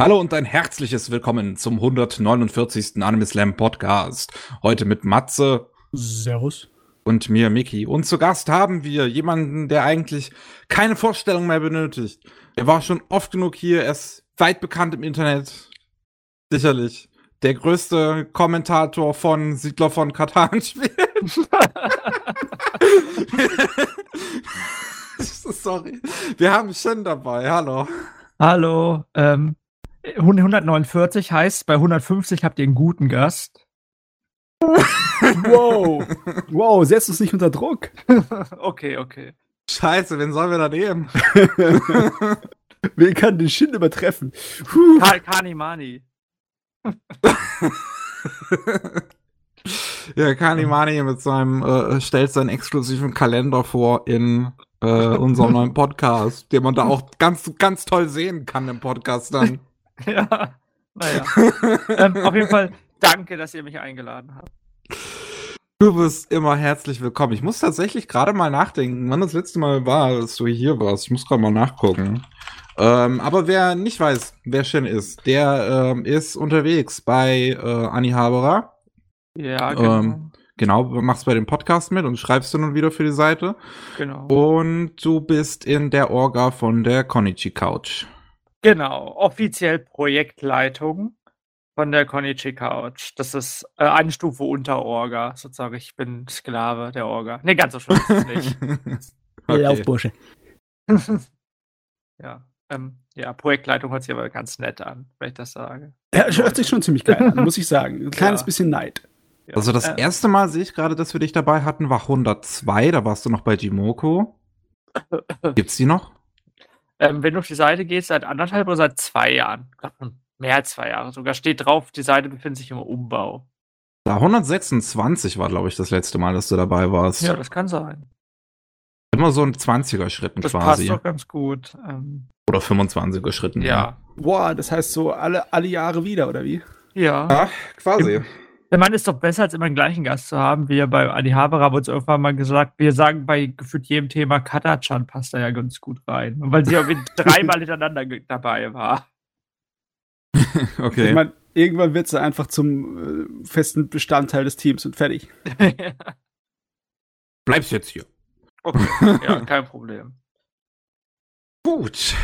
Hallo und ein herzliches Willkommen zum 149. Anime Slam Podcast. Heute mit Matze. Servus. Und mir, Miki. Und zu Gast haben wir jemanden, der eigentlich keine Vorstellung mehr benötigt. Er war schon oft genug hier, er ist weit bekannt im Internet. Sicherlich. Der größte Kommentator von Siedler von Katan spielt. Sorry. Wir haben Shen dabei. Hallo. Hallo. Ähm, 149 heißt, bei 150 habt ihr einen guten Gast. wow. Wow, setzt uns nicht unter Druck. okay, okay. Scheiße, wen sollen wir da nehmen? Wen kann den Shin übertreffen? Ka Kanimani. ja, Kanimani mit seinem, äh, stellt seinen exklusiven Kalender vor in äh, unserem neuen Podcast, den man da auch ganz, ganz toll sehen kann im Podcast dann. ja, naja. ähm, auf jeden Fall danke, dass ihr mich eingeladen habt. Du bist immer herzlich willkommen. Ich muss tatsächlich gerade mal nachdenken, wann das letzte Mal war, dass du hier warst. Ich muss gerade mal nachgucken. Ähm, aber wer nicht weiß, wer Shin ist, der ähm, ist unterwegs bei äh, Anni Haberer. Ja, genau. Ähm, genau, machst bei dem Podcast mit und schreibst du nun wieder für die Seite. Genau. Und du bist in der Orga von der Konichi Couch. Genau, offiziell Projektleitung von der Konichi Couch. Das ist äh, eine Stufe unter Orga, sozusagen. Ich bin Sklave der Orga. Ne, ganz so schlimm ist es nicht. okay. Laufbursche. ja, ähm, ja, Projektleitung hört sich aber ganz nett an, wenn ich das sage. Ja, hört sich schon ziemlich geil an, muss ich sagen. Ein kleines ja. bisschen Neid. Ja. Also das äh, erste Mal sehe ich gerade, dass wir dich dabei hatten, war 102, da warst du noch bei Jimoko. Gibt's die noch? Ähm, wenn du auf die Seite gehst, seit anderthalb oder seit zwei Jahren, ich glaube mehr als zwei Jahre sogar, steht drauf, die Seite befindet sich im Umbau. Da 126 war, glaube ich, das letzte Mal, dass du dabei warst. Ja, das kann sein. Immer so ein 20er-Schritten das quasi. Das passt doch ganz gut. Ähm, oder 25er Schritten. Ja. Boah, das heißt so alle, alle Jahre wieder, oder wie? Ja. Ja, quasi. Im, der Mann ist doch besser, als immer den gleichen Gast zu haben. Wir bei Adi Haber haben uns irgendwann mal gesagt, wir sagen bei gefühlt jedem Thema, Katachan passt da ja ganz gut rein. Weil sie auch dreimal hintereinander dabei war. okay. Ich meine, irgendwann wird sie einfach zum äh, festen Bestandteil des Teams und fertig. Bleibst jetzt hier. Okay, ja, kein Problem. Gut,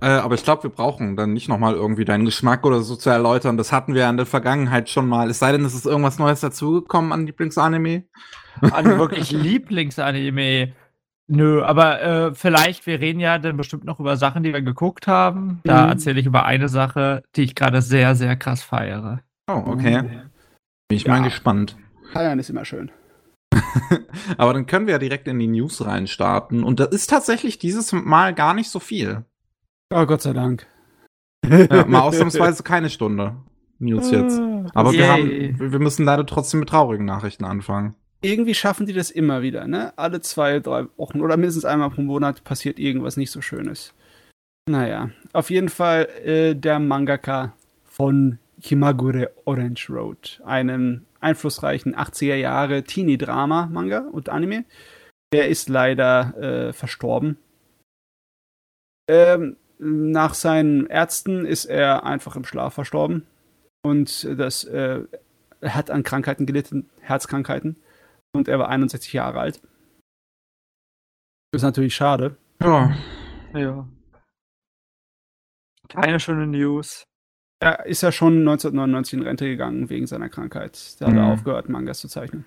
äh, aber ich glaube, wir brauchen dann nicht nochmal irgendwie deinen Geschmack oder so zu erläutern. Das hatten wir ja in der Vergangenheit schon mal. Es sei denn, es ist irgendwas Neues dazugekommen an Lieblingsanime. An wirklich Lieblingsanime. Nö, aber äh, vielleicht, wir reden ja dann bestimmt noch über Sachen, die wir geguckt haben. Da mhm. erzähle ich über eine Sache, die ich gerade sehr, sehr krass feiere. Oh, okay. Bin ich ja. mal gespannt. Feiern ist immer schön. Aber dann können wir ja direkt in die News reinstarten. Und das ist tatsächlich dieses Mal gar nicht so viel. Oh, Gott sei Dank. Ja, mal ausnahmsweise keine Stunde. News jetzt. Aber wir, haben, wir müssen leider trotzdem mit traurigen Nachrichten anfangen. Irgendwie schaffen die das immer wieder, ne? Alle zwei, drei Wochen oder mindestens einmal pro Monat passiert irgendwas nicht so Schönes. Naja, auf jeden Fall äh, der Mangaka von Kimagure Orange Road, einem einflussreichen 80er Jahre Teenie-Drama-Manga und Anime. Der ist leider äh, verstorben. Ähm, nach seinen Ärzten ist er einfach im Schlaf verstorben. Und das äh, er hat an Krankheiten gelitten, Herzkrankheiten. Und er war 61 Jahre alt. Das ist natürlich schade. Ja. Ja. Keine schöne News. Er ist ja schon 1999 in Rente gegangen wegen seiner Krankheit. Da hat mhm. er aufgehört, Mangas zu zeichnen.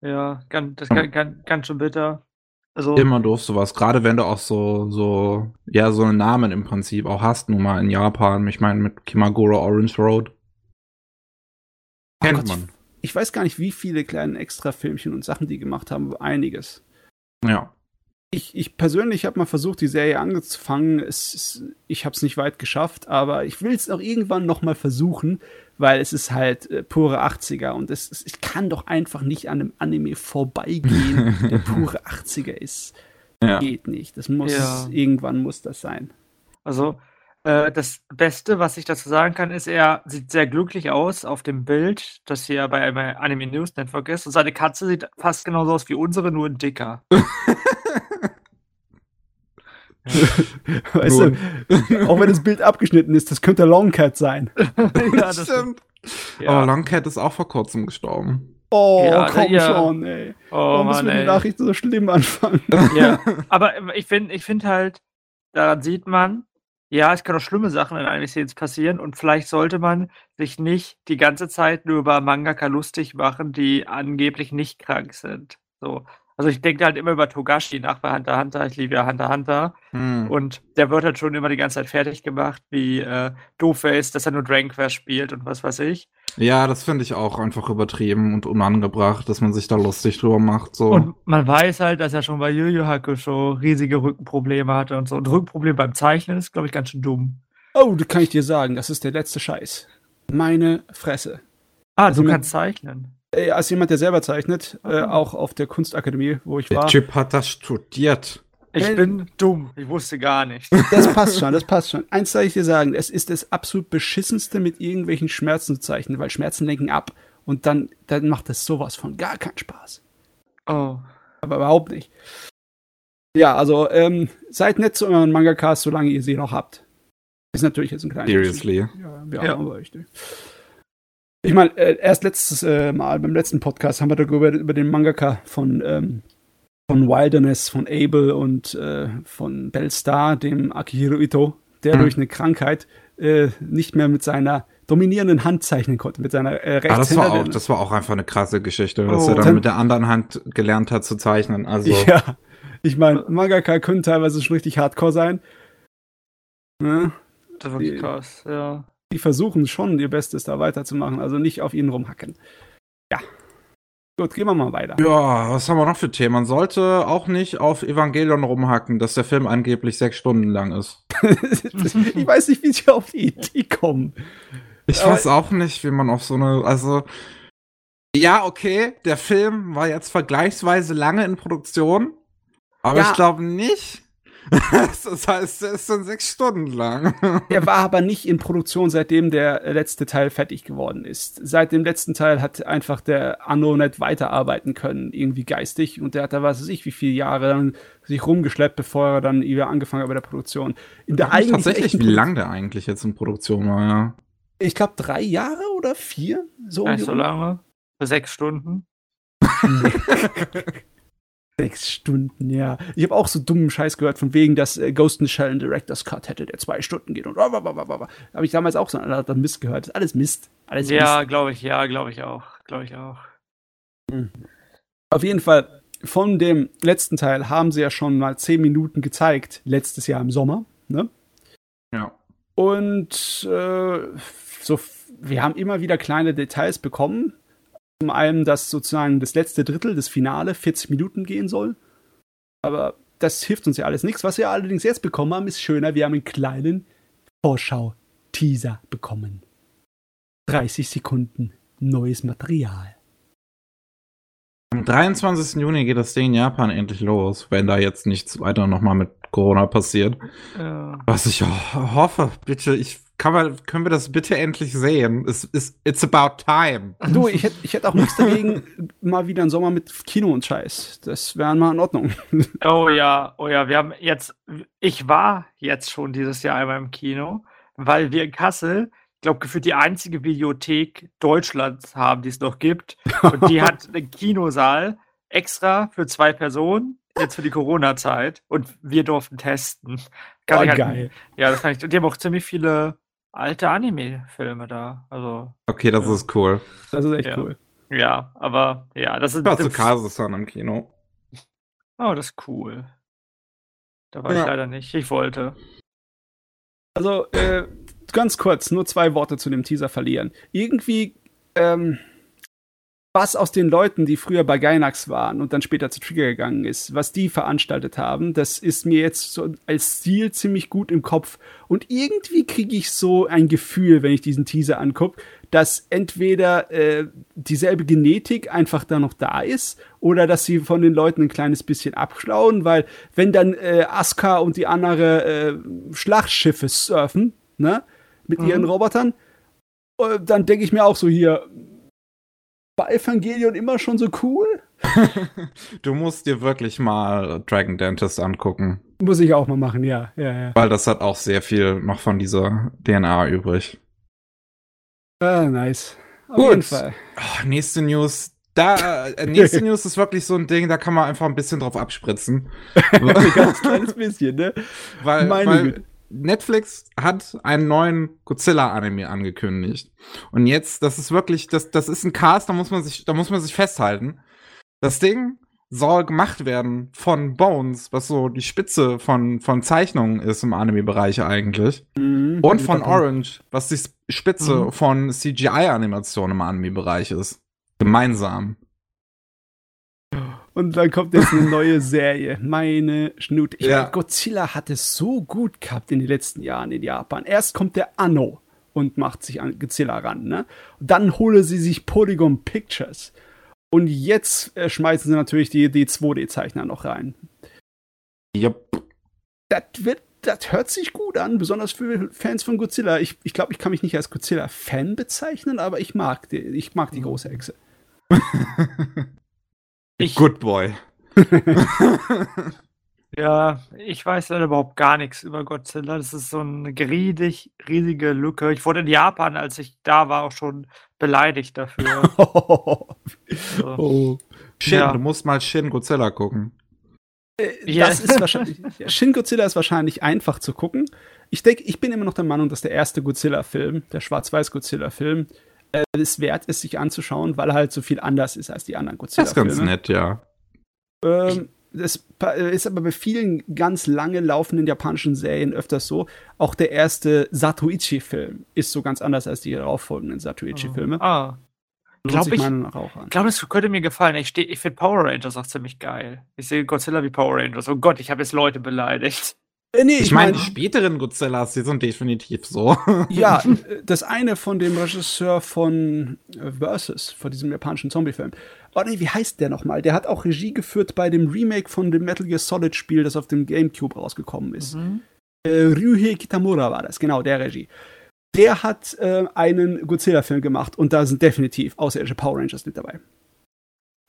Ja, ganz, das kann, kann, ganz schön bitter. Also, Immer doof sowas, gerade wenn du auch so, so, ja, so einen Namen im Prinzip auch hast, nun mal in Japan. Ich meine, mit Kimagura Orange Road. Kennt Gott, man. Ich, ich weiß gar nicht, wie viele kleine Extra-Filmchen und Sachen die gemacht haben. Einiges. Ja ich, ich persönlich habe mal versucht, die Serie angefangen. Es, es, ich habe es nicht weit geschafft, aber ich will es auch irgendwann noch mal versuchen, weil es ist halt äh, pure 80er und es, es, ich kann doch einfach nicht an einem Anime vorbeigehen, der pure 80er ist. Ja. Geht nicht. Das muss ja. irgendwann muss das sein. Also äh, das Beste, was ich dazu sagen kann, ist, er sieht sehr glücklich aus auf dem Bild, das hier bei einem Anime News Network ist. Und seine Katze sieht fast genauso aus wie unsere, nur dicker. weißt du, auch wenn das Bild abgeschnitten ist, das könnte Longcat sein. ja, das Stimmt. Ja. Aber Longcat ist auch vor kurzem gestorben. Oh, Ja, komm ja. schon, ey. Oh, Warum müssen Mann, wir die ey. Nachrichten so schlimm anfangen? Ja, aber ich finde ich find halt, daran sieht man, ja, es kann auch schlimme Sachen in Anime-Szenen passieren und vielleicht sollte man sich nicht die ganze Zeit nur über Mangaka lustig machen, die angeblich nicht krank sind. So. Also ich denke halt immer über Togashi nach bei Hunter Hunter, ich liebe ja Hunter Hunter Hm. und der wird halt schon immer die ganze Zeit fertig gemacht, wie äh, doof er ist, dass er nur Dragon Quest spielt und was weiß ich. Ja, das finde ich auch einfach übertrieben und unangebracht, dass man sich da lustig drüber macht. So. Und man weiß halt, dass er schon bei Yu Yu Hakusho riesige Rückenprobleme hatte und so. Und Rückenproblem beim Zeichnen ist, glaube ich, ganz schön dumm. Oh, das kann ich dir sagen, das ist der letzte Scheiß. Meine Fresse. Ah, Also du kannst zeichnen. Äh, als jemand, der selber zeichnet, äh, auch auf der Kunstakademie, wo ich der war. Typ hat das studiert. Ich bin dumm. Ich wusste gar nicht. Das passt schon, das passt schon. Eins soll ich dir sagen, es ist das absolut beschissenste, mit irgendwelchen Schmerzen zu zeichnen, weil Schmerzen lenken ab. Und dann, dann macht das sowas von gar keinen Spaß. Oh. Aber überhaupt nicht. Ja, also, ähm, seid nett zu euren Mangakas, solange ihr sie noch habt. Ist natürlich jetzt ein kleines Seriously. Ja, wir Ja. haben aber echt. Ich meine, äh, erst letztes äh, Mal, beim letzten Podcast, haben wir darüber über den Mangaka von, ähm, von Wilderness, von Abel und äh, von Bellstar, dem Akihiro Ito, der Mhm. durch eine Krankheit äh, nicht mehr mit seiner dominierenden Hand zeichnen konnte, mit seiner äh, Ah, das war auch, das war auch einfach eine krasse Geschichte, dass Oh. er dann Dann- mit der anderen Hand gelernt hat zu zeichnen. Also, Ja, ich meine, Mangaka können teilweise schon richtig hardcore sein. Ne? Das ist wirklich Die- krass, ja. die versuchen schon ihr Bestes da weiterzumachen, also nicht auf ihnen rumhacken. Ja. Gut, gehen wir mal weiter. ja, was haben wir noch für Themen? Man sollte auch nicht auf Evangelion rumhacken, dass der Film angeblich sechs Stunden lang ist. ich weiß nicht, wie sie auf die Idee kommen. Ich Aber- weiß auch nicht, wie man auf so eine, also, ja, okay, der Film war jetzt vergleichsweise lange in Produktion, aber Ja. ich glaube nicht. Das heißt, er ist dann sechs Stunden lang. Er war aber nicht in Produktion, seitdem der letzte Teil fertig geworden ist. Seit dem letzten Teil hat einfach der Anno nicht weiterarbeiten können, irgendwie geistig. Und der hat da, was weiß ich, wie viele Jahre dann sich rumgeschleppt, bevor er dann wieder angefangen hat bei der Produktion. In der Eigentlich tatsächlich, wie Produ- lang der eigentlich jetzt in Produktion war, ja. Ich glaube, drei Jahre oder vier? So um so lange. Für sechs Stunden. Sechs Stunden, ja. Ich habe auch so dummen Scheiß gehört, von wegen, dass äh, Ghost in the Shell einen Director's Cut hätte, der zwei Stunden geht. Und habe ich damals auch so einen Mist gehört. Das ist alles Mist. Alles Ja, glaube ich, ja, glaube ich auch. Glaube ich auch. Mist. Auf jeden Fall, von dem letzten Teil haben sie ja schon mal zehn Minuten gezeigt, letztes Jahr im Sommer. Ne? Ja. Und äh, so, wir haben immer wieder kleine Details bekommen. Zum einen, dass sozusagen das letzte Drittel, das Finale, 40 Minuten gehen soll. Aber das hilft uns ja alles nichts. Was wir allerdings jetzt bekommen haben, ist schöner. Wir haben einen kleinen Vorschau-Teaser bekommen. 30 Sekunden neues Material. Am 23. Juni geht das Ding in Japan endlich los, wenn da jetzt nichts weiter nochmal mit Corona passiert. Ja. Was ich ho hoffe, bitte, ich kann mal, können wir das bitte endlich sehen? Es ist, it's about time. Du, ich hätte ich hätt auch nichts dagegen, mal wieder einen Sommer mit Kino und Scheiß. Das wäre mal in Ordnung. Oh ja, oh ja, wir haben jetzt, ich war jetzt schon dieses Jahr einmal im Kino, weil wir in Kassel, ich glaube, gefühlt die einzige Videothek Deutschlands haben, die es noch gibt. Und die hat einen Kinosaal extra für zwei Personen, jetzt für die Corona-Zeit. Und wir durften testen. Kann Oh, ich halt- geil. Ja, das kann ich. Und die haben auch ziemlich viele alte Anime-Filme da. Also, Okay, das Ja. ist cool. Das ist echt Ja. cool. ja, aber ja, das ist. Ich war zu Kasusan im Kino. Oh, das ist cool. Da war Ja. ich leider nicht. Ich wollte. Also, äh, ganz kurz, nur zwei Worte zu dem Teaser verlieren. Irgendwie, ähm, was aus den Leuten, die früher bei Gainax waren und dann später zu Trigger gegangen ist, was die veranstaltet haben, das ist mir jetzt so als Stil ziemlich gut im Kopf. Und irgendwie kriege ich so ein Gefühl, wenn ich diesen Teaser angucke, dass entweder äh, dieselbe Genetik einfach da noch da ist oder dass sie von den Leuten ein kleines bisschen abschlauen, weil wenn dann äh, Asuka und die andere äh, Schlachtschiffe surfen, ne, mit ihren Mhm. Robotern, äh, dann denke ich mir auch so hier, war Evangelion immer schon so cool? Du musst dir wirklich mal Dragon Dentist angucken. Muss ich auch mal machen, ja, ja, ja. Weil das hat auch sehr viel noch von dieser DNA übrig. Ah, nice. Auf Gut. jeden Fall. Oh, nächste News. Da, äh, nächste News ist wirklich so ein Ding, da kann man einfach ein bisschen drauf abspritzen. Ein ganz kleines bisschen, ne? weil, Meine weil Güte. Netflix hat einen neuen Godzilla-Anime angekündigt. Und jetzt, das ist wirklich, das, das ist ein Cast, da muss man sich, da muss man sich festhalten. Das Ding soll gemacht werden von Bones, was so die Spitze von, von Zeichnungen ist im Anime-Bereich eigentlich. Mhm. Und von Orange, was die Spitze Mhm. von CGI-Animation im Anime-Bereich ist. Gemeinsam. Und dann kommt jetzt eine neue Serie. Meine Schnute. Ich Ja. meine, Godzilla hat es so gut gehabt in den letzten Jahren in Japan. Erst kommt der Anno und macht sich an Godzilla ran, ne? Und dann hole sie sich Polygon Pictures. Und jetzt äh, schmeißen sie natürlich die, die 2D-Zeichner noch rein. Yep. Das wird, das hört sich gut an, besonders für Fans von Godzilla. Ich, ich glaube, ich kann mich nicht als Godzilla-Fan bezeichnen, aber ich mag die, ich mag die große Echse. Ich, Good boy. ja, ich weiß dann überhaupt gar nichts über Godzilla. Das ist so eine riesig, riesige Lücke. Ich wurde in Japan, als ich da war, auch schon beleidigt dafür. oh. Also, Shin, Ja. du musst mal Shin Godzilla gucken. Ja. Das ist wahrscheinlich. Shin Godzilla ist wahrscheinlich einfach zu gucken. Ich denke, ich bin immer noch der Meinung, dass der erste Godzilla-Film, der Schwarz-Weiß-Godzilla-Film, äh, es wert ist, sich anzuschauen, weil er halt so viel anders ist als die anderen Das ist ganz nett, ja. Ähm, das äh, ist aber bei vielen ganz lange laufenden japanischen Serien öfters so. Auch der erste Satoichi-Film ist so ganz anders als die darauffolgenden Satoichi-Filme. Ah, Lohnt glaub sich ich- meiner Meinung nach auch an. ich glaube, das könnte mir gefallen. Ich, steh- ich finde Power Rangers auch ziemlich geil. Ich sehe Godzilla wie Power Rangers. Oh Gott, ich habe jetzt Leute beleidigt. Äh, nee, Ich, meine, die späteren Godzillas, die sind definitiv so. Ja, das eine von dem Regisseur von äh, Versus, von diesem japanischen Zombie-Film. Oh nee, wie heißt der nochmal? Der hat auch Regie geführt bei dem Remake von dem Metal Gear Solid-Spiel, das auf dem Gamecube rausgekommen ist. Mhm. Äh, Ryuhei Kitamura war das, genau, der Regie. Der hat äh, einen Godzilla-Film gemacht und da sind definitiv außerirdische Power Rangers mit dabei.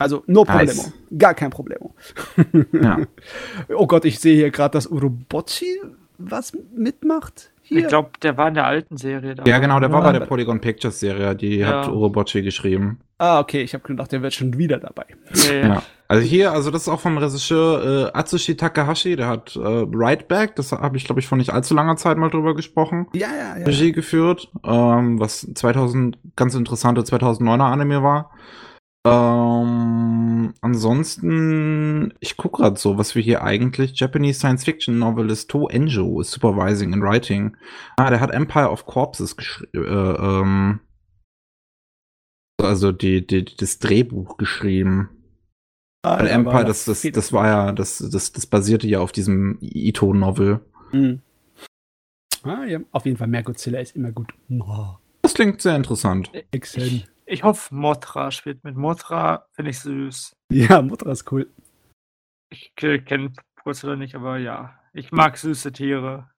Also, no Nice. problemo. Gar kein Problemo. Ja. Oh Gott, ich sehe hier gerade, dass Urobochi was mitmacht. Hier. Ich glaube, der war in der alten Serie da. Ja, genau, der war Ja. bei der Polygon Pictures Serie, die Ja. hat Urobochi geschrieben. Ah, okay, ich habe gedacht, der wird schon wieder dabei. Ja, ja. Ja. Also hier, also das ist auch vom Regisseur äh, Atsushi Takahashi, der hat äh, Right Back, das habe ich glaube ich vor nicht allzu langer Zeit mal drüber gesprochen, Ja, ja, ja. Regie geführt, ähm, was 2000 ganz interessante 2009er Anime war. Ähm, ansonsten, ich guck grad so, was wir hier eigentlich Japanese Science Fiction Novelist To Enjo is supervising and writing. Ah, der hat Empire of Corpses geschrieben, äh, ähm, also die, die, das Drehbuch geschrieben. Ah, Weil Empire, das, das, das war ja, das, das, das basierte ja auf diesem Ito-Novel. Mhm. Ah, ja, auf jeden Fall mehr Godzilla ist immer gut. Das klingt sehr interessant. Excel. Ich, hoffe, Mothra spielt mit. Mothra finde ich süß. Ja, Mutter ist cool. Ich kenne Godzilla nicht, aber ja. Ich mag süße Tiere.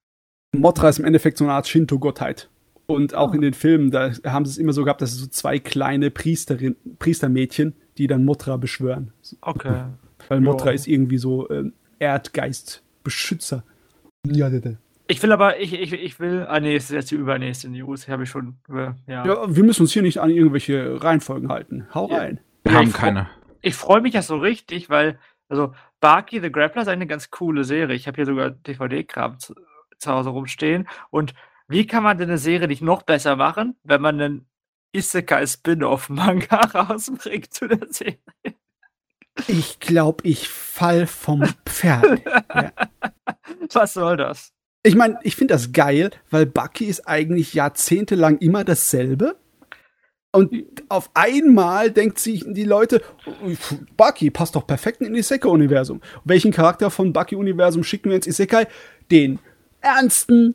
Mothra ist im Endeffekt so eine Art Shinto-Gottheit. Und auch Ah. in den Filmen, da haben sie es immer so gehabt, dass es so zwei kleine Priesterin, Priestermädchen, die dann Mothra beschwören. Okay. Weil Mothra Ja. ist irgendwie so ähm, Erdgeist-Beschützer. Ja, ja, ja. Ich will aber, ich, ich, ich will, ah nee, das ist jetzt die übernächste News, habe ich schon, äh, ja. ja, wir müssen uns hier nicht an irgendwelche Reihenfolgen halten. Hau Ja. rein. Wir Ja, haben ich- keine. Ich freue mich ja so richtig, weil, also, Baki the Grappler ist eine ganz coole Serie. Ich habe hier sogar DVD-Kram zu, zu Hause rumstehen. Und wie kann man denn eine Serie nicht noch besser machen, wenn man einen Isekai-Spin-Off-Manga rausbringt zu der Serie? Ich glaube, ich fall vom Pferd. Was soll das? Ich meine, ich finde das geil, weil Bucky ist eigentlich jahrzehntelang immer dasselbe. Und auf einmal denkt sich die Leute, Bucky passt doch perfekt in Isekai-Universum. Welchen Charakter von Bucky-Universum schicken wir ins Isekai? Den ernsten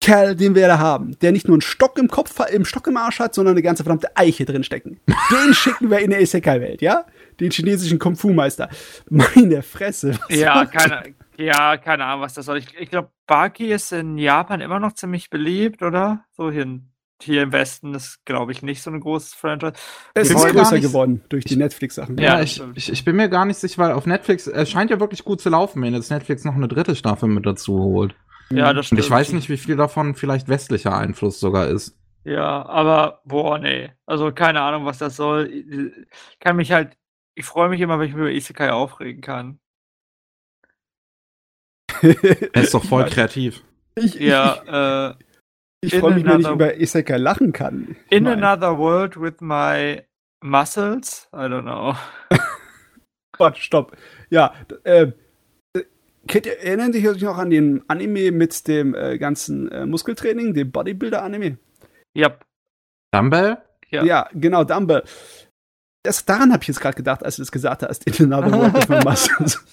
Kerl, den wir da haben, der nicht nur einen Stock im Kopf, im Stock im Arsch hat, sondern eine ganze verdammte Eiche drin stecken. Den schicken wir in der Isekai-Welt, ja? Den chinesischen Kung-Fu-Meister. Meine Fresse. Ja, keine, ja, keine Ahnung, was das soll. Ich, ich glaube, Baki ist in Japan immer noch ziemlich beliebt, oder? So hin. hier im Westen ist, glaube ich, nicht so ein großes Franchise. Es ist größer geworden durch die Netflix-Sachen. Ja, Ja, ich, ich, ich bin mir gar nicht sicher, weil auf Netflix, es scheint ja wirklich gut zu laufen, wenn jetzt Netflix noch eine dritte Staffel mit dazu holt. Ja, Mhm. das Und stimmt. ich weiß nicht, wie viel davon vielleicht westlicher Einfluss sogar ist. Ja, aber boah, nee. Also keine Ahnung, was das soll. Ich kann mich halt, ich freue mich immer, wenn ich mich über Isekai aufregen kann. Er ist doch voll kreativ. Ich, Ja, äh, ich, freue mich, wenn ich über Isekai lachen kann. in Nein. another world with my muscles? I don't know. Gott, stopp. Ja, äh, kennt ihr, erinnern Sie sich noch an den Anime mit dem äh, ganzen äh, Muskeltraining, dem Bodybuilder-Anime? Ja, Dumbbell? Ja. Ja. genau, Dumbbell. Das, daran habe ich jetzt gerade gedacht, als du das gesagt hast. In another world with my muscles.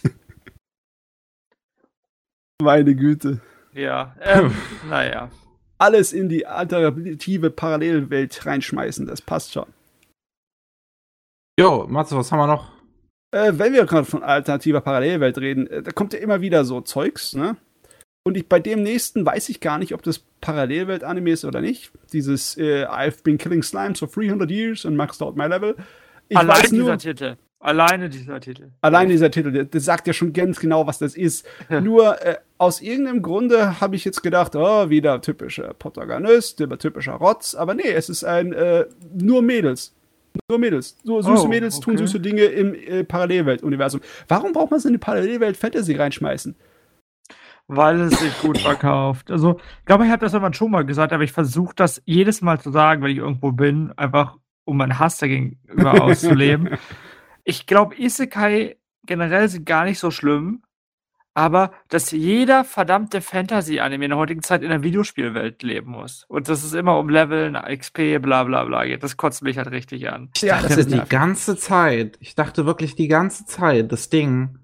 Meine Güte. ja. Ähm, naja. Alles in die alternative Parallelwelt reinschmeißen, das passt schon. Jo, Matze, was haben wir noch? Äh, wenn wir gerade von alternativer Parallelwelt reden, äh, da kommt ja immer wieder so Zeugs, ne? Und ich, bei dem nächsten weiß ich gar nicht, ob das Parallelwelt-Anime ist oder nicht. Dieses äh, I've been killing slimes for 300 years and maxed out my level. Ich Allein weiß dieser nur, Titel. Alleine dieser Titel. allein dieser Titel, der, der sagt ja schon ganz genau, was das ist. Nur äh, aus irgendeinem Grunde habe ich jetzt gedacht, oh, wieder typischer Protagonist, wieder typischer Rotz. Aber nee, es ist ein äh, nur Mädels. Nur Mädels. Nur süße Oh, Mädels tun okay. süße Dinge im äh, Parallelwelt-Universum. Warum braucht man so eine Parallelwelt-Fantasy reinschmeißen? Weil es sich gut verkauft. Also, ich glaube, ich habe das irgendwann schon mal gesagt, aber ich versuche das jedes Mal zu sagen, wenn ich irgendwo bin, einfach um meinen Hass dagegenüber auszuleben. Ich glaube, Isekai generell sind gar nicht so schlimm, aber dass jeder verdammte Fantasy-Anime in der heutigen Zeit in der Videospielwelt leben muss. Und dass es immer um Leveln, XP, bla bla bla geht. Das kotzt mich halt richtig an. Ich Ja, dachte das ist die nervig. ganze Zeit, ich dachte wirklich die ganze Zeit, das Ding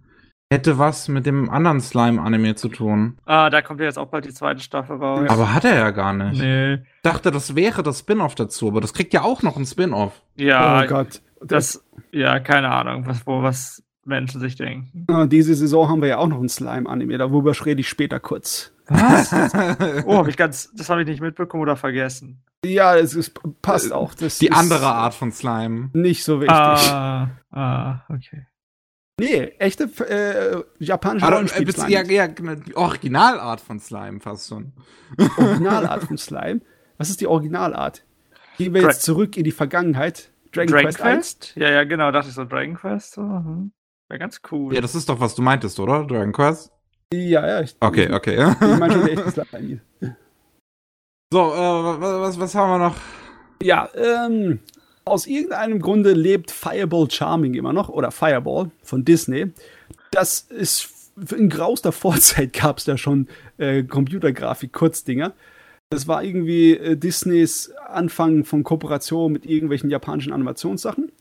hätte was mit dem anderen Slime-Anime zu tun. Ah, da kommt ja jetzt auch bald die zweite Staffel raus. Aber hat er ja gar nicht. nee. Ich dachte, das wäre das Spin-off dazu, aber das kriegt ja auch noch ein Spin-off. Ja, oh Gott. Das, ja, keine Ahnung, was, wo, was Menschen sich denken. Äh, diese Saison haben wir ja auch noch ein Slime-Anime, darüber rede ich später kurz. Was? Oh, hab ich ganz, das habe ich nicht mitbekommen oder vergessen. Ja, es ist, passt auch. Das Die andere Art von Slime. Nicht so wichtig. Ah, ah, okay. Nee, echte äh, japanische äh, Rollenspiel. bezieh- ja, ja, genau, die Originalart von Slime fast schon. Originalart von Slime. Was ist die Originalart? Gehen wir Dra- jetzt zurück in die Vergangenheit. Dragon, Dragon Quest 1? Quest? Ja, ja, genau, dachte ich so, Dragon Quest. So, hm. Wäre ganz cool. Ja, das ist doch, was du meintest, oder? Dragon Quest? Ja, ja. Ich, Okay, okay. Ich meine schon der echte Slime. so, äh, was, was, was haben wir noch? Ja, ähm, aus irgendeinem Grunde lebt Fireball Charming immer noch, oder Fireball von Disney. Das ist in grauster Vorzeit gab es da schon äh, Computergrafik-Kurzdinger. Das war irgendwie äh, Disneys Anfang von Kooperation mit irgendwelchen japanischen Animationssachen.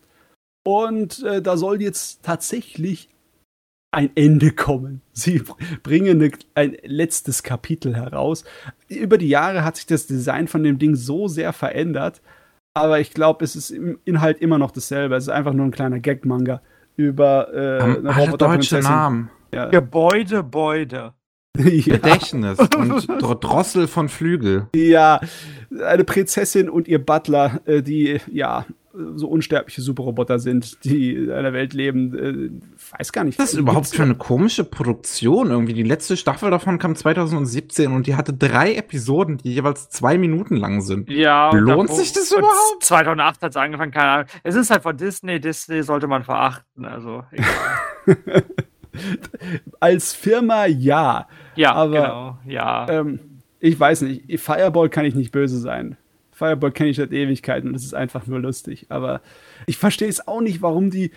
Und äh, da soll jetzt tatsächlich ein Ende kommen. Sie br- bringen ne, ein letztes Kapitel heraus. Über die Jahre hat sich das Design von dem Ding so sehr verändert, aber ich glaube, es ist im Inhalt immer noch dasselbe. Es ist einfach nur ein kleiner Gag-Manga über äh, Haben eine Roboterprinzessin. Namen. Ja. Gebäude, Beude. ja. Gedächtnis und Dr Drossel von Flügel. ja, eine Prinzessin und ihr Butler, äh, die ja so unsterbliche Superroboter sind, die in einer Welt leben. Äh, weiß gar nicht. Was ist das überhaupt für eine komische Produktion? Irgendwie die letzte Staffel davon kam 2017 und die hatte drei Episoden, die jeweils zwei Minuten lang sind. Ja. Lohnt dann- sich das überhaupt? 2008 hat es angefangen, keine Ahnung. Es ist halt von Disney. Disney sollte man verachten. Also, egal. Als Firma ja. ja, Aber- genau. Ja. Ähm, ich weiß nicht. Fireball kann ich nicht böse sein. Fireball kenne ich seit Ewigkeiten und das ist einfach nur lustig. Aber ich verstehe es auch nicht, warum die.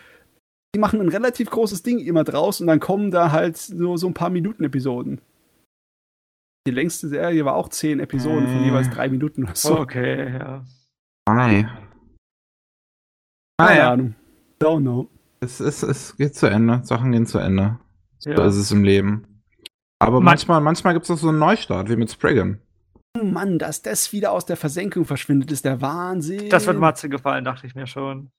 Die machen ein relativ großes Ding immer draus und dann kommen da halt nur so ein paar Minuten Episoden. Die längste Serie war auch zehn Episoden von jeweils drei Minuten oder so. okay, ja. Ei. Keine Ahnung. Don't know. Es, es, es geht zu Ende. Sachen gehen zu Ende. So ja. ist es im Leben. Aber Man- manchmal, manchmal gibt es auch so einen Neustart, wie mit Spriggan. Oh Mann, dass das wieder aus der Versenkung verschwindet, ist der Wahnsinn. Das wird Matze gefallen, dachte ich mir schon.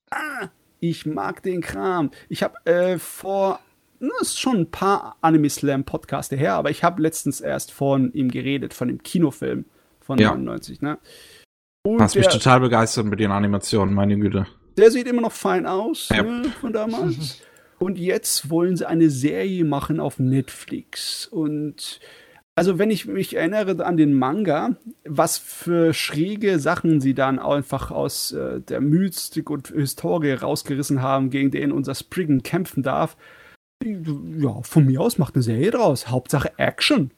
Ich mag den Kram. Ich habe äh, vor, na, ist schon ein paar Anime Slam Podcaste her, aber ich habe letztens erst von ihm geredet, von dem Kinofilm von Ja. 99, ne? Und Hast mich total begeistert mit den Animationen, meine Güte. Der sieht immer noch fein aus, ja. ne, von damals. Und jetzt wollen sie eine Serie machen auf Netflix. Und also wenn ich mich erinnere an den Manga, was für schräge Sachen sie dann einfach aus äh, der Mystik und Historie rausgerissen haben, gegen den unser Spriggan kämpfen darf. Ja, von mir aus macht eine Serie draus. Hauptsache Action.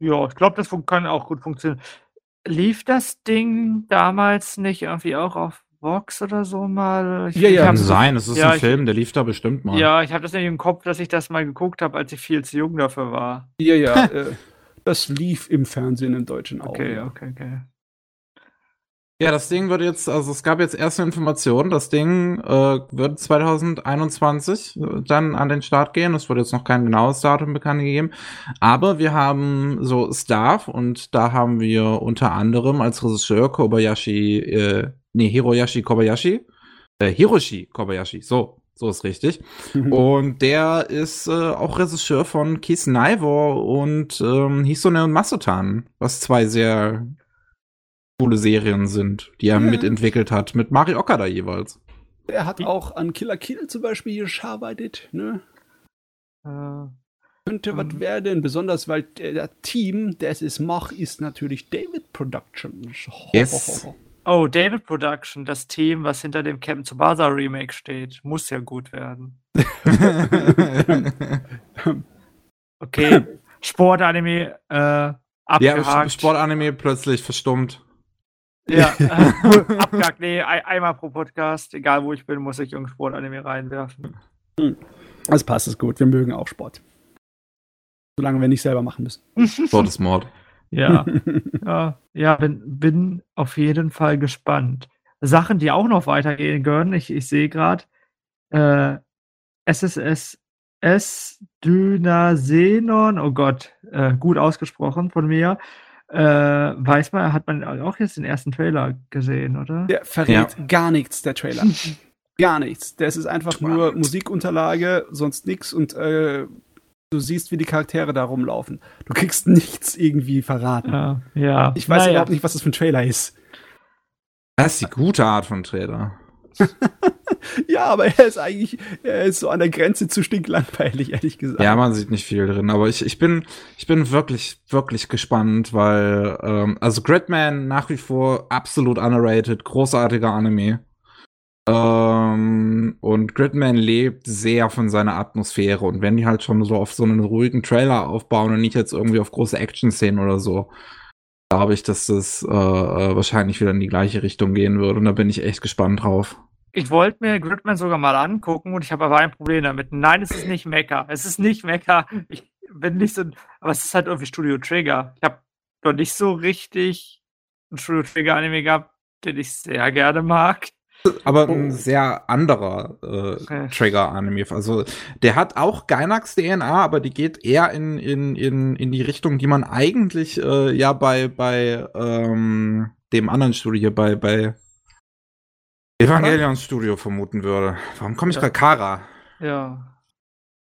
Ja, ich glaube, das kann auch gut funktionieren. Lief das Ding damals nicht irgendwie auch auf Vox oder so mal? Ich, ja, ja. Kann sein, es ist ja, ein Film, der lief da bestimmt mal. Ja, ich habe das nicht im Kopf, dass ich das mal geguckt habe, als ich viel zu jung dafür war. Ja, ja, äh, das lief im Fernsehen im Deutschen auch. Okay, okay, okay. Ja, das Ding wird jetzt, also es gab jetzt erste Informationen, das Ding äh, wird 2021 dann an den Start gehen. Es wurde jetzt noch kein genaues Datum bekannt gegeben. Aber wir haben so Staff und da haben wir unter anderem als Regisseur Kobayashi, äh, nee, Hiroyashi Kobayashi, äh, Hiroshi Kobayashi, so, so ist richtig. Mhm. Und der ist äh, auch Regisseur von Kiss Naivor und ähm, Hisone und Masotan, was zwei sehr coole Serien sind, die er ja. mitentwickelt hat, mit Mari Okada jeweils. Er hat auch an Killer Kill zum Beispiel gearbeitet, ne? Äh, Könnte was ähm. werden, besonders weil der Team, der es macht, ist natürlich David Productions. Yes. Oh, David Production, das Team, was hinter dem Captain Tsubasa Remake steht, muss ja gut werden. okay, Sportanime äh, abgehakt. Ja, Sportanime plötzlich verstummt. Ja, abgehakt. Nee, einmal pro Podcast, egal wo ich bin, muss ich irgendein Sportanime reinwerfen. Hm. Das passt, ist gut. Wir mögen auch Sport. Solange wir nicht selber machen müssen. Sport ist Mord. Ja, ja, ja bin, bin auf jeden Fall gespannt. Sachen, die auch noch weitergehen können, ich, ich sehe gerade, äh, SSS S Dynasenon, oh Gott, äh, gut ausgesprochen von mir, äh, weiß man, hat man auch jetzt den ersten Trailer gesehen, oder? Der verrät ja. gar nichts, der Trailer. gar nichts. Das ist einfach nur Musikunterlage, sonst nichts und äh, du siehst, wie die Charaktere da rumlaufen. Du kriegst nichts irgendwie verraten. Ja, ja. Ich weiß naja. überhaupt nicht, was das für ein Trailer ist. Das ist die gute Art von Trailer. ja, aber er ist eigentlich, er ist so an der Grenze zu stinklangweilig, ehrlich gesagt. Ja, man sieht nicht viel drin, aber ich, ich bin, ich bin wirklich, wirklich gespannt, weil, ähm, also Gridman nach wie vor absolut underrated, großartiger Anime. Ähm, und Gridman lebt sehr von seiner Atmosphäre und wenn die halt schon so auf so einen ruhigen Trailer aufbauen und nicht jetzt irgendwie auf große Action-Szenen oder so, glaube ich, dass das äh, äh, wahrscheinlich wieder in die gleiche Richtung gehen wird und da bin ich echt gespannt drauf. Ich wollte mir Gridman sogar mal angucken und ich habe aber ein Problem damit. Nein, es ist nicht Mecha. Es ist nicht Mecha. Ich bin nicht so. Aber es ist halt irgendwie Studio Trigger. Ich habe noch nicht so richtig ein Studio Trigger Anime gehabt, den ich sehr gerne mag. Aber ein sehr anderer äh, Trigger-Anime. Also der hat auch Gainax DNA, aber die geht eher in, in, in, in die Richtung, die man eigentlich äh, ja bei, bei ähm, dem anderen Studio, bei, bei Evangelion Studio vermuten würde. Warum komme ich ja. bei Kara? Ja.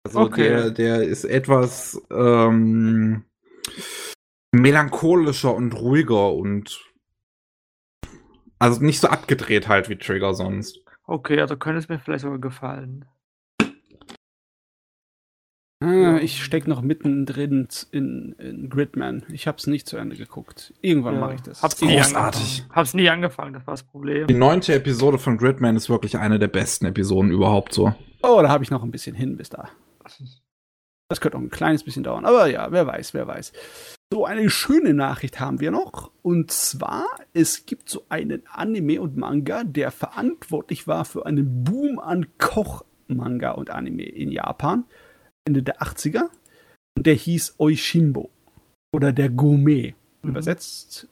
Also okay. der, der ist etwas ähm, melancholischer und ruhiger und also nicht so abgedreht halt wie Trigger sonst. Okay, also könnte es mir vielleicht sogar gefallen. Ah, ich stecke noch mittendrin in, in Gridman. Ich habe es nicht zu Ende geguckt. Irgendwann ja. mache ich das. Hab's nie Großartig. Hab's nie angefangen, das war das Problem. Die neunte Episode von Gridman ist wirklich eine der besten Episoden überhaupt so. Oh, da habe ich noch ein bisschen hin bis da. Das könnte noch ein kleines bisschen dauern, aber ja, wer weiß, wer weiß. So, eine schöne Nachricht haben wir noch. Und zwar, es gibt so einen Anime und Manga, der verantwortlich war für einen Boom an Koch-Manga und Anime in Japan. Ende der 80er. Und der hieß Oishimbo. Oder der Gourmet mhm. übersetzt.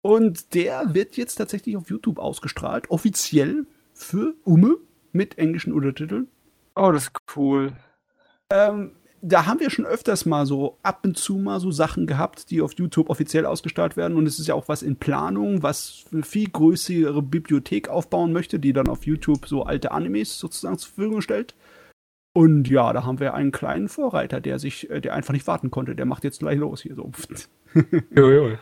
Und der wird jetzt tatsächlich auf YouTube ausgestrahlt, offiziell für Ume mit englischen Untertiteln. Oh, das ist cool. Ähm, da haben wir schon öfters mal so ab und zu mal so Sachen gehabt, die auf YouTube offiziell ausgestrahlt werden. Und es ist ja auch was in Planung, was eine viel größere Bibliothek aufbauen möchte, die dann auf YouTube so alte Animes sozusagen zur Verfügung stellt. Und ja, da haben wir einen kleinen Vorreiter, der sich, äh, der einfach nicht warten konnte. Der macht jetzt gleich los hier so. jo, jo.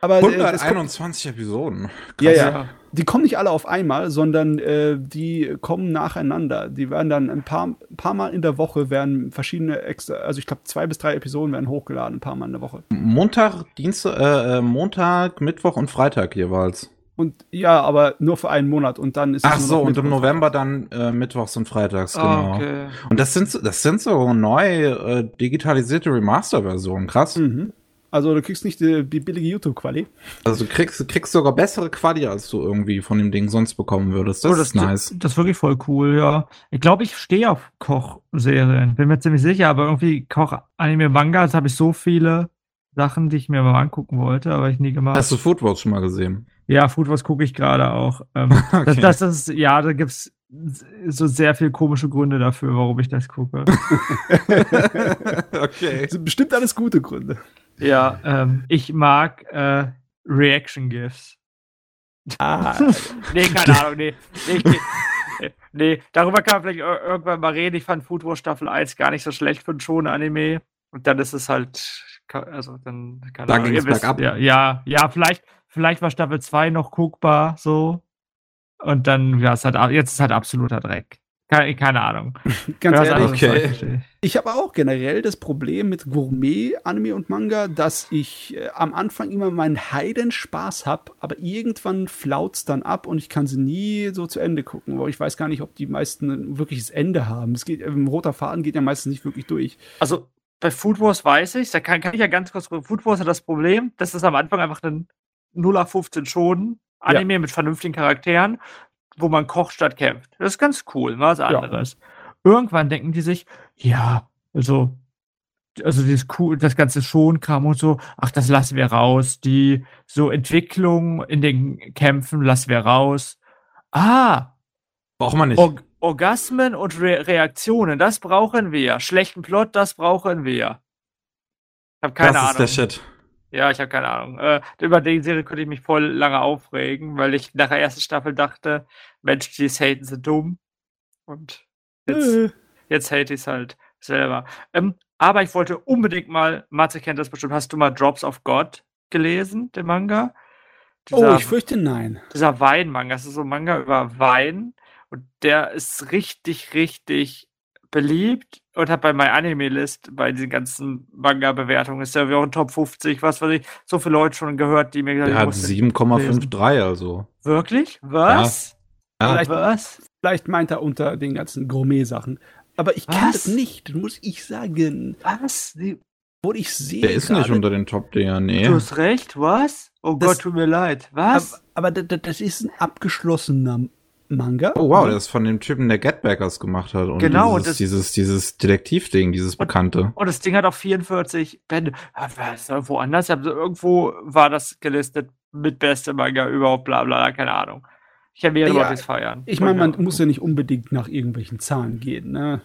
Aber, äh, das kommt, 121 Episoden. ja, Krass. ja. Die kommen nicht alle auf einmal, sondern äh, die kommen nacheinander. Die werden dann ein paar, ein paar Mal in der Woche werden verschiedene extra, also ich glaube zwei bis drei Episoden werden hochgeladen, ein paar Mal in der Woche. Montag, Dienstag, äh, äh, Montag, Mittwoch und Freitag jeweils. Und ja, aber nur für einen Monat und dann ist es Ach so, und im November dann äh, Mittwochs und Freitags, genau. Ah, okay. Und das sind, so- das sind so neu äh, digitalisierte Remaster-Versionen, krass. Mhm. Also du kriegst nicht die, die billige YouTube-Quali. Also du kriegst, du kriegst sogar bessere Quali, als du irgendwie von dem Ding sonst bekommen würdest. Das, Oh, ist nice. Das ist wirklich voll cool, ja. Ich glaube, ich stehe auf Kochserien. Bin mir ziemlich sicher, aber irgendwie Koch-Anime, Mangas habe ich so viele Sachen, die ich mir mal angucken wollte, aber ich nie gemacht. Hast du Foodwatch schon mal gesehen? ja, Food was gucke ich gerade auch. Ähm, Okay. das, das ist, ja, da gibt's so sehr viel komische Gründe dafür, warum ich das gucke. okay. Das sind bestimmt alles gute Gründe. Ja, ähm, ich mag äh, Reaction GIFs. Ah, Nee, keine Ahnung, nee. Nee, nee, nee, darüber kann man vielleicht ir- irgendwann mal reden. Ich fand Food Wars Staffel 1 gar nicht so schlecht für einen schonen Anime. Und dann ist es halt, also dann, keine Da Ahnung, ging's wisst-. Ja, ja, ja, vielleicht, vielleicht war Staffel 2 noch guckbar, so. Und dann, ja, ist halt, a- jetzt ist halt absoluter Dreck. Keine, keine Ahnung. ganz Ja, was ehrlich, okay. ich. Habe auch generell das Problem mit Gourmet-Anime und Manga, dass ich äh, am Anfang immer meinen Heidenspaß habe, aber irgendwann flaut's dann ab und ich kann sie nie so zu Ende gucken, weil ich weiß gar nicht, ob die meisten ein wirkliches Ende haben. Es geht, ein roter Faden geht ja meistens nicht wirklich durch. Also bei Food Wars weiß ich, da kann, kann ich ja ganz kurz Food Wars hat das Problem, das ist am Anfang einfach ein 0 auf 15 schon Anime mit vernünftigen Charakteren, wo man kocht statt kämpft. Das ist ganz cool, mal was anderes. Irgendwann denken die sich, ja, also also dieses cool, das ganze Schonkram und so, ach, das lassen wir raus. Die so Entwicklung in den Kämpfen lassen wir raus. Ah, Braucht man nicht. Org Orgasmen und Re Reaktionen, das brauchen wir. Schlechten Plot, das brauchen wir. Ich habe keine das Ahnung. ist der Shit. Ja, ich habe keine Ahnung. Äh, über die Serie könnte ich mich voll lange aufregen, weil ich nach der ersten Staffel dachte, Menschen, die es haten, sind dumm. Und jetzt, Äh, jetzt hate ich es halt selber. Ähm, aber ich wollte unbedingt mal, Matze kennt das bestimmt, hast du mal Drops of God gelesen, den Manga? oh, Dieser- ich fürchte nein. dieser Wein-Manga. Das ist so ein Manga über Wein. Und der ist richtig, richtig beliebt und hat bei My Anime List, bei diesen ganzen Manga-Bewertungen, ist der wie auch in Top 50, was weiß ich, so viele Leute schon gehört, die mir gesagt Der haben, hat ich musste- 7,53, also. Wirklich? Was? Ja. Vielleicht- Was? Vielleicht meint er unter den ganzen Gourmet-Sachen. Aber ich Was? das nicht, muss ich sagen. Was? Die, Wo ich sehe. Der ist nicht gerade- unter den Top-Dinger, nee. Du hast recht, was? Oh Das- Gott, tut mir leid. Was? Aber, aber da- da- das ist ein abgeschlossener Manga. Oh wow, der ist von dem Typen, der Get Backers gemacht hat. Und Genau, und dieses, das- dieses, dieses Detektivding, dieses Bekannte. Und das Ding hat auch 44 Bände. Ah, Was? Hab so- Irgendwo war das gelistet mit beste Manga überhaupt, bla bla, keine Ahnung. Ich habe Ja, es feiern. Ich meine, man Und, muss ja nicht unbedingt nach irgendwelchen Zahlen gehen, ne?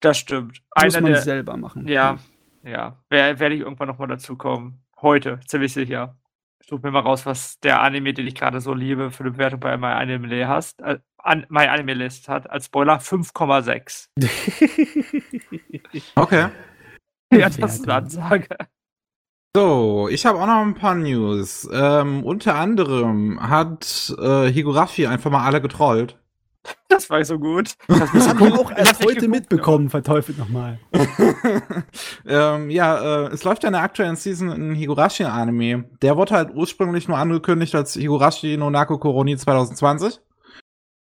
Das stimmt. Muss Einer man der, selber machen. ja, ja. Wer- Werde ich irgendwann nochmal dazu kommen. Heute, ziemlich sicher. Such mir mal raus, was der Anime, den ich gerade so liebe, für eine Bewertung bei My Anime hast, äh, an, My Anime List hat. Als Spoiler 5,6. Okay. ja, das ist eine Ansage. So, ich habe auch noch ein paar News. Ähm, unter anderem hat äh, Higurashi einfach mal alle getrollt. Das war so gut. Das habe ich auch Ich erst heute geguckt, mitbekommen, verteufelt nochmal. ähm, ja, äh, es läuft ja in der aktuellen Season ein Higurashi-Anime. Der wurde halt ursprünglich nur angekündigt als Higurashi no Nako Koroni 2020.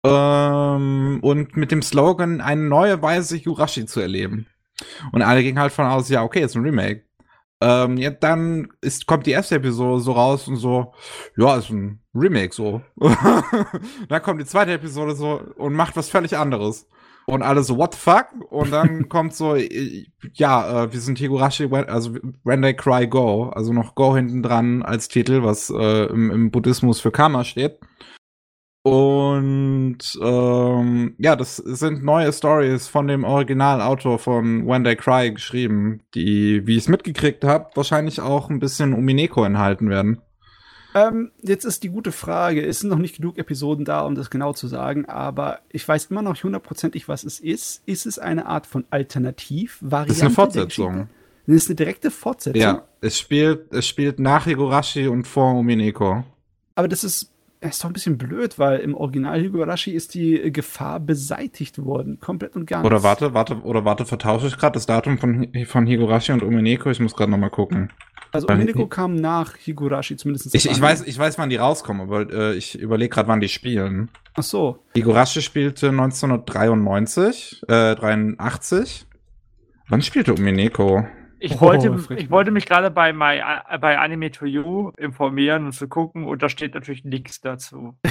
Ähm, und mit dem Slogan, eine neue Weise Higurashi zu erleben. Und alle gingen halt von aus, ja, okay, ist ein Remake. Ähm, ja, dann ist, kommt die erste Episode so raus und so, ja, ist ein Remake so. dann kommt die zweite Episode so und macht was völlig anderes. Und alle so, what the fuck? Und dann kommt so, ja, äh, wir sind Higurashi, also When They Cry Go, also noch Go hinten dran als Titel, was äh, im, im Buddhismus für Karma steht. Und ähm, ja, das sind neue Stories von dem Originalautor von When They Cry geschrieben, die, wie ich es mitgekriegt habe, wahrscheinlich auch ein bisschen Umineko enthalten werden. Ähm, jetzt ist die gute Frage. Es sind noch nicht genug Episoden da, um das genau zu sagen, aber ich weiß immer noch nicht hundertprozentig, was es ist. Ist es eine Art von Alternativ-Variante? Das ist eine Fortsetzung. Das ist eine direkte Fortsetzung. Ja, es spielt, es spielt nach Higurashi und vor Umineko. Aber das ist, das ist doch ein bisschen blöd, weil im Original Higurashi ist die Gefahr beseitigt worden. Komplett und ganz. Oder warte, warte, oder warte, vertausche ich gerade das Datum von, von Higurashi und Umineko? Ich muss gerade nochmal gucken. Also Umineko kam nach Higurashi zumindest. Ich, ich, weiß, ich weiß, wann die rauskommen, aber äh, ich überlege gerade, wann die spielen. Ach so. Higurashi spielte 1993, äh, 83. Wann spielte Umineko? Ich, Oh, wollte, ich wollte mich gerade bei, my, bei Anime to You informieren und zu gucken und da steht natürlich nichts dazu.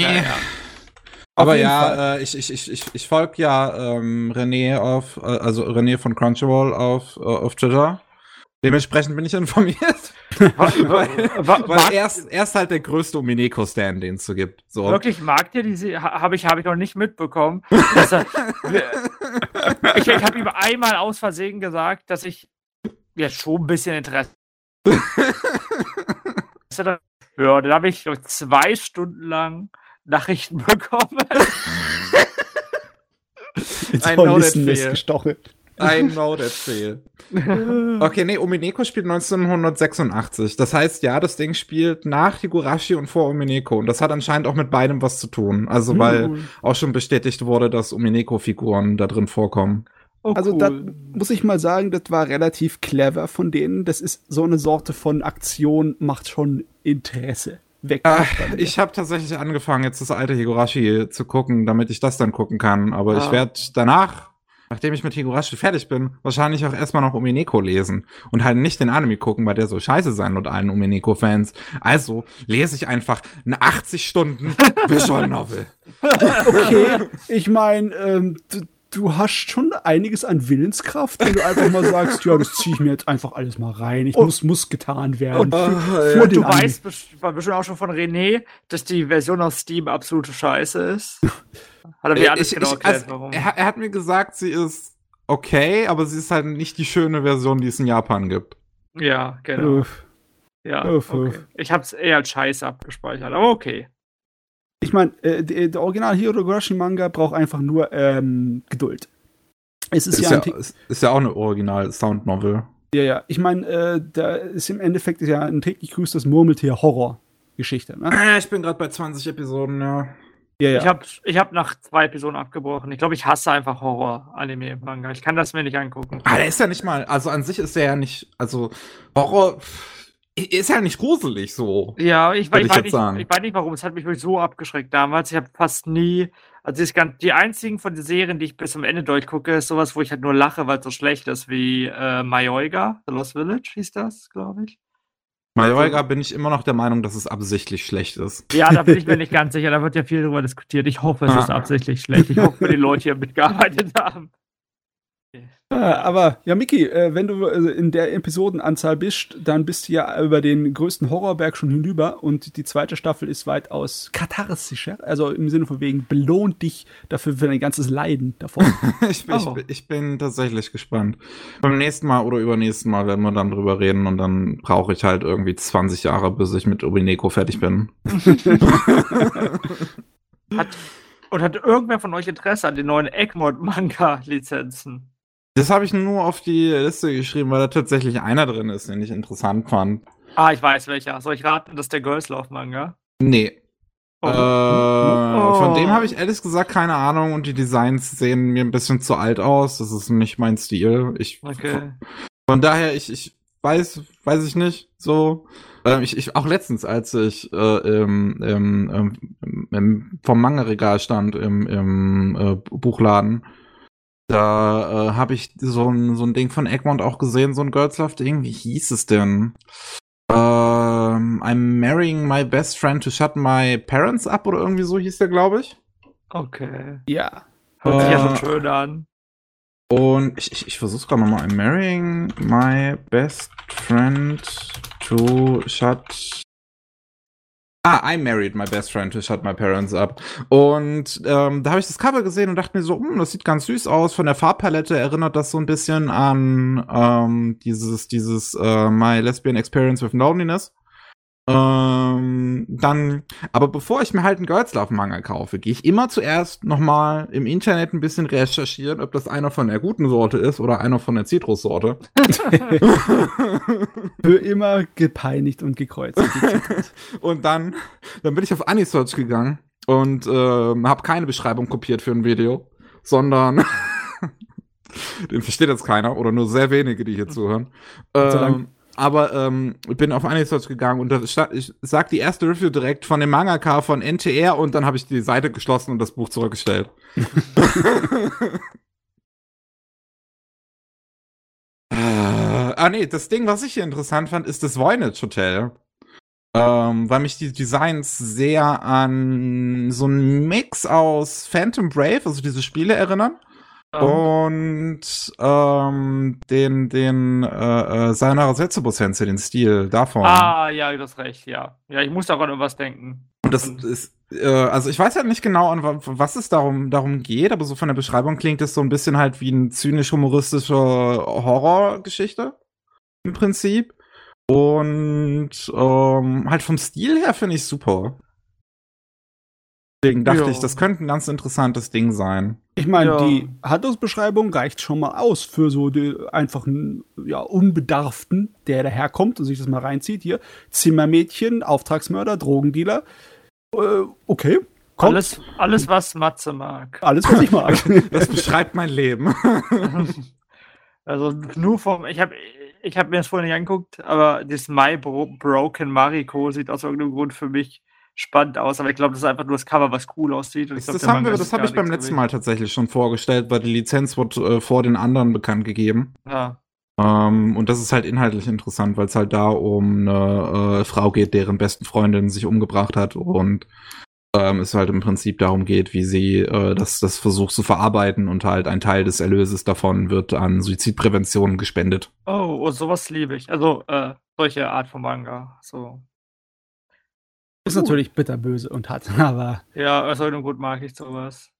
Ja, ja. Aber ja, äh, ich, ich, ich, ich, ich folge ja ähm, René auf, äh, also René von Crunchyroll auf, äh, auf Twitter. Dementsprechend bin ich informiert. weil weil mag- er ist, er ist halt der größte Umineko-Stand, den es so gibt. So. Wirklich, mag dir diese, ha- habe ich, habe ich noch nicht mitbekommen. Dass er, ich ich habe ihm einmal aus Versehen gesagt, dass ich jetzt schon ein bisschen Interesse. ja, dann habe ich zwei Stunden lang Nachrichten bekommen. Ins I know I know that feel. Okay, nee, Umineko spielt 1986. Das heißt, ja, das Ding spielt nach Higurashi und vor Umineko. Und das hat anscheinend auch mit beidem was zu tun. Also, weil Cool. auch schon bestätigt wurde, dass Umineko-Figuren da drin vorkommen. Oh, Also cool. da muss ich mal sagen, das war relativ clever von denen. Das ist so eine Sorte von Aktion, macht schon Interesse. Weg. Damit. ich habe tatsächlich angefangen, jetzt das alte Higurashi zu gucken, damit ich das dann gucken kann. Aber ich Ah. werde danach, nachdem ich mit Higurashi fertig bin, wahrscheinlich auch erstmal noch Umineko lesen und halt nicht den Anime gucken, weil der so scheiße sein und allen Umineko-Fans. Also lese ich einfach eine 80 Stunden Visual Novel. okay, ich meine, ähm, du, du hast schon einiges an Willenskraft, wenn du einfach mal sagst, ja, das ziehe ich mir jetzt einfach alles mal rein. Ich muss, muss getan werden. Und- Für- Ah, für Und den du Anime. weißt bestimmt auch schon von René, dass die Version auf Steam absolute Scheiße ist. Hat er mir alles Ich- genau ich- erklärt, also, warum. er, er hat mir gesagt, sie ist okay, aber sie ist halt nicht die schöne Version, die es in Japan gibt. Ja, genau. Uff. Ja, Uff, okay. uff. Ich habe es eher als Scheiße abgespeichert, aber okay. Ich meine, äh, der, der Original Higurashi Manga braucht einfach nur ähm, Geduld. Es ist, Ist, ja, ja, ein Tick- ist, ist ja auch eine Original-Sound-Novel. ja, ja. Ich meine, äh, da ist im Endeffekt ist ja ein täglich grüßt das Murmeltier Horror-Geschichte. Ne? Ah, Ich bin gerade bei 20 Episoden, ja. Ja, Ich habe ich hab nach zwei Episoden abgebrochen. Ich glaube, ich hasse einfach Horror-Anime-Manga. Ich kann das mir nicht angucken. Ah, der ist ja nicht mal, also an sich ist der ja nicht, also Horror ist ja nicht gruselig so. Ja, ich, ich, ich weiß nicht, sagen. ich weiß nicht warum. Es hat mich wirklich so abgeschreckt damals. Ich habe fast nie. Also das ganz, die einzigen von den Serien, die ich bis zum Ende durchgucke, ist sowas, wo ich halt nur lache, weil es so schlecht ist, wie äh, Mayoiga, The Lost Village hieß das, glaube ich. Majoiga bin ich immer noch der Meinung, dass es absichtlich schlecht ist. Ja, da bin ich mir nicht ganz sicher. Da wird ja viel drüber diskutiert. Ich hoffe, es Ah. ist absichtlich schlecht. Ich hoffe, die Leute hier mitgearbeitet haben. Ah, aber ja, Miki, äh, wenn du äh, in der Episodenanzahl bist, dann bist du ja über den größten Horrorberg schon hinüber und die zweite Staffel ist weitaus katharsischer. Also im Sinne von wegen belohnt dich dafür für dein ganzes Leiden davon. ich, bin, ich, Oh. bin- ich bin tatsächlich gespannt. Beim nächsten Mal oder übernächsten Mal werden wir dann drüber reden und dann brauche ich halt irgendwie 20 Jahre, bis ich mit Ubineko fertig bin. Hat, und hat irgendwer von euch Interesse an den neuen Egmont-Manga-Lizenzen? Das habe ich nur auf die Liste geschrieben, weil da tatsächlich einer drin ist, den ich interessant fand. Ah, ich weiß welcher. Soll ich raten, das ist der Girls Love Manga? Nee. Oh. Äh, Von Oh. dem habe ich ehrlich gesagt keine Ahnung und die Designs sehen mir ein bisschen zu alt aus. Das ist nicht mein Stil. Ich, Okay. Von daher, ich, ich weiß, weiß ich nicht. So, ähm, ich, ich auch letztens, als ich äh, im, im, im, vom Manga-Regal stand im, im äh, Buchladen, da äh, habe ich so ein, so ein Ding von Egmont auch gesehen, so ein Girls Love Ding. Wie hieß es denn? Ähm, I'm marrying my best friend to shut my parents up oder irgendwie so hieß der, glaube ich. Okay. ja. Hört sich ja Äh, schon schön an. Und ich, ich, ich versuch's gerade nochmal. I'm marrying my best friend to shut. Ah, I married my best friend to shut my parents up. Und ähm, da habe ich das Cover gesehen und dachte mir so, hm, das sieht ganz süß aus. Von der Farbpalette erinnert das so ein bisschen an ähm, dieses, dieses äh, My Lesbian Experience with Loneliness. Ähm, dann, aber bevor ich mir halt einen Girls Love Manga kaufe, gehe ich immer zuerst nochmal im Internet ein bisschen recherchieren, ob das einer von der guten Sorte ist oder einer von der Zitrussorte. Für immer gepeinigt und gekreuzt. und dann, dann bin ich auf Anisearch gegangen und äh, habe keine Beschreibung kopiert für ein Video, sondern den versteht jetzt keiner oder nur sehr wenige, die hier zuhören. Ähm, aber ähm, bin auf Anisearch gegangen und da stand, ich sag die erste Review direkt von dem Mangaka von NTR und dann habe ich die Seite geschlossen und das Buch zurückgestellt. ah nee, das Ding, was ich hier interessant fand, ist das Voynich Hotel. Ähm, weil mich die Designs sehr an so einen Mix aus Phantom Brave, also diese Spiele erinnern. Und ähm, den, den äh, äh, Sayonara Setsubo Sensei, den Stil davon. Ah, ja, du hast recht, ja. Ja, ich muss daran an was denken. Und das ist, äh, also ich weiß ja nicht genau, an was es darum, darum geht, aber so von der Beschreibung klingt es so ein bisschen halt wie eine zynisch-humoristische Horrorgeschichte. Im Prinzip. Und ähm, halt vom Stil her finde ich super. Deswegen dachte jo. ich, das könnte ein ganz interessantes Ding sein. Ich meine, ja. die Handlungsbeschreibung reicht schon mal aus für so die einfachen, ja, Unbedarften, der daherkommt und sich das mal reinzieht. Hier, Zimmermädchen, Auftragsmörder, Drogendealer. Äh, okay. Kommt. Alles, alles, was Matze mag. Alles, was ich mag. das beschreibt mein Leben. also nur vom, ich habe ich hab mir das vorher nicht angeguckt, aber das My Bro Broken Mariko sieht aus irgendeinem Grund für mich spannend aus, aber ich glaube, das ist einfach nur das Cover, was cool aussieht. das, glaub, das haben wir, das habe ich beim letzten Mal tatsächlich schon vorgestellt, weil die Lizenz wurde äh, vor den anderen bekannt gegeben. Ja. Ähm, und das ist halt inhaltlich interessant, weil es halt da um eine äh, Frau geht, deren besten Freundin sich umgebracht hat und ähm, es halt im Prinzip darum geht, wie sie äh, das, das versucht zu verarbeiten und halt ein Teil des Erlöses davon wird an Suizidprävention gespendet. Oh, oh sowas liebe ich. Also äh, solche Art von Manga. So ist uh. natürlich bitterböse und hart, aber. Ja, irgendeinem Grund mag ich sowas.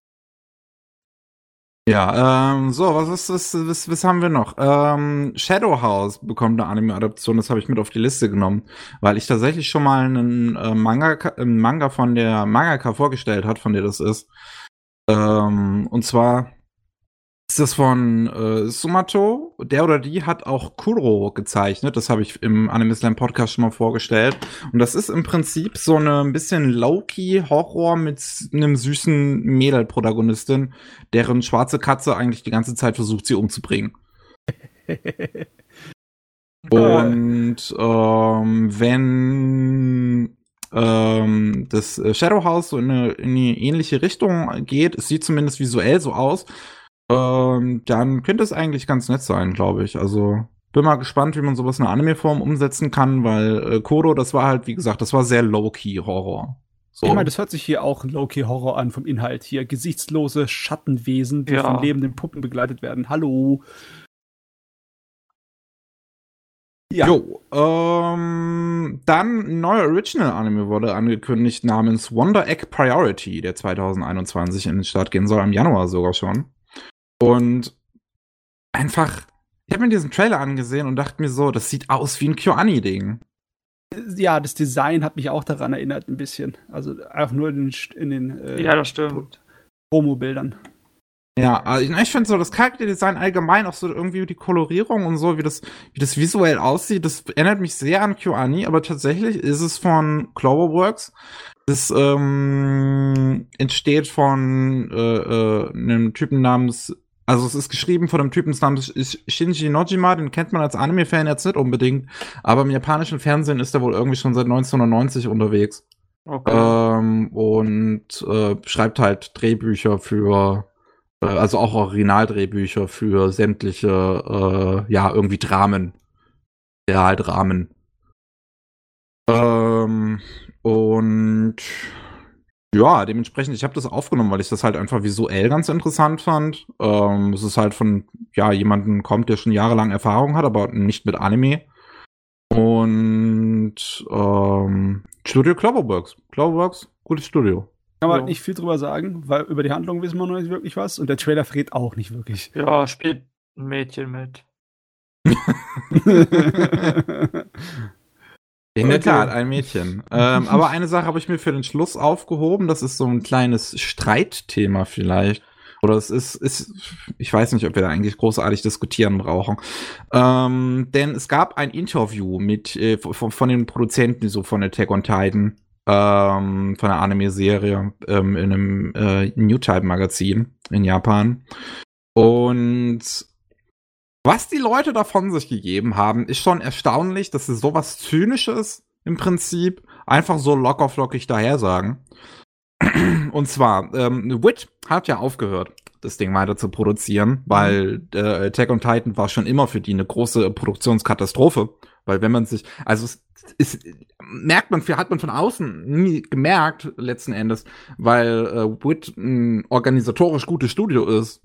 Ja, ähm, so, was ist das, was, was haben wir noch? Ähm, Shadow House bekommt eine Anime-Adaption, das habe ich mit auf die Liste genommen, weil ich tatsächlich schon mal einen äh, Manga, einen Manga von der Mangaka vorgestellt hat, von der das ist. Ähm, und zwar ist das von äh, Sumato. Der oder die hat auch Kuro gezeichnet. Das habe ich im Anime Slam Podcast schon mal vorgestellt. Und das ist im Prinzip so eine ein bisschen low-key Horror mit einem süßen Mädel-Protagonistin, deren schwarze Katze eigentlich die ganze Zeit versucht, sie umzubringen. Und ähm, wenn ähm, das Shadow House so in eine, in eine ähnliche Richtung geht, es sieht zumindest visuell so aus, ähm, dann könnte es eigentlich ganz nett sein, glaube ich. Also bin mal gespannt, wie man sowas in einer Anime-Form umsetzen kann, weil äh, Kodo, das war halt, wie gesagt, das war sehr Low-Key-Horror. So. Ich meine, das hört sich hier auch Low-Key-Horror an vom Inhalt hier. Gesichtslose Schattenwesen, die ja. von lebenden Puppen begleitet werden. Hallo. Ja. Jo, ähm, dann ein neuer Original-Anime wurde angekündigt namens Wonder Egg Priority, der 2021 in den Start gehen soll, im Januar sogar schon. Und einfach, ich habe mir diesen Trailer angesehen und dachte mir so, das sieht aus wie ein KyoAni-Ding. Ja, das Design hat mich auch daran erinnert, ein bisschen. Also einfach nur in den, in den äh, ja, das stimmt. Promo-Bildern. Ja, also ich finde so das Charakterdesign allgemein, auch so irgendwie die Kolorierung und so, wie das, wie das visuell aussieht, das erinnert mich sehr an KyoAni, aber tatsächlich ist es von Cloverworks. Das ähm, entsteht von äh, äh, einem Typen namens also es ist geschrieben von einem Typen namens Shinji Nojima, den kennt man als Anime-Fan jetzt nicht unbedingt, aber im japanischen Fernsehen ist er wohl irgendwie schon seit 1990 unterwegs. Okay. Ähm, und äh, schreibt halt Drehbücher für, äh, also auch Originaldrehbücher für sämtliche, äh, ja, irgendwie Dramen. Ja, halt Rahmen. Ähm, und ja, dementsprechend, ich habe das aufgenommen, weil ich das halt einfach visuell ganz interessant fand. Ähm, es ist halt von, ja, jemanden kommt, der schon jahrelang Erfahrung hat, aber nicht mit Anime. Und ähm, Studio Cloverworks. Cloverworks, gutes Studio. Kann man ja. nicht viel drüber sagen, weil über die Handlung wissen wir noch nicht wirklich was und der Trailer verrät auch nicht wirklich. Ja, spielt ein Mädchen mit. In der Tat, ein Mädchen. ähm, aber eine Sache habe ich mir für den Schluss aufgehoben. Das ist so ein kleines Streitthema vielleicht. Oder es ist, ist, ich weiß nicht, ob wir da eigentlich großartig diskutieren brauchen. Ähm, denn es gab ein Interview mit äh, von, von den Produzenten, so von Attack on Titan, ähm, von der Anime-Serie ähm, in einem äh, New Type Magazin in Japan. Und was die Leute davon sich gegeben haben, ist schon erstaunlich, dass sie sowas Zynisches im Prinzip einfach so lockerflockig daher sagen. Und zwar, ähm, Wit hat ja aufgehört, das Ding weiter zu produzieren, weil äh, Attack on Titan war schon immer für die eine große Produktionskatastrophe. Weil wenn man sich, also es ist, merkt man, hat man von außen nie gemerkt, letzten Endes, weil äh, Wit ein organisatorisch gutes Studio ist.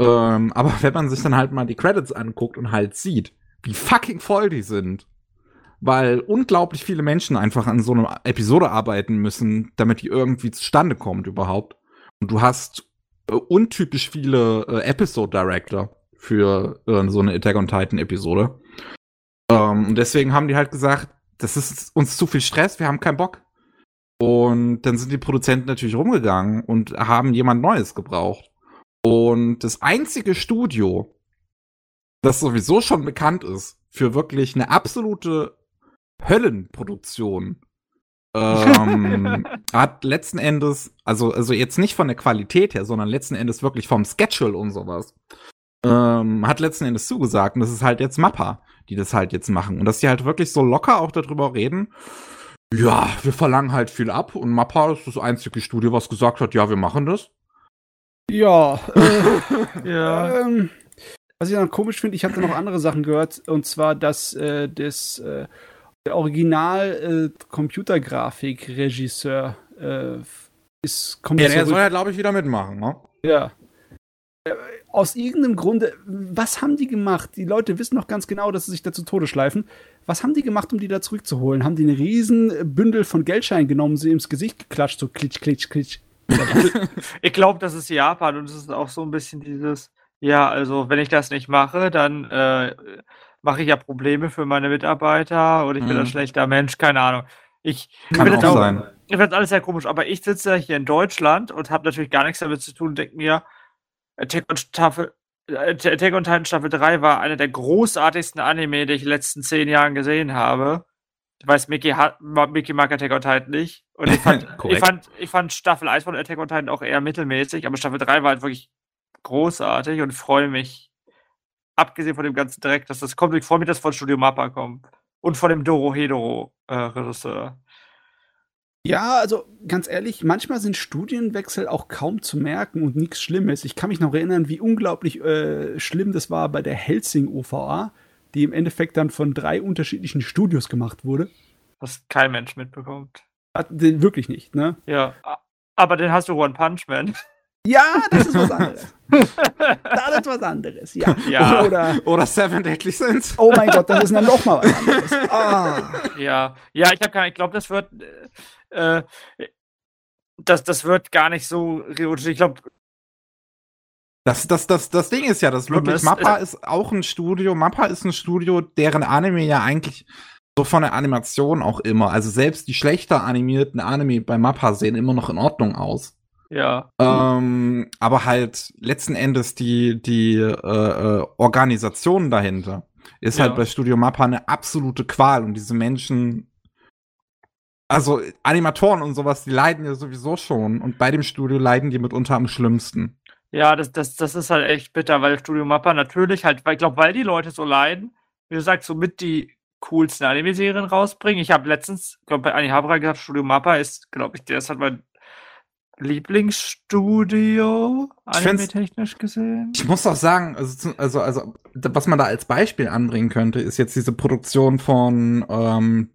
Ähm, aber wenn man sich dann halt mal die Credits anguckt und halt sieht, wie fucking voll die sind, weil unglaublich viele Menschen einfach an so einer Episode arbeiten müssen, damit die irgendwie zustande kommt überhaupt. Und du hast äh, untypisch viele äh, Episode Director für äh, so eine Attack on Titan Episode. Ähm, und deswegen haben die halt gesagt, das ist uns zu viel Stress, wir haben keinen Bock. Und dann sind die Produzenten natürlich rumgegangen und haben jemand Neues gebraucht. Und das einzige Studio, das sowieso schon bekannt ist, für wirklich eine absolute Höllenproduktion, ähm, hat letzten Endes, also, also jetzt nicht von der Qualität her, sondern letzten Endes wirklich vom Schedule und sowas, ähm, hat letzten Endes zugesagt. Und das ist halt jetzt Mappa, die das halt jetzt machen. Und dass die halt wirklich so locker auch darüber reden. Ja, wir verlangen halt viel ab und Mappa ist das einzige Studio, was gesagt hat, ja, wir machen das. Ja, äh, ja. Ähm, was ich dann komisch finde, ich hatte noch andere Sachen gehört, und zwar, dass äh, das äh, der Original äh, Computergrafik-Regisseur äh, ist kommt Ja, der soll ja, glaube ich, wieder mitmachen, ne? Ja. Äh, aus irgendeinem Grunde, was haben die gemacht? Die Leute wissen noch ganz genau, dass sie sich da zu Tode schleifen. Was haben die gemacht, um die da zurückzuholen? Haben die einen riesen Bündel von Geldscheinen genommen, sie ins Gesicht geklatscht, so klitsch, klitsch, klitsch. Ich glaube, das ist Japan und es ist auch so ein bisschen dieses, ja, also wenn ich das nicht mache, dann äh, mache ich ja Probleme für meine Mitarbeiter oder ich bin mhm. ein schlechter Mensch, keine Ahnung. Ich kann auch, auch sein. Ich finde alles sehr komisch, aber ich sitze hier in Deutschland und habe natürlich gar nichts damit zu tun und denke mir, Attack on, Staffel, Attack on Titan Staffel 3 war einer der großartigsten Anime, die ich in den letzten zehn Jahren gesehen habe. Ich weiß, Mickey, hat, Mickey mag Attack on Titan nicht. Und ich fand, ich, fand, ich fand Staffel 1 von Attack on Titan auch eher mittelmäßig, aber Staffel 3 war halt wirklich großartig und freue mich, abgesehen von dem ganzen Dreck, dass das kommt. Ich freue mich, dass von Studio Mappa kommt. Und von dem Doro Hedoro äh, Regisseur. Ja, also ganz ehrlich, manchmal sind Studienwechsel auch kaum zu merken und nichts Schlimmes. Ich kann mich noch erinnern, wie unglaublich äh, schlimm das war bei der Helsing OVA, die im Endeffekt dann von drei unterschiedlichen Studios gemacht wurde. Was kein Mensch mitbekommt. Hat, wirklich nicht, ne? Ja. Aber den hast du One Punch Man. Ja, das ist was anderes. das ist was anderes, ja. ja. Oder, oder Seven Deadly Sins. Oh mein Gott, das ist dann noch mal was anderes. Ah. Ja, ja, ich habe keine, ich glaube, das wird, äh, das, das wird gar nicht so, ich glaube, das, das, das, das Ding ist ja, dass wirklich Mappa ist auch ein Studio. Mappa ist ein Studio, deren Anime ja eigentlich so von der Animation auch immer. Also selbst die schlechter animierten Anime bei Mappa sehen immer noch in Ordnung aus. Ja. Ähm, aber halt letzten Endes die, die äh, äh, Organisation dahinter ist halt ja. halt bei Studio Mappa eine absolute Qual und diese Menschen, also Animatoren und sowas, die leiden ja sowieso schon und bei dem Studio leiden die mitunter am schlimmsten. Ja, das, das, das ist halt echt bitter, weil Studio Mappa natürlich halt, weil ich glaube, weil die Leute so leiden, wie du sagst, somit die coolsten Anime-Serien rausbringen. Ich habe letztens, glaube bei Anihabara gesagt, Studio Mappa ist, glaube ich, der ist halt mein Lieblingsstudio, anime-technisch gesehen? Ich muss auch sagen, also, also, also, was man da als Beispiel anbringen könnte, ist jetzt diese Produktion von ähm,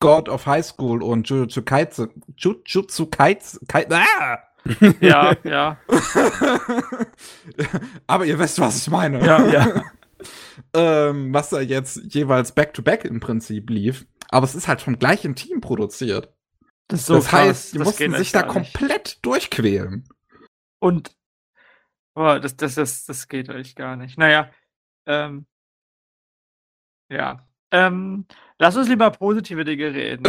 God of High School und Jujutsu Kaisen. Jujutsu Kaisen. Ah! Ja, ja. Aber ihr wisst, was ich meine. Ja, ja. ähm, was da jetzt jeweils back-to-back -back im Prinzip lief. Aber es ist halt vom gleichen Team produziert. Das, so das heißt, die mussten sich da komplett nicht. durchquälen. Und oh, das, das, das, das geht euch gar nicht. Naja, ähm, ja. Ähm, Lass uns lieber positive Dinge reden.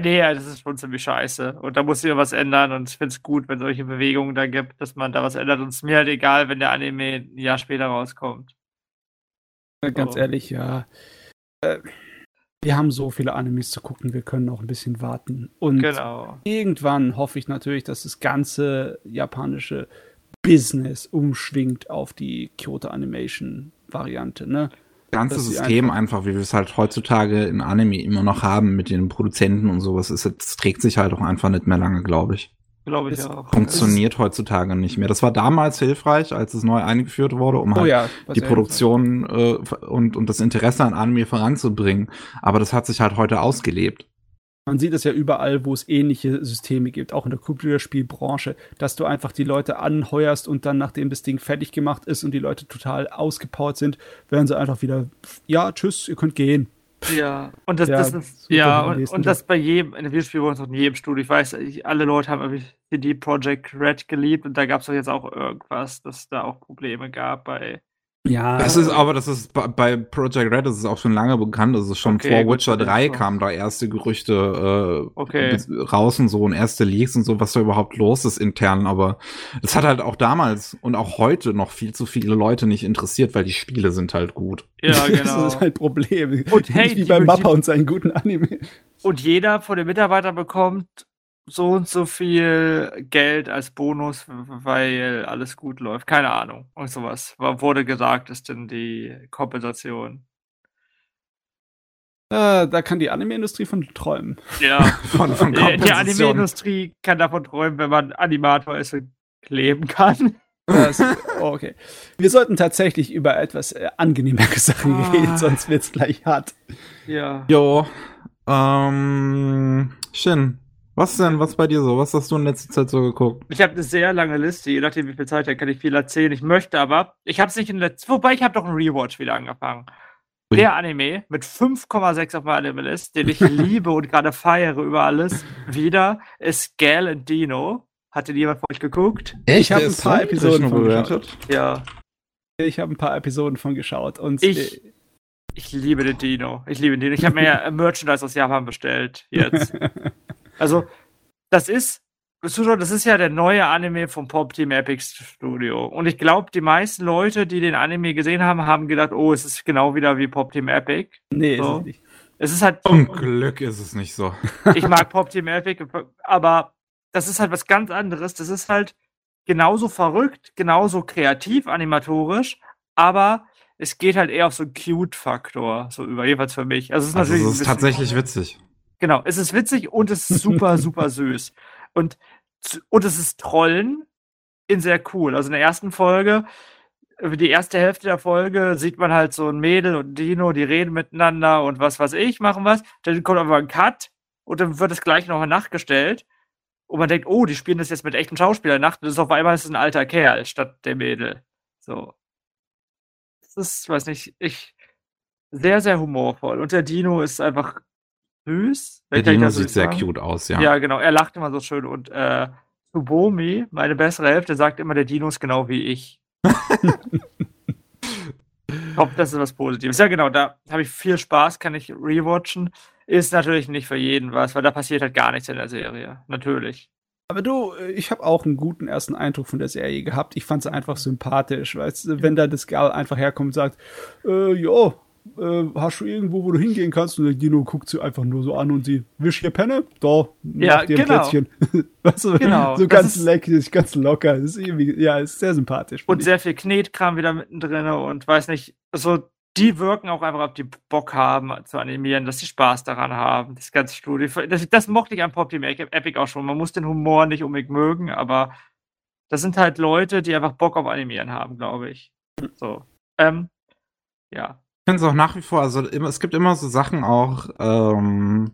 Nee, das ist schon ziemlich scheiße. Und da muss sich was ändern. Und ich finde es gut, wenn es solche Bewegungen da gibt, dass man da was ändert. Und es ist mir halt egal, wenn der Anime ein Jahr später rauskommt. Ganz So. ehrlich, ja. Äh, wir haben so viele Animes zu gucken, wir können noch ein bisschen warten. Und Genau. irgendwann hoffe ich natürlich, dass das ganze japanische Business umschwingt auf die Kyoto Animation Variante, ne? Ganze System einfach, wie wir es halt heutzutage in Anime immer noch haben mit den Produzenten und sowas, ist, es trägt sich halt auch einfach nicht mehr lange, glaube ich. Glaube ich Es auch. Funktioniert heutzutage nicht mehr. Das war damals hilfreich, als es neu eingeführt wurde, um Oh halt ja, die Produktion äh, und, und das Interesse an Anime voranzubringen. Aber das hat sich halt heute ausgelebt. Man sieht es ja überall, wo es ähnliche Systeme gibt, auch in der Computerspielbranche, dass du einfach die Leute anheuerst und dann, nachdem das Ding fertig gemacht ist und die Leute total ausgepowert sind, werden sie einfach wieder, ja, tschüss, ihr könnt gehen. Ja, und das, Ja, das ist, ja, und, und das bei jedem, in der Videospielbranche und in jedem Studio. Ich weiß, ich, alle Leute haben irgendwie CD Projekt Red geliebt und da gab es doch jetzt auch irgendwas, dass da auch Probleme gab bei. Ja, Das ist aber, das ist bei- Project Red, das ist auch schon lange bekannt. Das ist schon Okay, vor gut, Witcher das 3 ist so. kamen da erste Gerüchte äh, Okay. raus und so und erste Leaks und so, was da überhaupt los ist intern. Aber das hat halt auch damals und auch heute noch viel zu viele Leute nicht interessiert, weil die Spiele sind halt gut. Ja, das genau. ist halt ein Problem. Und hey, Nicht wie die- bei die- Mappa und seinen guten Anime. Und jeder von den Mitarbeitern bekommt so und so viel Geld als Bonus, weil alles gut läuft. Keine Ahnung. Und sowas. War- Wurde gesagt, ist denn die Kompensation. Äh, da kann die Anime-Industrie von träumen. Ja. Von, von Die. Anime-Industrie kann davon träumen, wenn man Animator ist und kleben kann. Das, oh, okay. Wir sollten tatsächlich über etwas äh, angenehmere Sachen Ah. reden, sonst wird's gleich hart. Ja. Jo. Ähm, Shin, was denn, was bei dir so? Was hast du in letzter Zeit so geguckt? Ich habe eine sehr lange Liste, je nachdem wie viel Zeit, da kann ich viel erzählen. Ich möchte aber, ich habe es nicht in letzter, wobei ich habe doch einen Rewatch wieder angefangen. Ui. Der Anime mit 5,6 auf meiner Anime-List, den ich liebe und gerade feiere über alles, wieder ist Gal and Dino. Hat den jemand von euch geguckt? Ich hab Der ein paar so Episoden von bewertet. Ja. Ich habe ein paar Episoden von geschaut und Ich- äh, Ich liebe den Dino. Ich liebe den Dino. Ich habe mir ja Merchandise aus Japan bestellt jetzt. Also, das ist, Zuschauer, das ist ja der neue Anime vom Pop Team Epic Studio. Und ich glaube, die meisten Leute, die den Anime gesehen haben, haben gedacht, oh, es ist genau wieder wie Pop Team Epic. nee, So. ist es nicht. Es ist halt, Zum Glück ist es nicht so. ich mag Pop Team Epic, aber das ist halt was ganz anderes. Das ist halt genauso verrückt, genauso kreativ, animatorisch, aber es geht halt eher auf so einen Cute-Faktor, so über, jedenfalls für mich. Also es ist Also natürlich es ist tatsächlich witzig. Genau, es ist witzig und es ist super, super süß. Und, und es ist Trollen in sehr cool. Also in der ersten Folge, äh, die erste Hälfte der Folge, sieht man halt so ein Mädel und Dino, die reden miteinander und was weiß ich, machen was. Dann kommt aber ein Cut und dann wird es gleich noch nachgestellt. Und man denkt, oh, die spielen das jetzt mit echten Schauspielern nach. Und das ist auf einmal ist es ein alter Kerl statt der Mädel. So. Das ist, weiß nicht, ich, sehr, sehr humorvoll. Und der Dino ist einfach süß. Der Dino sieht sehr sagen? cute aus, ja. Ja. genau. Er lacht immer so schön. Und äh, Tsubomi, meine bessere Hälfte, sagt immer, der Dino ist genau wie ich. ich hoffe, das ist was Positives. Ja, genau. Da habe ich viel Spaß, kann ich rewatchen. Ist natürlich nicht für jeden was, weil da passiert halt gar nichts in der Serie. Natürlich. Aber du, äh, ich habe auch einen guten ersten Eindruck von der Serie gehabt. Ich fand sie einfach sympathisch, weißt du, wenn da das Girl einfach herkommt und sagt, äh, ja, äh, hast du irgendwo, wo du hingehen kannst? Und der Dino guckt sie einfach nur so an und sie, wisch hier Penne? Da, Ja, mach dir ein genau. Plätzchen. weißt du, Genau, so ganz leckig, ganz locker. Das ist irgendwie, ja, ist sehr sympathisch. Und sehr viel Knetkram wieder mittendrin und weiß nicht, so die wirken auch einfach, ob die Bock haben zu animieren, dass sie Spaß daran haben. Das ganze Studio. Das, das mochte ich an Pop Team Epic auch schon. Man muss den Humor nicht unbedingt mögen, aber das sind halt Leute, die einfach Bock auf Animieren haben, glaube ich. So. Ähm, ja. Ich finde es auch nach wie vor, also immer, es gibt immer so Sachen auch, ähm,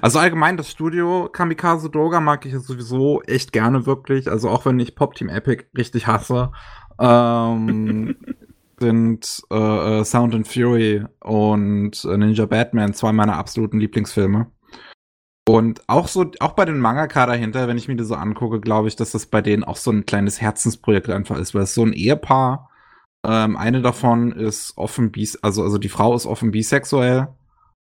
also allgemein das Studio Kamikaze Doga mag ich sowieso echt gerne wirklich, also auch wenn ich Pop Team Epic richtig hasse, ähm, sind äh, äh, Sound and Fury und äh, Ninja Batman zwei meiner absoluten Lieblingsfilme. Und auch so, auch bei den Mangaka dahinter, wenn ich mir die so angucke, glaube ich, dass das bei denen auch so ein kleines Herzensprojekt einfach ist, weil es so ein Ehepaar Ähm, eine davon ist offen bis, also, also die Frau ist offen bisexuell.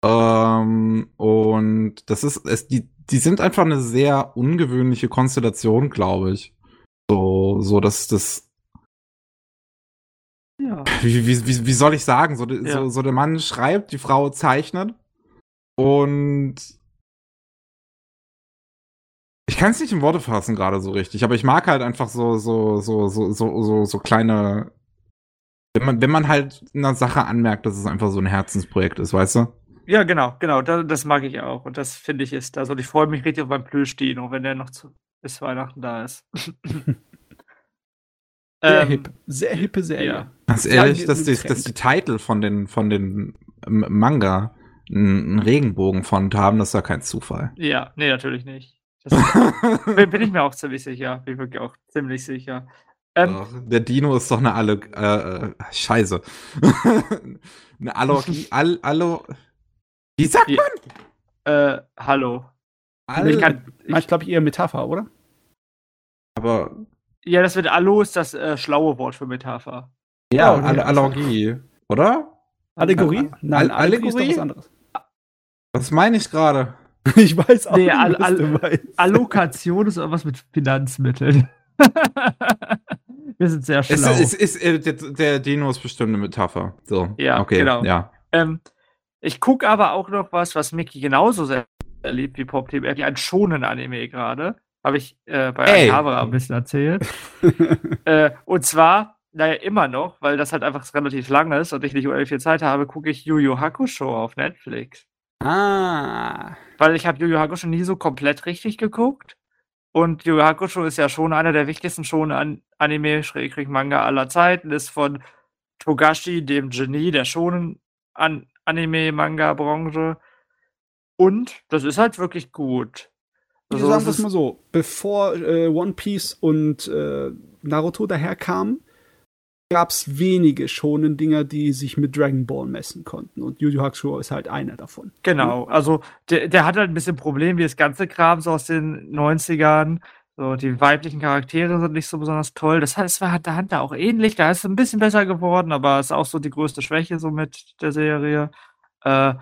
Ähm, und das ist, es, die, die sind einfach eine sehr ungewöhnliche Konstellation, glaube ich. So, so, dass das, Ja. wie, wie, wie, wie soll ich sagen? So, Ja. so, so der Mann schreibt, die Frau zeichnet. Und ich kann es nicht in Worte fassen gerade so richtig, aber ich mag halt einfach so, so, so, so, so, so, so kleine. Wenn man, wenn man halt einer Sache anmerkt, dass es einfach so ein Herzensprojekt ist, weißt du? Ja, genau, genau. Da, das mag ich auch. Und das finde ich ist das. Und ich freue mich richtig auf meinen Plüschdino, wenn der noch zu, bis Weihnachten da ist. Sehr Ähm, hip. Sehr hippe Serie. ja. Ganz ehrlich, dass die, dass die Titel von den, von den ähm, Manga einen Regenbogenfont haben, das ist ja kein Zufall. Ja, nee, natürlich nicht. Das bin, bin ich mir auch ziemlich sicher. Bin ich wirklich auch ziemlich sicher. Ähm, Doch, der Dino ist doch eine Alle äh, äh, Scheiße. eine Allergie, All, Allo. Wie sagt Ja. äh, hallo. All, Ich kann, Ich ich, glaube eher Metapher, oder? aber ja, das wird Allo ist das äh, schlaue Wort für Metapher. ja, okay. All Allergie, oder? Allegorie? Nein, All- Allegorie ist doch Allegorie? was anderes. Was meine ich gerade? Ich weiß auch Nee, nicht, was meinst. Allokation ist irgendwas mit Finanzmitteln. Wir sind sehr Es, schlau. es ist äh, der, der Dino ist bestimmt eine Metapher. So, Ja, okay, genau. ja. Ähm, ich gucke aber auch noch was, was Mickey genauso sehr erlebt wie Pop TV, ein schonen Anime gerade. Habe ich äh, bei Ey. Akavara ein bisschen erzählt. äh, und zwar, naja, immer noch, weil das halt einfach relativ lang ist und ich nicht unendlich viel Zeit habe, gucke ich Yu Yu Hakusho auf Netflix. ah. Weil ich habe Yu Yu Hakusho nie so komplett richtig geguckt. Und Yu Hakusho ist ja schon einer der wichtigsten schon an Anime, Schrägstrich Manga aller Zeiten, ist von Togashi, dem Genie der schonen an Anime-Manga-Branche. Und das ist halt wirklich gut. Wir Also, sagen es das ist- mal so, bevor äh, One Piece und äh, Naruto daherkamen, gab es wenige schonen Dinger, die sich mit Dragon Ball messen konnten. Und Yu Yu Hakusho ist halt einer davon. Genau, also der, der hat halt ein bisschen Problem wie das ganze Kram so aus den 90ern. So, die weiblichen Charaktere sind nicht so besonders toll. Das heißt, es war Hunter Hunter auch ähnlich. Da ist es ein bisschen besser geworden, aber ist auch so die größte Schwäche so mit der Serie. Äh,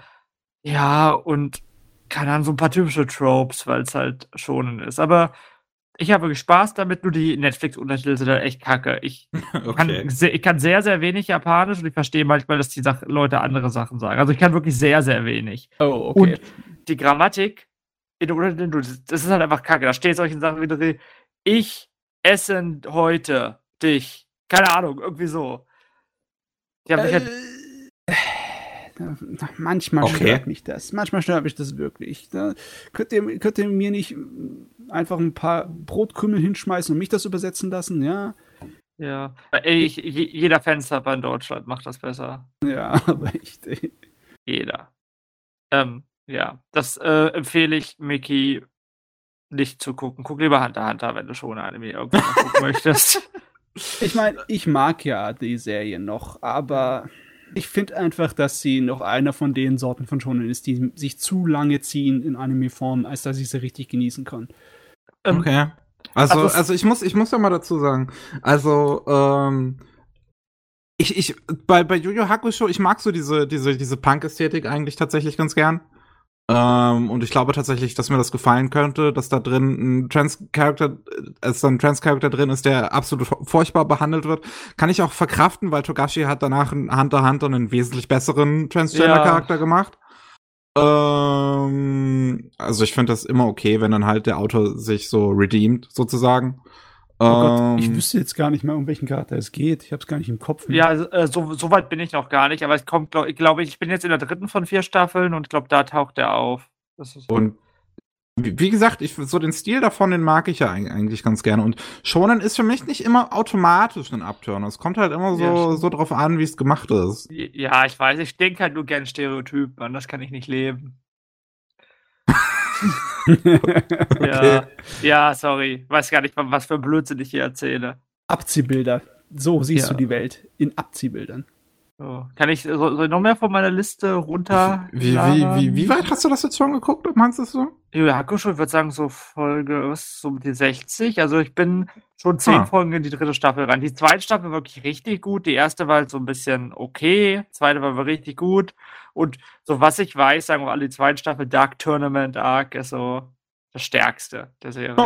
ja, und keine Ahnung, so ein paar typische Tropes, weil es halt schonen ist. Aber ich habe wirklich Spaß damit, nur die Netflix-Untertitel sind halt echt kacke. Ich Okay. kann, sehr, ich kann sehr, sehr wenig Japanisch und ich verstehe manchmal, dass die Sach Leute andere Sachen sagen. Also ich kann wirklich sehr, sehr wenig. Oh, Und die Grammatik in den Untertiteln, das ist halt einfach kacke. Da steht solche Sachen wie ich esse heute dich. Keine Ahnung, irgendwie so. Die haben mich halt, Äh, manchmal Okay. stört mich das. Manchmal stört mich das wirklich. Da könnt, ihr, könnt ihr mir nicht einfach ein paar Brotkrümel hinschmeißen und mich das übersetzen lassen? Ja, ja. Ey, ich, je- jeder Fansub in Deutschland macht das besser. ja, aber. Ey. Jeder. Ähm, ja, das äh, empfehle ich Mickey nicht zu gucken. Guck lieber Hunter Hunter, wenn du schon Anime irgendwann gucken möchtest. Ich meine, ich mag ja die Serie noch, aber ich finde einfach, dass sie noch einer von den Sorten von Shonen ist, die sich zu lange ziehen in Anime-Form, als dass ich sie richtig genießen kann. Ähm, Okay. Also, also also ich muss, ich muss ja mal dazu sagen, also, ähm, ich, ich, bei, bei Yu Yu Hakusho, ich mag so diese, diese, diese Punk-Ästhetik eigentlich tatsächlich ganz gern. Ähm, und ich glaube tatsächlich, dass mir das gefallen könnte, dass da drin ein Trans-Charakter, als da ein Trans-Charakter drin ist, der absolut furchtbar behandelt wird. Kann ich auch verkraften, weil Togashi hat danach in Hunter Hunter einen wesentlich besseren Transgender-Charakter gemacht. Ähm, also ich finde das immer okay, wenn dann halt der Autor sich so redeemt, sozusagen. Oh Gott, ich Ähm, wüsste jetzt gar nicht mehr, um welchen Charakter es geht. Ich habe es gar nicht im Kopf. Ja, also, äh, so, so weit bin ich noch gar nicht, aber es kommt, glaube glaub ich, ich bin jetzt in der dritten von vier Staffeln und glaube, da taucht er auf. Das ist, Und wie gesagt, ich, so den Stil davon, den mag ich ja eig- eigentlich ganz gerne. Und Shonen ist für mich nicht immer automatisch ein Abturner. Es kommt halt immer Ja, so, stimmt. so drauf an, wie es gemacht ist. ja, ich weiß, ich denke halt nur gern Stereotypen, an das kann ich nicht leben. Ja, ja, sorry. Weiß gar nicht, was für Blödsinn ich hier erzähle. Abziehbilder. So siehst Ja. du die Welt. In Abziehbildern. So. Kann ich soll, soll ich noch mehr von meiner Liste runter? Wie, wie, wie, wie weit hast du das jetzt schon geguckt? Meinst du das so? Yu Yu Hakusho, ich würde sagen, so Folge, was, so die 60. Also ich bin schon zehn Ah. Folgen in die dritte Staffel rein. Die zweite Staffel war wirklich richtig gut. Die erste war halt so ein bisschen okay. Zweite war aber richtig gut. Und so was ich weiß, sagen wir alle, die zweite Staffel Dark Tournament Arc ist so das stärkste der Serie.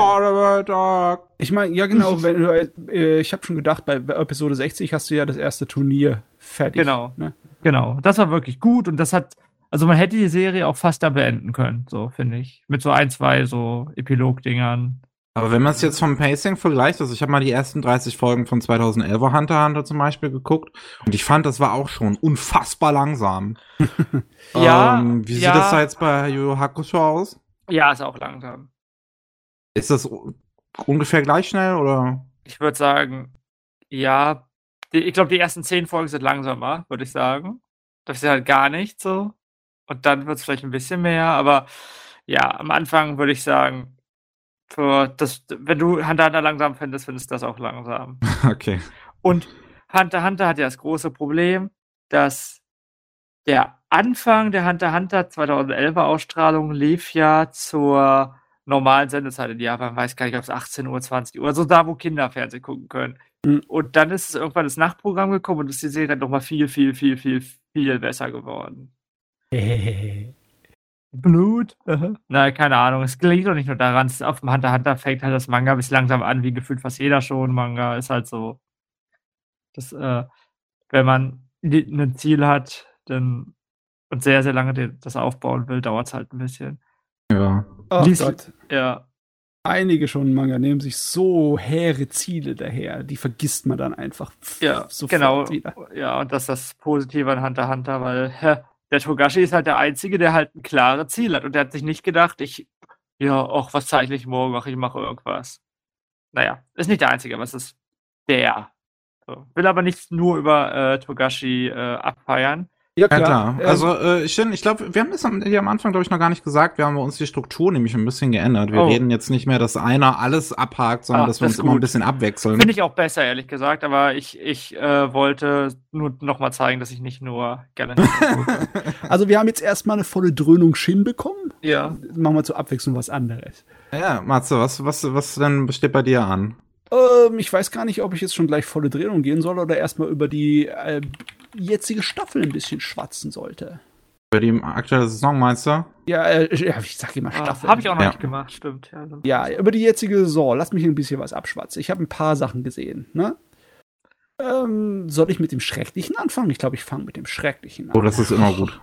Ich meine, ja genau, wenn du, äh, ich habe schon gedacht, bei Episode 60 hast du ja das erste Turnier fertig. Genau. Ne? Genau. Das war wirklich gut und das hat, also man hätte die Serie auch fast da beenden können, so finde ich. Mit so ein, zwei so Epilog-Dingern. Aber wenn man es jetzt vom Pacing vergleicht, also ich habe mal die ersten 30 Folgen von 2011er Hunter x Hunter zum Beispiel geguckt und ich fand, das war auch schon unfassbar langsam. Ja, ähm, wie sieht ja. das da jetzt bei Yu Hakusho aus? Ja, ist auch langsam. Ist das ungefähr gleich schnell oder? Ich würde sagen, ja, die, ich glaube, die ersten zehn Folgen sind langsamer, würde ich sagen. Das ist halt gar nicht so. Und dann wird es vielleicht ein bisschen mehr, aber ja, am Anfang würde ich sagen, für das, wenn du Hunter Hunter langsam findest, findest du das auch langsam. Okay. Und Hunter Hunter hat ja das große Problem, dass der Anfang der Hunter Hunter 2011er Ausstrahlung lief ja zur normalen Sendezeit in Japan. Ich weiß gar nicht, ob es 18 Uhr, 20 Uhr, also da, wo Kinder Fernsehen gucken können. Mhm. Und dann ist es irgendwann das Nachtprogramm gekommen und ist die Serie nochmal viel, viel, viel, viel, viel besser geworden. Blut? Na, keine Ahnung. Es liegt doch nicht nur daran, es auf dem Hunter Hunter fängt halt das Manga bis langsam an, wie gefühlt fast jeder schon Manga. Ist halt so. Das, äh, wenn man ein Ziel hat, dann und sehr, sehr lange das aufbauen will, dauert es halt ein bisschen. Ja. Ach Lies- Gott. Ja. Einige schon Manga nehmen sich so hehre Ziele daher, die vergisst man dann einfach Ja, sofort genau. wieder. Ja, und das ist das Positive an Hunter x Hunter, weil hä, der Togashi ist halt der Einzige, der halt ein klares Ziel hat. Und der hat sich nicht gedacht, ich, ja, ach, was zeichne ich morgen? Ach, ich mache irgendwas. Naja, ist nicht der Einzige, aber es ist der. So. Will aber nicht nur über äh, Togashi äh, abfeiern. Ja, Ja, klar. Ähm, Also, äh, ich, find- ich glaube, wir haben das am, hier am Anfang, glaube ich, noch gar nicht gesagt. Wir haben bei uns die Struktur nämlich ein bisschen geändert. Wir Oh. reden jetzt nicht mehr, dass einer alles abhakt, sondern Ah, dass wir das uns immer ein bisschen abwechseln. Finde ich auch besser, ehrlich gesagt, aber ich, ich äh, wollte nur nochmal zeigen, dass ich nicht nur gerne also wir haben jetzt erstmal eine volle Dröhnung Shin bekommen. ja. Machen wir zur Abwechslung was anderes. ja, Matze, was, was, was denn steht bei dir an? Ähm, ich weiß gar nicht, ob ich jetzt schon gleich volle Drehung gehen soll oder erstmal über die äh, jetzige Staffel ein bisschen schwatzen sollte. Bei die aktuelle Saison meinst du? Ja, äh, ich sag immer Ah, Staffel. Habe ich auch noch Ja. nicht gemacht, stimmt. Ja, dann- Ja, über die jetzige Saison. Lass mich ein bisschen was abschwatzen. Ich habe ein paar Sachen gesehen. Ne? Ähm, soll ich mit dem Schrecklichen anfangen? Ich glaube, ich fange mit dem Schrecklichen an. Oh, das ist immer gut.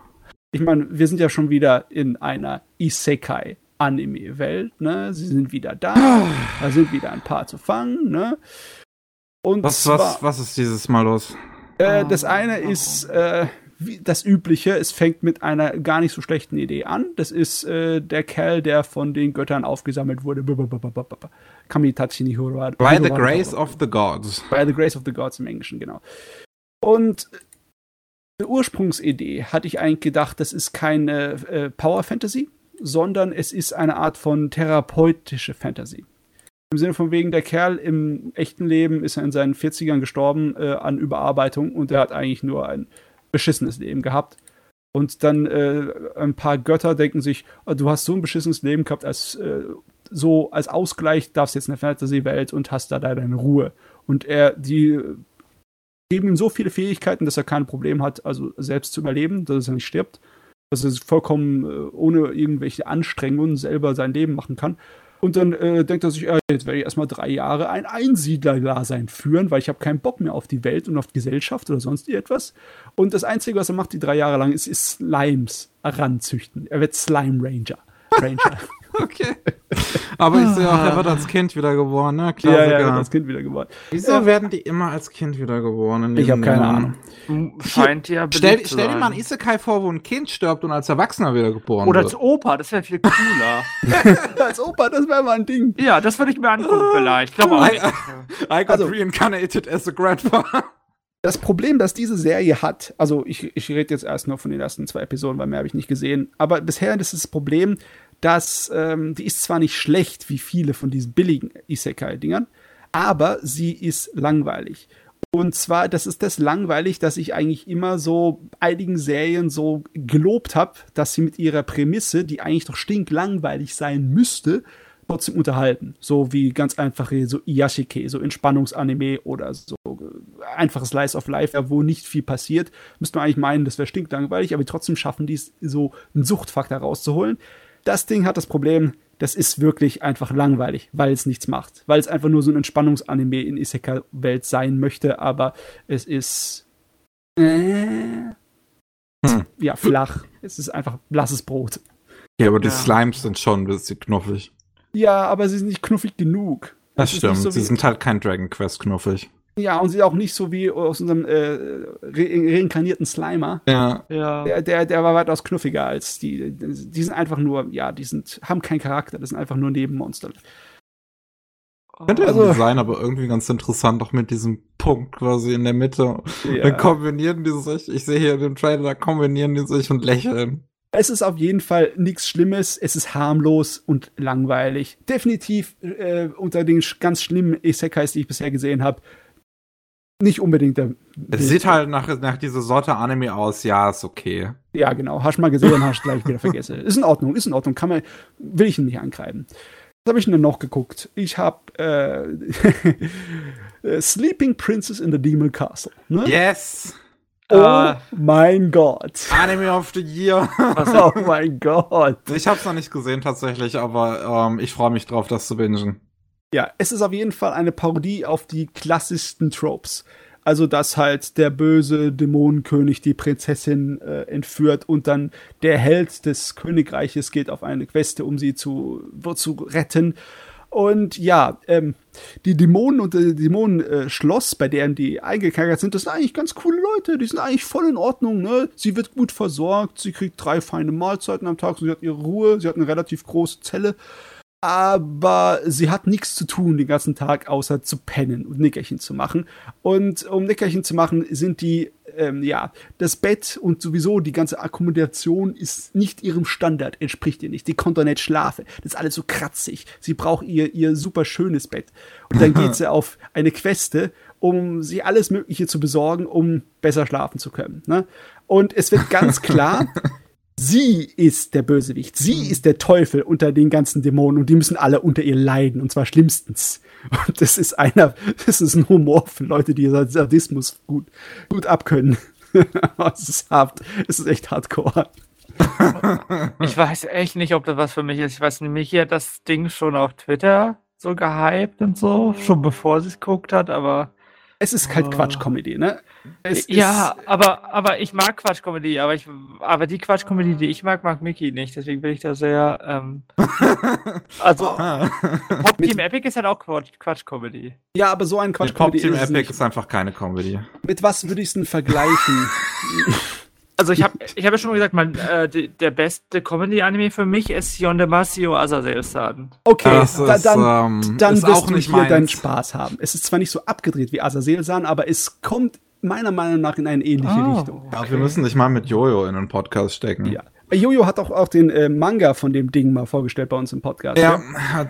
Ich meine, wir sind ja schon wieder in einer Isekai-Anime-Welt. Ne? Sie sind wieder da. da sind wieder ein paar zu fangen. Ne? Und Was, zwar, was, was ist dieses Mal los? Äh, das eine ist äh, wie das Übliche. Es fängt mit einer gar nicht so schlechten Idee an. Das ist äh, der Kerl, der von den Göttern aufgesammelt wurde. Kamitachi ni By the grace of the gods. By the Grace of the Gods im Englischen, genau. Und die Ursprungsidee hatte ich eigentlich gedacht, das ist keine äh, Power Fantasy, sondern es ist eine Art von therapeutische Fantasy. Im Sinne von wegen, der Kerl im echten Leben ist er in seinen 40ern gestorben äh, an Überarbeitung und er hat eigentlich nur ein beschissenes Leben gehabt. Und dann äh, ein paar Götter denken sich, oh, du hast so ein beschissenes Leben gehabt, als äh, so als Ausgleich darfst jetzt in der Fantasy-Welt und hast da deine Ruhe. Und er, die geben ihm so viele Fähigkeiten, dass er kein Problem hat, also selbst zu überleben, dass er nicht stirbt, dass er vollkommen äh, ohne irgendwelche Anstrengungen selber sein Leben machen kann. Und dann äh, denkt er sich, äh, jetzt werde ich erstmal drei Jahre ein Einsiedlerdasein führen, weil ich habe keinen Bock mehr auf die Welt und auf die Gesellschaft oder sonst irgendwas. Und das Einzige, was er macht, die drei Jahre lang, ist, ist Slimes heranzüchten. Er wird Slime Ranger. Ranger. Okay. Aber ich sehe auch, er wird als Kind wiedergeboren, ne? ja, Klassiker. ja, er wird als Kind wieder geworden. Wieso werden die immer als Kind wiedergeboren? Ich habe keine? Ahnung. Scheint ja Stell, stell dir mal ein Isekai vor, wo ein Kind stirbt und als Erwachsener wiedergeboren Oder wird. als Opa, das wäre viel cooler. Als Opa, das wäre mal ein Ding. ja, das würde ich mir angucken vielleicht. Ich glaube auch. I, I got Also- reincarnated as a grandpa. Das Problem, das diese Serie hat, also ich, ich rede jetzt erst nur von den ersten zwei Episoden, weil mehr habe ich nicht gesehen, aber bisher ist das Problem, dass ähm, die ist zwar nicht schlecht wie viele von diesen billigen Isekai-Dingern, aber sie ist langweilig. Und zwar, das ist das langweilig, dass ich eigentlich immer so einigen Serien so gelobt habe, dass sie mit ihrer Prämisse, die eigentlich doch stinklangweilig sein müsste, trotzdem unterhalten. So wie ganz einfache so Iyashike, so Entspannungsanime oder so äh, einfaches Slice of Life, wo nicht viel passiert. Müsste man eigentlich meinen, das wäre stinklangweilig, aber trotzdem schaffen die es, so einen Suchtfaktor rauszuholen. Das Ding hat das Problem, das ist wirklich einfach langweilig, weil es nichts macht. Weil es einfach nur so ein Entspannungsanime in Isekai-Welt sein möchte, aber es ist. Äh, Hm. Ja, flach. Es ist einfach blasses Brot. Ja, aber die Ja. Slimes sind schon ein bisschen knuffig. Ja, aber sie sind nicht knuffig genug. Das ist stimmt. so Sie sind halt kein Dragon Quest knuffig. Ja, und sie auch nicht so wie aus unserem äh, re reinkarnierten Slimer. Ja. Ja. Der, der, der war weitaus knuffiger als die. Die sind einfach nur, ja, die sind, haben keinen Charakter, das sind einfach nur Nebenmonster. Könnte Also- sein, aber irgendwie ganz interessant, auch mit diesem Punkt quasi in der Mitte. Ja. Dann kombinieren die sich, ich sehe hier in dem Trailer, da kombinieren die sich und lächeln. Es ist auf jeden Fall nichts Schlimmes, es ist harmlos und langweilig. Definitiv äh, unter den ganz schlimmen Isekais, die ich bisher gesehen habe, nicht unbedingt der. Es sieht halt nach, nach dieser Sorte Anime aus, ja, ist okay. Ja, genau. Hast mal gesehen, hast gleich wieder vergessen. Ist in Ordnung, ist in Ordnung. Kann man, will ich ihn nicht angreifen. Was habe ich denn noch geguckt? Ich habe äh, Sleeping Princess in the Demon Castle. Ne? Yes! Oh Äh. mein Gott. Anime of the Year. Oh mein Gott. Ich hab's noch nicht gesehen tatsächlich, aber ähm, ich freue mich drauf, das zu bingen. Ja, es ist auf jeden Fall eine Parodie auf die klassischsten Tropes. Also, dass halt der böse Dämonenkönig die Prinzessin äh, entführt und dann der Held des Königreiches geht auf eine Queste, um sie zu, zu retten. Und ja, ähm, die Dämonen und das Dämonenschloss, bei deren die eingekerkert sind, das sind eigentlich ganz coole Leute. Die sind eigentlich voll in Ordnung. Ne? Sie wird gut versorgt, sie kriegt drei feine Mahlzeiten am Tag, sie hat ihre Ruhe, sie hat eine relativ große Zelle aber sie hat nichts zu tun den ganzen Tag, außer zu pennen und Nickerchen zu machen. Und um Nickerchen zu machen, sind die, ähm, ja, das Bett und sowieso die ganze Akkommodation ist nicht ihrem Standard, entspricht ihr nicht. Die konnte nicht schlafen. Das ist alles so kratzig. Sie braucht ihr, ihr super schönes Bett. Und dann geht sie auf eine Queste, um sie alles Mögliche zu besorgen, um besser schlafen zu können. Ne? Und es wird ganz klar, Sie ist der Bösewicht. Sie ist der Teufel unter den ganzen Dämonen und die müssen alle unter ihr leiden und zwar schlimmstens. Und das ist einer, das ist ein Humor für Leute, die Sadismus gut, gut abkönnen. es ist hart. Es ist echt hardcore. Ich weiß echt nicht, ob das was für mich ist. Ich weiß nämlich, hier hat das Ding schon auf Twitter so gehypt und so, schon bevor sie es geguckt hat, aber. Es ist halt Oh. Quatsch-Comedy, ne? Es ja, ist, aber, aber ich mag Quatsch-Comedy, aber ich, aber die Quatsch-Comedy, die ich mag, mag Mickey nicht. Deswegen bin ich da sehr, ähm, also, Ah. Pop Team Epic ist halt auch Quatsch- Quatsch-Comedy. ja, aber so ein Pop Quatsch-Comedy Team ist es Epic nicht. ist einfach keine Comedy. Mit was würde ich es denn vergleichen? Also ich habe ich hab ja schon mal gesagt, mein, äh, die, der beste Comedy-Anime für mich ist Yondemasio Azazel-san. Okay, Das da, ist, dann, ähm, dann ist wirst auch du nicht hier deinen meins. Spaß haben. Es ist zwar nicht so abgedreht wie Azazel-san, aber es kommt meiner Meinung nach in eine ähnliche Oh. Richtung. Ja, wir müssen dich mal mit Jojo in den Podcast stecken. Ja. Jojo hat auch, auch den äh, Manga von dem Ding mal vorgestellt bei uns im Podcast. Ja,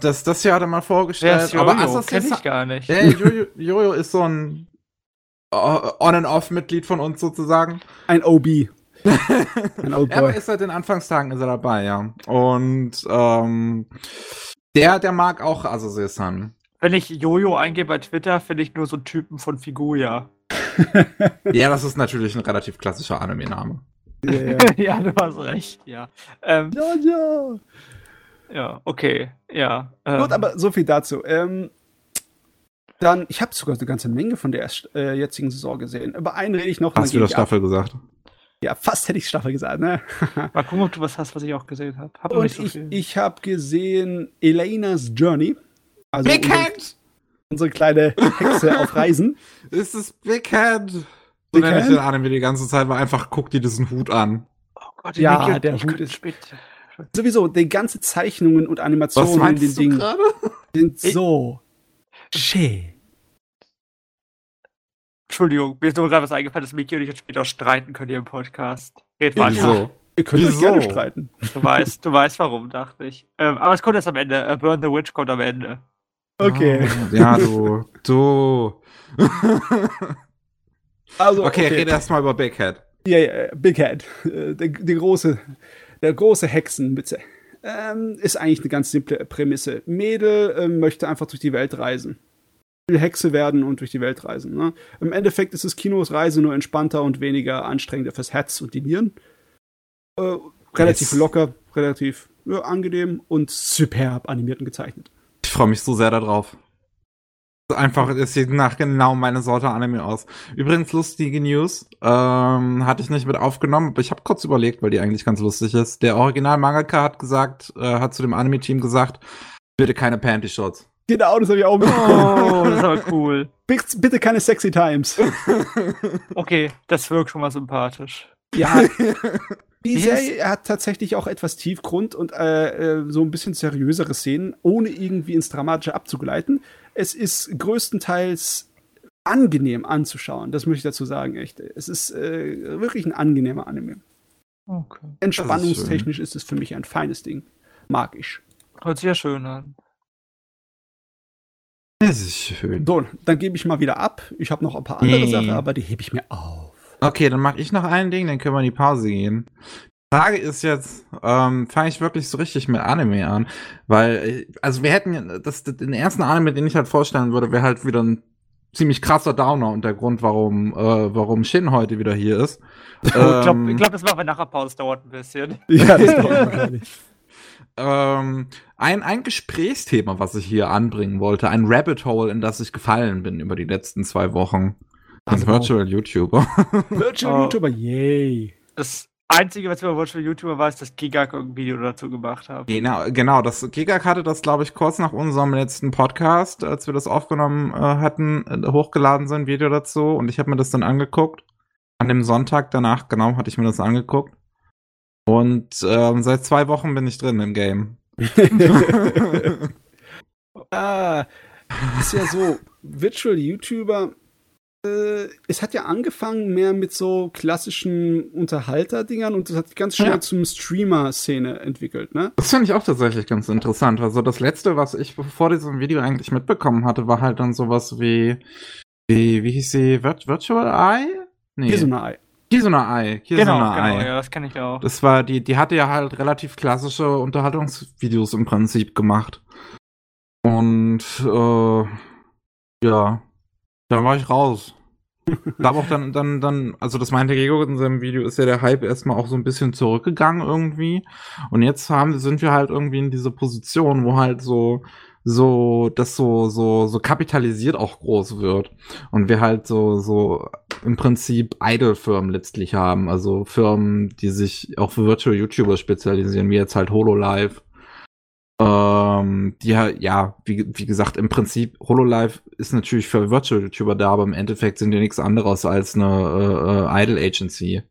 das, das hier hat er mal vorgestellt. ist aber Jojo? Assassin's Kenn ich gar nicht. Ja, Jojo, Jojo ist so ein äh, On-and-Off-Mitglied von uns sozusagen. Ein OB. Ein Old Boy. ist seit den Anfangstagen ist er dabei, ja. Und ähm, der, der mag auch Azazel-san. Wenn ich Jojo eingebe bei Twitter, finde ich nur so Typen von Figuya. ja, das ist natürlich ein relativ klassischer Anime-Name. Ja, ja. ja, du hast recht, ja. Ähm, ja, ja. ja, okay, ja. Ähm, Gut, aber so viel dazu. Ähm, dann, ich habe sogar eine ganze Menge von der erst, äh, jetzigen Saison gesehen. Über einen rede ich noch. Hast du das ich ab. Staffel gesagt? Ja, fast hätte ich Staffel gesagt, ne? Mal gucken, ob du was hast, was ich auch gesehen habe. Hab Und nicht so ich, viel. ich habe gesehen Elena's Journey. Also Big unsere, Hand! unsere kleine Hexe auf Reisen. Ist es Big Hand? So Big nenne ich den Anime die ganze Zeit, weil einfach guck dir diesen Hut an. oh Gott, Ja, Niki, der Hut ist- spät- Sowieso, die ganze Zeichnungen und Animationen in meinst den du Dingen gerade? sind so schön. Entschuldigung, mir ist nur gerade was eingefallen, dass Miki und ich uns später streiten können hier im Podcast. Red weiter. Wieso? Ihr könnt euch Wieso? gerne streiten. Du weißt, du weißt warum, dachte ich. Ähm, aber es kommt erst am Ende. Äh, Burn the Witch kommt am Ende. Okay. Ah, ja, du. Du. Also, okay, okay. rede erstmal über Big Head. Ja, ja, Big Head. Äh, der, der große, der große Hexenmütze. Ähm, ist eigentlich eine ganz simple Prämisse. Mädel ähm, möchte einfach durch die Welt reisen. Will Hexe werden und durch die Welt reisen. Ne? Im Endeffekt ist das Kinos Reise nur entspannter und weniger anstrengender fürs Herz und die Nieren. Äh, relativ yes. locker, relativ ja, angenehm und superb animiert und gezeichnet. Ich freue mich so sehr darauf. Einfach, es sieht nach genau meine Sorte Anime aus. Übrigens, lustige News, ähm, hatte ich nicht mit aufgenommen, aber ich habe kurz überlegt, weil die eigentlich ganz lustig ist. Der Original-Mangaka hat gesagt, äh, hat zu dem Anime-Team gesagt, bitte keine Panty-Shots. Genau, das habe ich auch mitbekommen. Oh, das ist aber cool. Bitte, bitte keine sexy Times. okay, das wirkt schon mal sympathisch. Ja, die Serie hat tatsächlich auch etwas Tiefgrund und äh, äh, so ein bisschen seriösere Szenen, ohne irgendwie ins Dramatische abzugleiten. Es ist größtenteils angenehm anzuschauen, das möchte ich dazu sagen, echt. Es ist äh, wirklich ein angenehmer Anime. Okay. Entspannungstechnisch ist, ist es für mich ein feines Ding. Mag ich. Hört sich ja schön an. Das ist schön. So, dann gebe ich mal wieder ab. Ich habe noch ein paar andere nee. Sachen, aber die hebe ich mir auf. Okay, dann mache ich noch ein Ding, dann können wir in die Pause gehen. Die Frage ist jetzt, ähm, fange ich wirklich so richtig mit Anime an? Weil, äh, also wir hätten, das, den ersten Anime, den ich halt vorstellen würde, wäre halt wieder ein ziemlich krasser Downer und der Grund, warum, äh, warum Shin heute wieder hier ist. ich glaube, ähm, glaub, das machen wir nach der Pause, dauert ein bisschen. Ja, das dauert gar nicht. Ähm, ein, ein Gesprächsthema, was ich hier anbringen wollte, ein Rabbit Hole, in das ich gefallen bin über die letzten zwei Wochen. Also Virtual YouTuber. Virtual oh. YouTuber, yay. Das Einzige, was ich über Virtual YouTuber weiß, dass Gigak ein Video dazu gemacht hat. Genau, genau. Das, Gigak hatte das, glaube ich, kurz nach unserem letzten Podcast, als wir das aufgenommen äh, hatten, äh, hochgeladen, sein Video dazu. Und ich habe mir das dann angeguckt. An dem Sonntag danach, genau, hatte ich mir das angeguckt. Und ähm, seit zwei Wochen bin ich drin im Game. ah, ist ja so, Virtual YouTuber es hat ja angefangen mehr mit so klassischen Unterhalter-Dingern und das hat ganz schnell ja. zum Streamer-Szene entwickelt, ne? Das finde ich auch tatsächlich ganz interessant. Also das letzte, was ich vor diesem Video eigentlich mitbekommen hatte, war halt dann sowas wie, wie, wie hieß sie, Virt Virtual Eye? Nee. Kisuna Eye. Kisuna Eye. Kisuna genau, Eye. genau, ja, das kenne ich auch. Das war, die, die hatte ja halt relativ klassische Unterhaltungsvideos im Prinzip gemacht. Und, äh, ja, dann war ich raus. da auch dann, dann, dann, also das meinte Gego in seinem Video, ist ja der Hype erstmal auch so ein bisschen zurückgegangen irgendwie. Und jetzt haben, sind wir halt irgendwie in dieser Position, wo halt so, so, das so, so, so kapitalisiert auch groß wird. Und wir halt so, so im Prinzip Idol-Firmen letztlich haben. Also Firmen, die sich auch für Virtual YouTuber spezialisieren, wie jetzt halt HoloLive ähm, die ja, wie, wie gesagt, im Prinzip HoloLive ist natürlich für Virtual YouTuber da, aber im Endeffekt sind die nichts anderes als eine äh, äh, Idol Agency.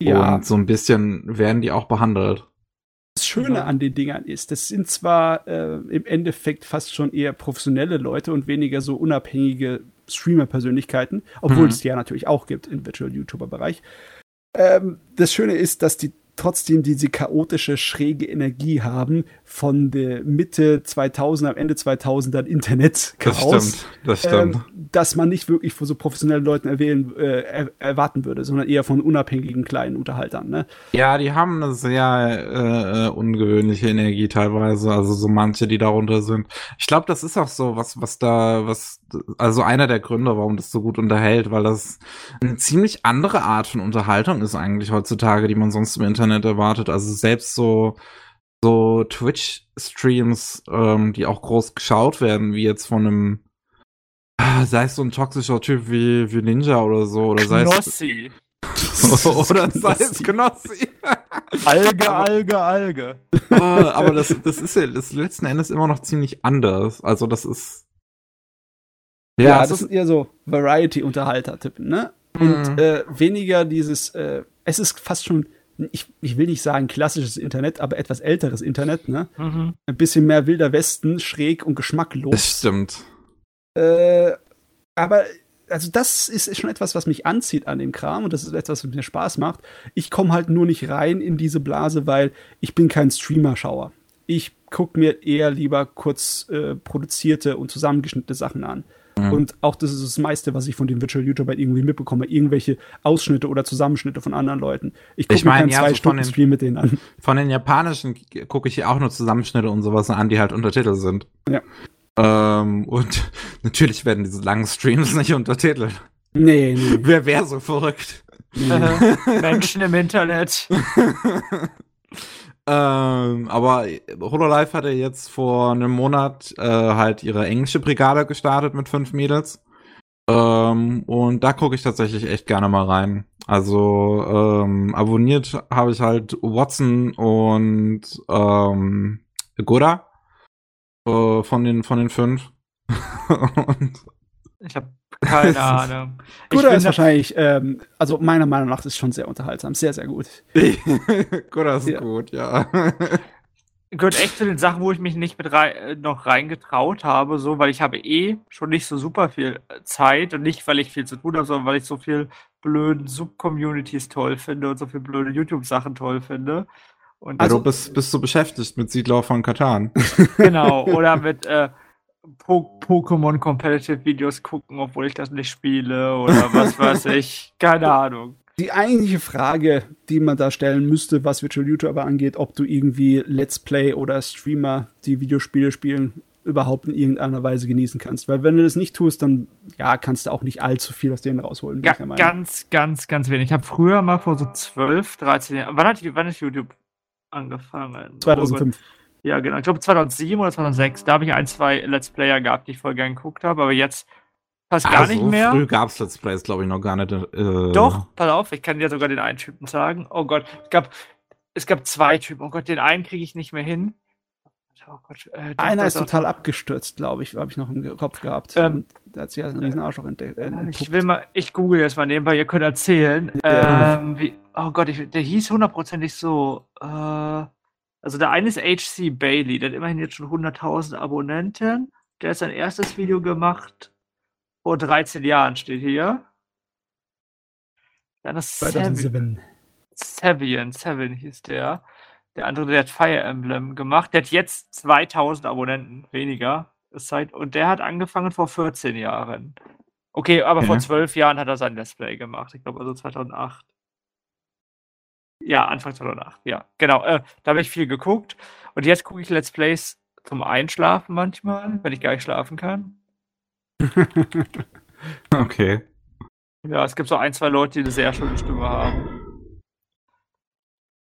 Ja. Und so ein bisschen werden die auch behandelt. Das Schöne an den Dingern ist, das sind zwar äh, im Endeffekt fast schon eher professionelle Leute und weniger so unabhängige Streamer-Persönlichkeiten, obwohl mhm. es die ja natürlich auch gibt im Virtual YouTuber-Bereich. Ähm, das Schöne ist, dass die trotzdem diese chaotische, schräge Energie haben von der Mitte 2000, am Ende 2000 dann Internet Das stimmt, das stimmt. Ähm, dass man nicht wirklich von so professionellen Leuten erwählen, äh, er, erwarten würde, sondern eher von unabhängigen kleinen Unterhaltern. Ne? Ja, die haben eine sehr äh, äh, ungewöhnliche Energie teilweise, also so manche, die darunter sind. Ich glaube, das ist auch so, was, was da, was, also einer der Gründe, warum das so gut unterhält, weil das eine ziemlich andere Art von Unterhaltung ist eigentlich heutzutage, die man sonst im Internet erwartet. Also selbst so, so Twitch-Streams, ähm, die auch groß geschaut werden, wie jetzt von einem, ah, sei es so ein toxischer Typ wie, wie Ninja oder so, oder sei Knossi. es. oder sei es Knossi. Alge, Alge, Alge. aber, aber das, das ist ja das letzten Endes immer noch ziemlich anders. Also das ist. Ja, ja das, das sind eher so Variety-Unterhalter-Typen, ne? Und mhm. äh, weniger dieses, äh, es ist fast schon ich, ich will nicht sagen klassisches Internet, aber etwas älteres Internet, ne? Mhm. Ein bisschen mehr wilder Westen, schräg und geschmacklos. Das stimmt. Äh, aber also das ist schon etwas, was mich anzieht an dem Kram und das ist etwas, was mir Spaß macht. Ich komme halt nur nicht rein in diese Blase, weil ich bin kein Streamer-Schauer. Ich gucke mir eher lieber kurz äh, produzierte und zusammengeschnittene Sachen an. Mhm. Und auch das ist das meiste, was ich von den Virtual YouTubern irgendwie mitbekomme. Irgendwelche Ausschnitte oder Zusammenschnitte von anderen Leuten. Ich gucke mir keinen ja, zwei so Stunden den, Stream mit denen an. Von den japanischen gucke ich hier auch nur Zusammenschnitte und sowas an, die halt Untertitel sind. Ja. Ähm, und natürlich werden diese langen Streams nicht untertitelt. Nee, nee. Wer wäre so verrückt? Menschen im Internet. Ähm, aber Hololive hatte jetzt vor einem Monat äh, halt ihre englische Brigade gestartet mit fünf Mädels. Ähm, und da gucke ich tatsächlich echt gerne mal rein. Also ähm, abonniert habe ich halt Watson und ähm, Goda äh, von den von den fünf. ich habe keine Ahnung. Guda ist wahrscheinlich, ähm, also meiner Meinung nach ist schon sehr unterhaltsam. Sehr, sehr gut. Guda ist ja. gut, ja. Gehört echt zu den Sachen, wo ich mich nicht mit rein, äh, noch reingetraut habe, so, weil ich habe eh schon nicht so super viel äh, Zeit und nicht, weil ich viel zu tun habe, sondern weil ich so viel blöden Sub-Communities toll finde und so viel blöde YouTube-Sachen toll finde. Und also bist, bist du beschäftigt mit Siedler von Katan. Genau, oder mit äh, po Pokémon Competitive Videos gucken, obwohl ich das nicht spiele oder was weiß ich. Keine Ahnung. Die eigentliche Frage, die man da stellen müsste, was Virtual YouTuber angeht, ob du irgendwie Let's Play oder Streamer, die Videospiele spielen, überhaupt in irgendeiner Weise genießen kannst. Weil wenn du das nicht tust, dann ja, kannst du auch nicht allzu viel aus denen rausholen. Ga ganz, ganz, ganz wenig. Ich habe früher mal vor so 12, 13 Jahren, wann hat, wann ist YouTube angefangen? 2005. Ja, genau. Ich glaube 2007 oder 2006, da habe ich ein, zwei Let's Player gehabt, die ich voll gern geguckt habe, aber jetzt fast gar also, nicht mehr. Früh gab es Let's Plays, glaube ich, noch gar nicht. Äh Doch, pass auf, ich kann dir sogar den einen Typen sagen. Oh Gott, es gab, es gab zwei Typen. Oh Gott, den einen kriege ich nicht mehr hin. Oh Gott, äh, Einer ist total abgestürzt, glaube ich, habe ich noch im Kopf gehabt. Ähm, da hat sich ja einen riesen Arschloch entdeckt. Äh, ich will mal, ich google jetzt mal nebenbei, ihr könnt erzählen. Ja. Ähm, wie, oh Gott, ich, der hieß hundertprozentig so. Äh, also der eine ist HC Bailey, der hat immerhin jetzt schon 100.000 Abonnenten. Der hat sein erstes Video gemacht vor 13 Jahren, steht hier. Dann ist 2007. Seven. Seven hieß der. Der andere, der hat Fire Emblem gemacht. Der hat jetzt 2000 Abonnenten weniger. Und der hat angefangen vor 14 Jahren. Okay, aber ja. vor 12 Jahren hat er sein Let's Play gemacht. Ich glaube also 2008. Ja, Anfang 2008, ja. Genau, äh, da habe ich viel geguckt. Und jetzt gucke ich Let's Plays zum Einschlafen manchmal, wenn ich gar nicht schlafen kann. okay. Ja, es gibt so ein, zwei Leute, die eine sehr schöne Stimme haben.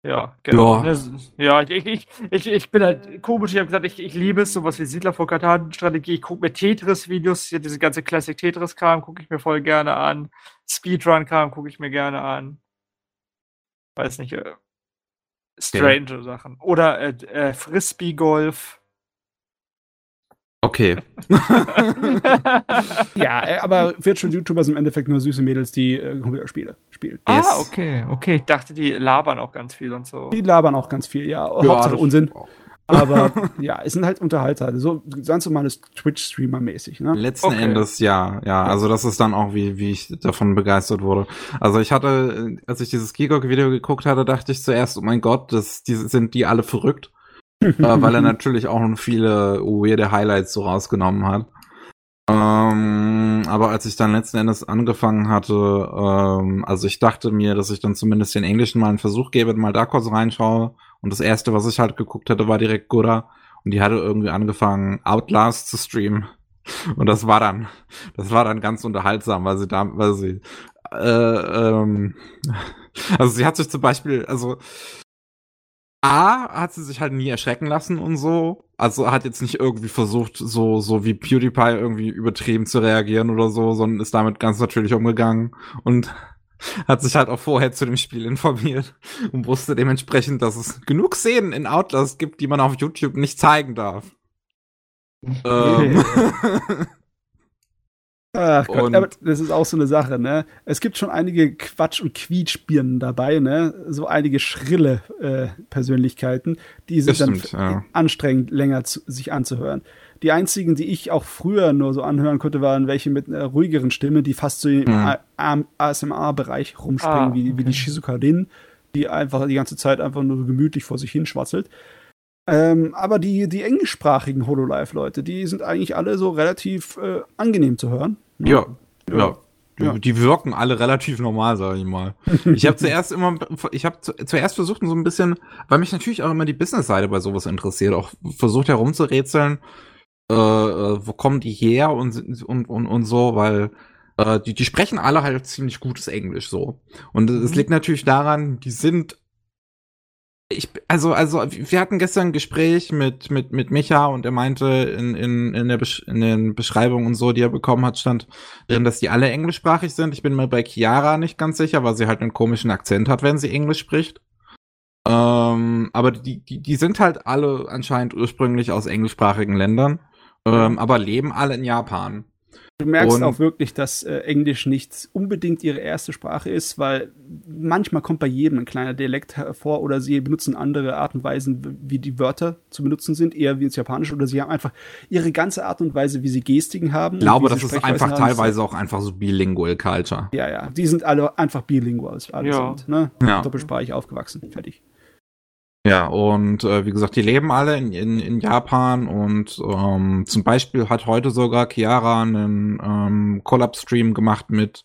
Ja, genau. Ja, ja ich, ich, ich, ich bin halt komisch. Ich habe gesagt, ich, ich liebe es, sowas wie Siedler vor Katan-Strategie. Ich gucke mir Tetris-Videos, diese ganze Classic Tetris-Kram gucke ich mir voll gerne an. Speedrun-Kram gucke ich mir gerne an weiß nicht, äh, strange ja. Sachen. Oder äh, äh, Frisbee-Golf. Okay. ja, äh, aber Virtual YouTuber sind im Endeffekt nur süße Mädels, die äh, Computerspiele spielen. Ah, yes. okay, okay. Ich dachte, die labern auch ganz viel und so. Die labern auch ganz viel, ja. ja Hauptsache Unsinn. Auch. Aber ja, es sind halt Unterhalter, so ganz normales Twitch-Streamer-mäßig. Ne? Letzten okay. Endes ja, ja. Also das ist dann auch, wie, wie ich davon begeistert wurde. Also ich hatte, als ich dieses Gigok-Video geguckt hatte, dachte ich zuerst, oh mein Gott, das, die, sind die alle verrückt? äh, weil er natürlich auch noch viele weirde Highlights so rausgenommen hat. Ähm, aber als ich dann letzten Endes angefangen hatte, ähm, also ich dachte mir, dass ich dann zumindest den Englischen mal einen Versuch gebe, mal da kurz reinschaue. Und das erste, was ich halt geguckt hatte, war direkt Gura. Und die hatte irgendwie angefangen, Outlast zu streamen. Und das war dann, das war dann ganz unterhaltsam, weil sie da, weil sie, äh, ähm, also sie hat sich zum Beispiel, also A, hat sie sich halt nie erschrecken lassen und so. Also hat jetzt nicht irgendwie versucht, so, so wie PewDiePie irgendwie übertrieben zu reagieren oder so, sondern ist damit ganz natürlich umgegangen und hat sich halt auch vorher zu dem Spiel informiert und wusste dementsprechend, dass es genug Szenen in Outlast gibt, die man auf YouTube nicht zeigen darf. ähm. Ach Gott, und aber das ist auch so eine Sache, ne? Es gibt schon einige Quatsch- und Quietschbirnen dabei, ne? So einige schrille äh, Persönlichkeiten, die sind dann ja. anstrengend länger zu, sich anzuhören. Die einzigen, die ich auch früher nur so anhören konnte, waren welche mit einer ruhigeren Stimme, die fast so im mhm. ASMR-Bereich rumspringen, ah, okay. wie, wie die Shizuka Rin, die einfach die ganze Zeit einfach nur so gemütlich vor sich hin schwatzelt. Ähm, aber die, die englischsprachigen Hololive-Leute, die sind eigentlich alle so relativ äh, angenehm zu hören. ne? Ja, ja. Die, Ja. die wirken alle relativ normal, sage ich mal. Ich habe zuerst immer, ich habe zu, zuerst versucht, so ein bisschen, weil mich natürlich auch immer die Business-Seite bei sowas interessiert, auch versucht herumzurätseln, äh, äh, wo kommen die her und, und, und, und so, weil äh, die, die sprechen alle halt ziemlich gutes Englisch so. Und es Mhm. liegt natürlich daran, die sind ich, also, also, wir hatten gestern ein Gespräch mit, mit, mit Micha und er meinte in, in, in, der Besch in den Beschreibungen und so, die er bekommen hat, stand drin, dass die alle englischsprachig sind. Ich bin mir bei Chiara nicht ganz sicher, weil sie halt einen komischen Akzent hat, wenn sie Englisch spricht. Ähm, aber die, die, die sind halt alle anscheinend ursprünglich aus englischsprachigen Ländern, ähm, aber leben alle in Japan. Du merkst Und- auch wirklich, dass äh, Englisch nicht unbedingt ihre erste Sprache ist, weil manchmal kommt bei jedem ein kleiner Dialekt hervor oder sie benutzen andere Art und Weisen, wie die Wörter zu benutzen sind, eher wie ins Japanische oder sie haben einfach ihre ganze Art und Weise, wie sie Gestiken haben. Ich glaube, das ist einfach haben. teilweise auch einfach so bilingual Culture. Ja, ja, die sind alle einfach bilingual, alle Ja. sind, ne? Ja. Doppelsprachig aufgewachsen, fertig. Ja, und äh, wie gesagt, die leben alle in, in, in Japan und ähm, zum Beispiel hat heute sogar Chiara einen ähm, Collab-Stream gemacht mit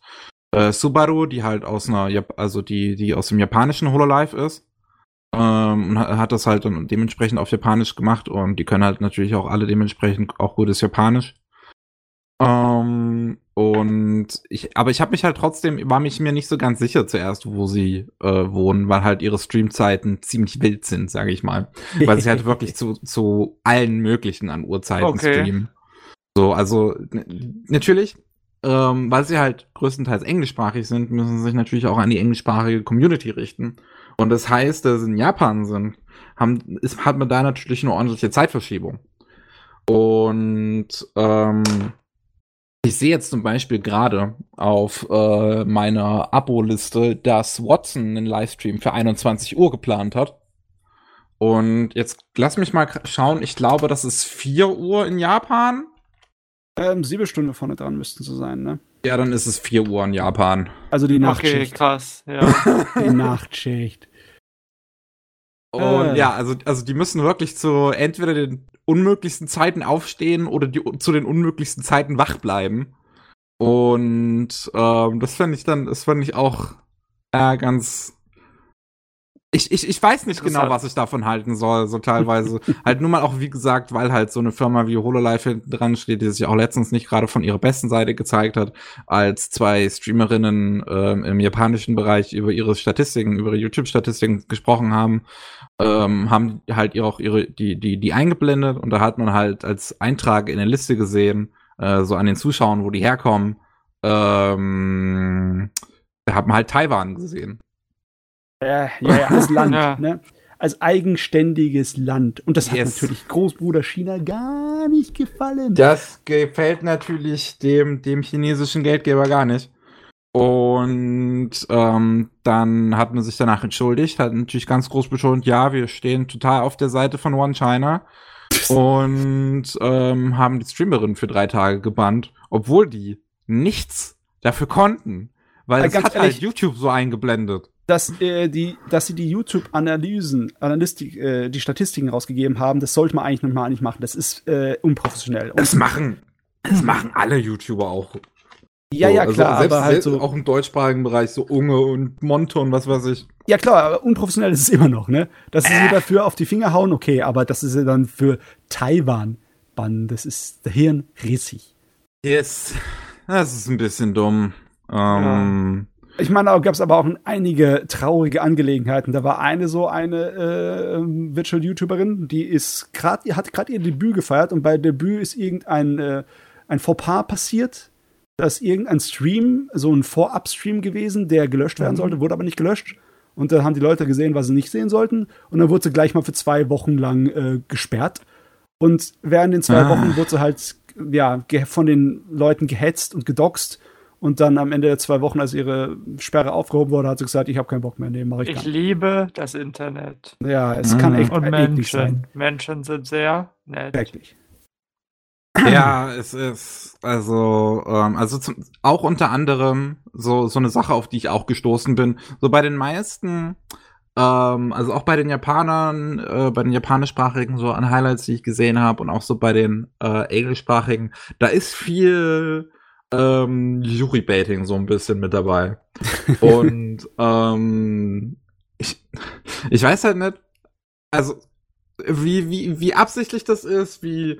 äh, Subaru, die halt aus einer, Jap also die, die aus dem japanischen Hololive ist. Ähm, und ha- hat das halt dann dementsprechend auf Japanisch gemacht und die können halt natürlich auch alle dementsprechend auch gutes Japanisch. Ähm, und ich, aber ich habe mich halt trotzdem, war mich mir nicht so ganz sicher zuerst, wo sie äh, wohnen, weil halt ihre Streamzeiten ziemlich wild sind, sage ich mal. Weil sie halt wirklich zu, zu allen möglichen an Uhrzeiten Okay. streamen. So, also natürlich, ähm, weil sie halt größtenteils englischsprachig sind, müssen sie sich natürlich auch an die englischsprachige Community richten. Und das heißt, dass sie in Japan sind, haben, ist, hat man da natürlich eine ordentliche Zeitverschiebung. Und ähm, ich sehe jetzt zum Beispiel gerade auf äh, meiner Abo-Liste, dass Watson einen Livestream für 21 Uhr geplant hat. Und jetzt lass mich mal schauen. Ich glaube, das ist 4 Uhr in Japan. Ähm, sieben Stunden vorne dran müssten sie sein, ne? Ja, dann ist es 4 Uhr in Japan. Also die Okay, Nachtschicht. krass. Ja. Die Nachtschicht. Und Äh. ja, also, also die müssen wirklich zu entweder den unmöglichsten Zeiten aufstehen oder die, zu den unmöglichsten Zeiten wach bleiben. Und ähm, das fände ich dann, das fand ich auch äh, ganz. Ich, ich, ich weiß nicht genau, was ich davon halten soll, so teilweise. halt nur mal auch, wie gesagt, weil halt so eine Firma wie Hololive hinten dran steht, die sich auch letztens nicht gerade von ihrer besten Seite gezeigt hat, als zwei Streamerinnen ähm, im japanischen Bereich über ihre Statistiken, über ihre YouTube-Statistiken gesprochen haben, ähm, haben halt ihr auch ihre, die, die, die eingeblendet und da hat man halt als Eintrag in der Liste gesehen, äh, so an den Zuschauern, wo die herkommen, ähm, da hat man halt Taiwan gesehen. Ja, ja, ja, als Land, Ja. ne? Als eigenständiges Land. Und das hat Yes. natürlich Großbruder China gar nicht gefallen. Das gefällt natürlich dem, dem chinesischen Geldgeber gar nicht. Und ähm, dann hat man sich danach entschuldigt, hat natürlich ganz groß betont, ja, wir stehen total auf der Seite von One China und ähm, haben die Streamerin für drei Tage gebannt, obwohl die nichts dafür konnten, weil Ja, es hat ehrlich- halt YouTube so eingeblendet. dass, äh, die, dass sie die YouTube-Analysen, Analystik, äh, die Statistiken rausgegeben haben, das sollte man eigentlich normal nicht machen. Das ist äh, unprofessionell. Das machen, das machen alle YouTuber auch. Ja, ja, also klar, selbst, aber halt so. auch im deutschsprachigen Bereich, so Unge und Monte und was weiß ich. Ja, klar, aber unprofessionell ist es immer noch, ne? Dass sie Äh. dafür auf die Finger hauen, okay, aber das ist ja dann für Taiwan bannen. Das ist Hirn rissig. Yes. Das ist ein bisschen dumm. Ähm, Ich meine, da gab es aber auch einige traurige Angelegenheiten. Da war eine so eine äh, ähm, Virtual YouTuberin, die ist gerade, hat gerade ihr Debüt gefeiert und bei Debüt ist irgendein äh, ein Fauxpas passiert. Da ist irgendein Stream, so ein Vorab-Stream gewesen, der gelöscht werden sollte, wurde aber nicht gelöscht. Und dann haben die Leute gesehen, was sie nicht sehen sollten. Und dann wurde sie gleich mal für zwei Wochen lang äh, gesperrt. Und während den zwei Ah. Wochen wurde sie halt ja, von den Leuten gehetzt und gedoxt. Und dann am Ende der zwei Wochen, als ihre Sperre aufgehoben wurde, hat sie gesagt, ich habe keinen Bock mehr, nee, mache ich, Ich gar nicht. liebe das Internet. Ja, es Mhm. kann echt Und sein. Menschen sind sehr nett. Wirklich. Ja, es ist also ähm, also zum, auch unter anderem so so eine Sache, auf die ich auch gestoßen bin. So bei den meisten ähm, also auch bei den Japanern, äh, bei den japanischsprachigen so an Highlights, die ich gesehen habe und auch so bei den äh, englischsprachigen, da ist viel ähm, Jury-Baiting so ein bisschen mit dabei. und ähm, ich, ich weiß halt nicht, also wie, wie, wie absichtlich das ist, wie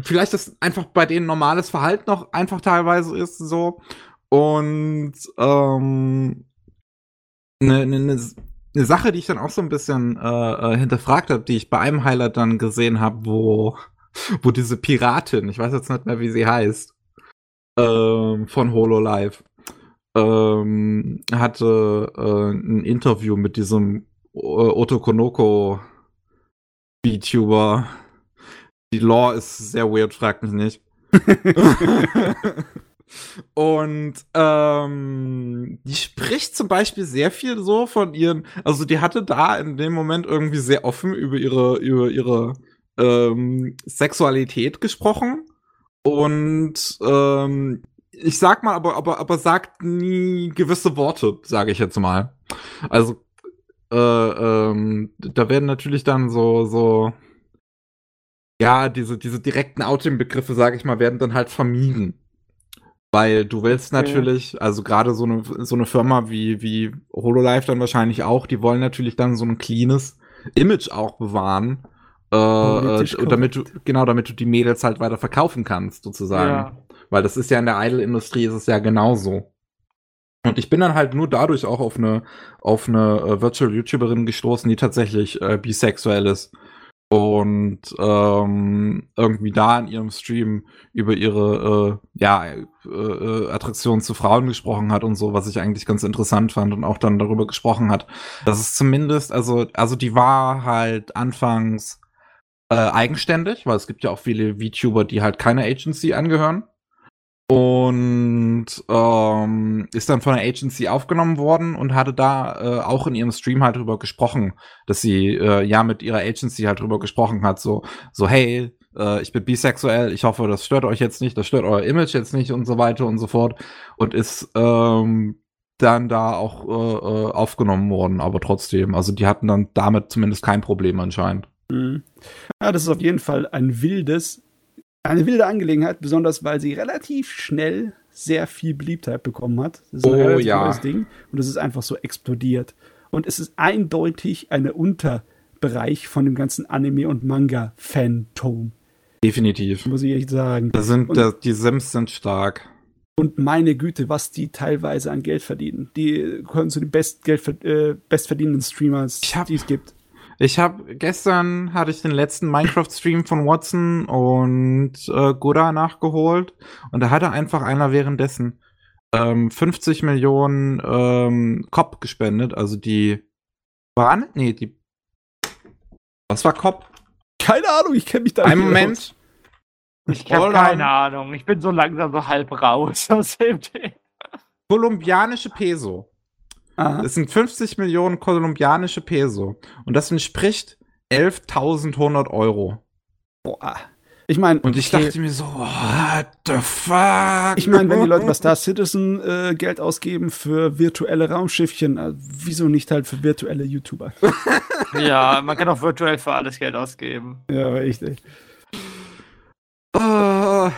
vielleicht das einfach bei denen normales Verhalten noch einfach teilweise ist, so. Und ähm, eine, ne, ne, eine Sache, die ich dann auch so ein bisschen äh, äh hinterfragt habe, die ich bei einem Highlight dann gesehen habe, wo, wo diese Piratin, ich weiß jetzt nicht mehr, wie sie heißt, ähm, von HoloLive, ähm, hatte äh, ein Interview mit diesem äh, Otokonoko VTuber. Die Lore ist sehr weird, fragt mich nicht. Und ähm, die spricht zum Beispiel sehr viel so von ihren, also die hatte da in dem Moment irgendwie sehr offen über ihre, über ihre ähm, Sexualität gesprochen. Und ähm, ich sag mal, aber, aber, aber sagt nie gewisse Worte, sage ich jetzt mal. Also, äh, ähm, da werden natürlich dann so, so, ja, diese, diese direkten Outing-Begriffe, sage ich mal, werden dann halt vermieden. Weil du willst natürlich, also gerade so eine, so eine Firma wie, wie HoloLive dann wahrscheinlich auch, die wollen natürlich dann so ein cleanes Image auch bewahren. Äh, äh damit du, genau, damit du die Mädels halt weiter verkaufen kannst, sozusagen. Ja. Weil das ist ja in der Idol-Industrie ist es ja genauso. Und ich bin dann halt nur dadurch auch auf eine, auf eine äh, Virtual YouTuberin gestoßen, die tatsächlich äh, bisexuell ist. Und ähm, irgendwie da in ihrem Stream über ihre äh, ja äh, äh, Attraktion zu Frauen gesprochen hat und so, was ich eigentlich ganz interessant fand und auch dann darüber gesprochen hat, dass es zumindest also also die war halt anfangs äh, eigenständig, weil es gibt ja auch viele VTuber, die halt keiner Agency angehören und ähm, ist dann von der Agency aufgenommen worden und hatte da äh, auch in ihrem Stream halt drüber gesprochen, dass sie äh, ja mit ihrer Agency halt drüber gesprochen hat, so so hey, äh, ich bin bisexuell, ich hoffe, das stört euch jetzt nicht, das stört euer Image jetzt nicht und so weiter und so fort und ist ähm, dann da auch äh, äh aufgenommen worden, aber trotzdem, also die hatten dann damit zumindest kein Problem anscheinend. Mhm. Ja, das ist auf jeden Fall ein wildes eine wilde Angelegenheit, besonders weil sie relativ schnell sehr viel Beliebtheit bekommen hat. Das ist ein oh, ja. neues Ding und es ist einfach so explodiert. Und es ist eindeutig ein Unterbereich von dem ganzen Anime- und Manga-Phantom. Definitiv. Muss ich echt sagen. Da sind, und, da, die Sims sind stark. Und meine Güte, was die teilweise an Geld verdienen. Die können zu den best Geld, äh, bestverdienenden Streamers, die es gibt. Ich habe gestern hatte ich den letzten Minecraft-Stream von Watson und äh, Gura nachgeholt und da hatte einfach einer währenddessen ähm, 50 Millionen ähm, Cop gespendet, also die waren nee die was war Cop? Keine Ahnung, ich kenne mich da nicht Ein Moment. Aus. Ich habe keine Ahnung. Ich bin so langsam so halb raus aus dem Thema. Kolumbianische Peso. Aha. Das sind 50 Millionen kolumbianische Peso. Und das entspricht 11.100 Euro. Boah. Ich meine, und ich okay. dachte mir so, what the fuck? Ich meine, wenn die Leute bei Star Citizen äh, Geld ausgeben für virtuelle Raumschiffchen, äh, wieso nicht halt für virtuelle YouTuber? ja, man kann auch virtuell für alles Geld ausgeben. Ja, richtig. Uh,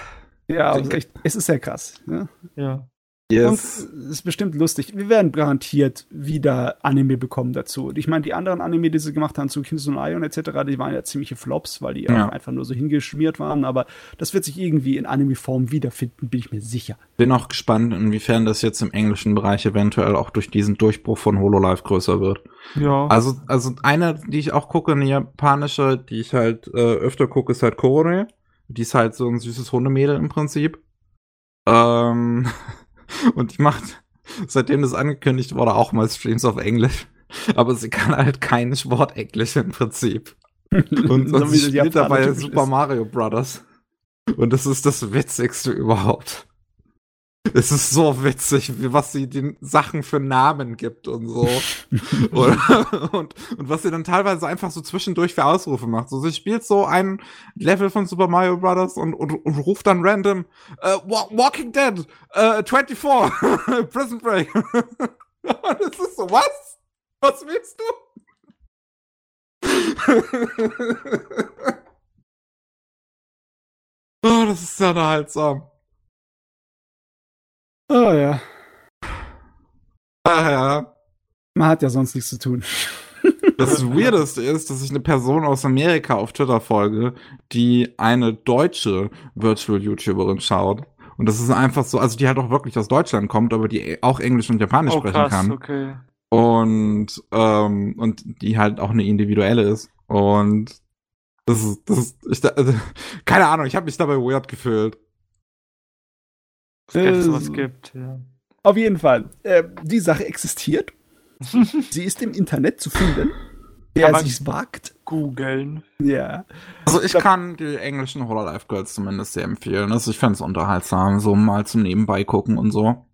ja, also echt, es ist sehr krass. Ja. ja. Yes. Und es ist bestimmt lustig. Wir werden garantiert wieder Anime bekommen dazu. Ich meine, die anderen Anime, die sie gemacht haben zu Kimetsu no Ion etc., die waren ja ziemliche Flops, weil die ja. einfach nur so hingeschmiert waren. Aber das wird sich irgendwie in Anime-Form wiederfinden, bin ich mir sicher. Bin auch gespannt, inwiefern das jetzt im englischen Bereich eventuell auch durch diesen Durchbruch von HoloLive größer wird. Ja. Also, also eine, die ich auch gucke, eine japanische, die ich halt äh, öfter gucke, ist halt Korone. Die ist halt so ein süßes Hundemädel im Prinzip. Ähm. Und die macht, seitdem das angekündigt wurde, auch mal Streams auf Englisch. Aber sie kann halt kein Wort Englisch im Prinzip. Und, so und sie spielt dabei Super Mario Brothers. Und das ist das Witzigste überhaupt. Es ist so witzig, was sie den Sachen für Namen gibt und so. und, und, und, was sie dann teilweise einfach so zwischendurch für Ausrufe macht. So, sie spielt so ein Level von Super Mario Brothers und, und, und ruft dann random uh, Walking Dead, uh, 24, Prison Break. und es ist so, was? Was willst du? oh, das ist ja unterhaltsam. Oh ja. Ah, ja. Man hat ja sonst nichts zu tun. Das Weirdeste ist, dass ich eine Person aus Amerika auf Twitter folge, die eine deutsche Virtual-YouTuberin schaut. Und das ist einfach so, also die halt auch wirklich aus Deutschland kommt, aber die auch Englisch und Japanisch Oh, sprechen krass, kann. okay. Und, ähm, und die halt auch eine individuelle ist. Und das ist, das ist, ich, also, keine Ahnung, ich habe mich dabei weird gefühlt. Wenn es Äh, sowas gibt, ja. Auf jeden Fall. Äh, die Sache existiert. Sie ist im Internet zu finden. Wer man- sich's wagt. Googeln. Ja. Also ich kann die englischen Hololive Girls zumindest sehr empfehlen. Also ich fände es unterhaltsam, so mal zum Nebenbei gucken und so.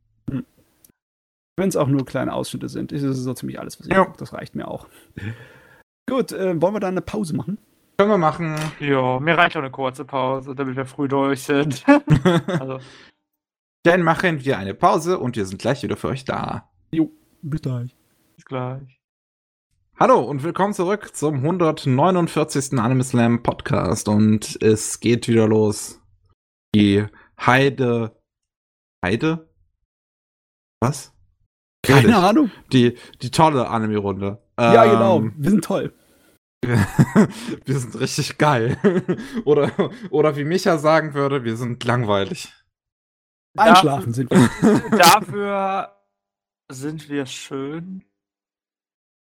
Wenn es auch nur kleine Ausschnitte sind. Das ist so ziemlich alles, was ich Ja. Das reicht mir auch. Gut, äh, wollen wir da eine Pause machen? Können wir machen. Ja, mir reicht auch eine kurze Pause, damit wir früh durch sind. also, Dann machen wir eine Pause und wir sind gleich wieder für euch da. Bis gleich. bis gleich. Hallo und willkommen zurück zum 149. Anime Slam Podcast und es geht wieder los. Die Heide. Heide? Was? Keine Ehrlich. Ahnung. Die, die tolle Anime-Runde. Ja, Ähm, genau. Wir sind toll. wir sind richtig geil. oder, oder wie Micha sagen würde, wir sind langweilig. Einschlafen sind wir. Dafür sind wir schön.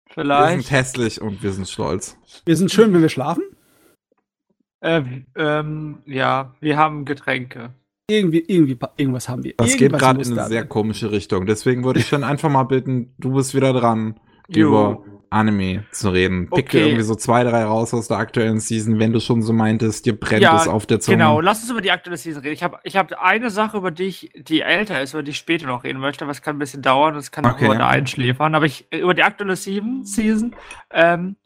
Wir Vielleicht. sind hässlich und wir sind stolz. Wir sind schön, wenn wir schlafen. Äh, ähm, ja, wir haben Getränke. Irgendwie, irgendwie, irgendwas haben wir. Das geht Irgendwas gerade muss in eine sehr sein. komische Richtung. Deswegen würde ich schon einfach mal bitten, du bist wieder dran, Jo. über Anime zu reden. Pick dir Okay. irgendwie so zwei, drei raus aus der aktuellen Season, wenn du schon so meintest, dir brennt Ja, es auf der Zunge. Genau, lass uns über die aktuelle Season reden. Ich habe ich hab eine Sache, über die ich, die älter ist, über die ich später noch reden möchte, aber es kann ein bisschen dauern, das kann auch Okay. da einschläfern. Aber ich, über die aktuelle Season, Season ähm,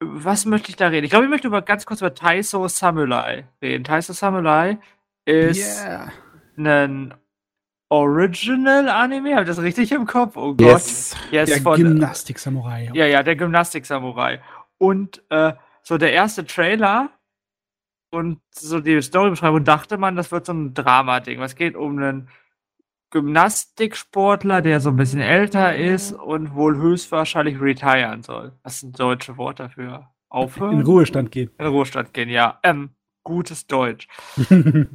was möchte ich da reden? Ich glaube, ich möchte über, ganz kurz über Taiso Samurai reden. Taiso Samurai ist Yeah. ein Original-Anime, habe ich das richtig im Kopf? Oh Gott. Yes. Yes, Der von, Gymnastik-Samurai. ja, ja, der Gymnastik-Samurai. Und äh, so der erste Trailer und so die Storybeschreibung dachte man, das wird so ein Drama-Ding. Es geht um einen Gymnastiksportler, der so ein bisschen älter ist und wohl höchstwahrscheinlich retiren soll. Was ist ein deutsches Wort dafür? Aufhören? In Ruhestand gehen. In Ruhestand gehen, ja. Ähm, gutes Deutsch.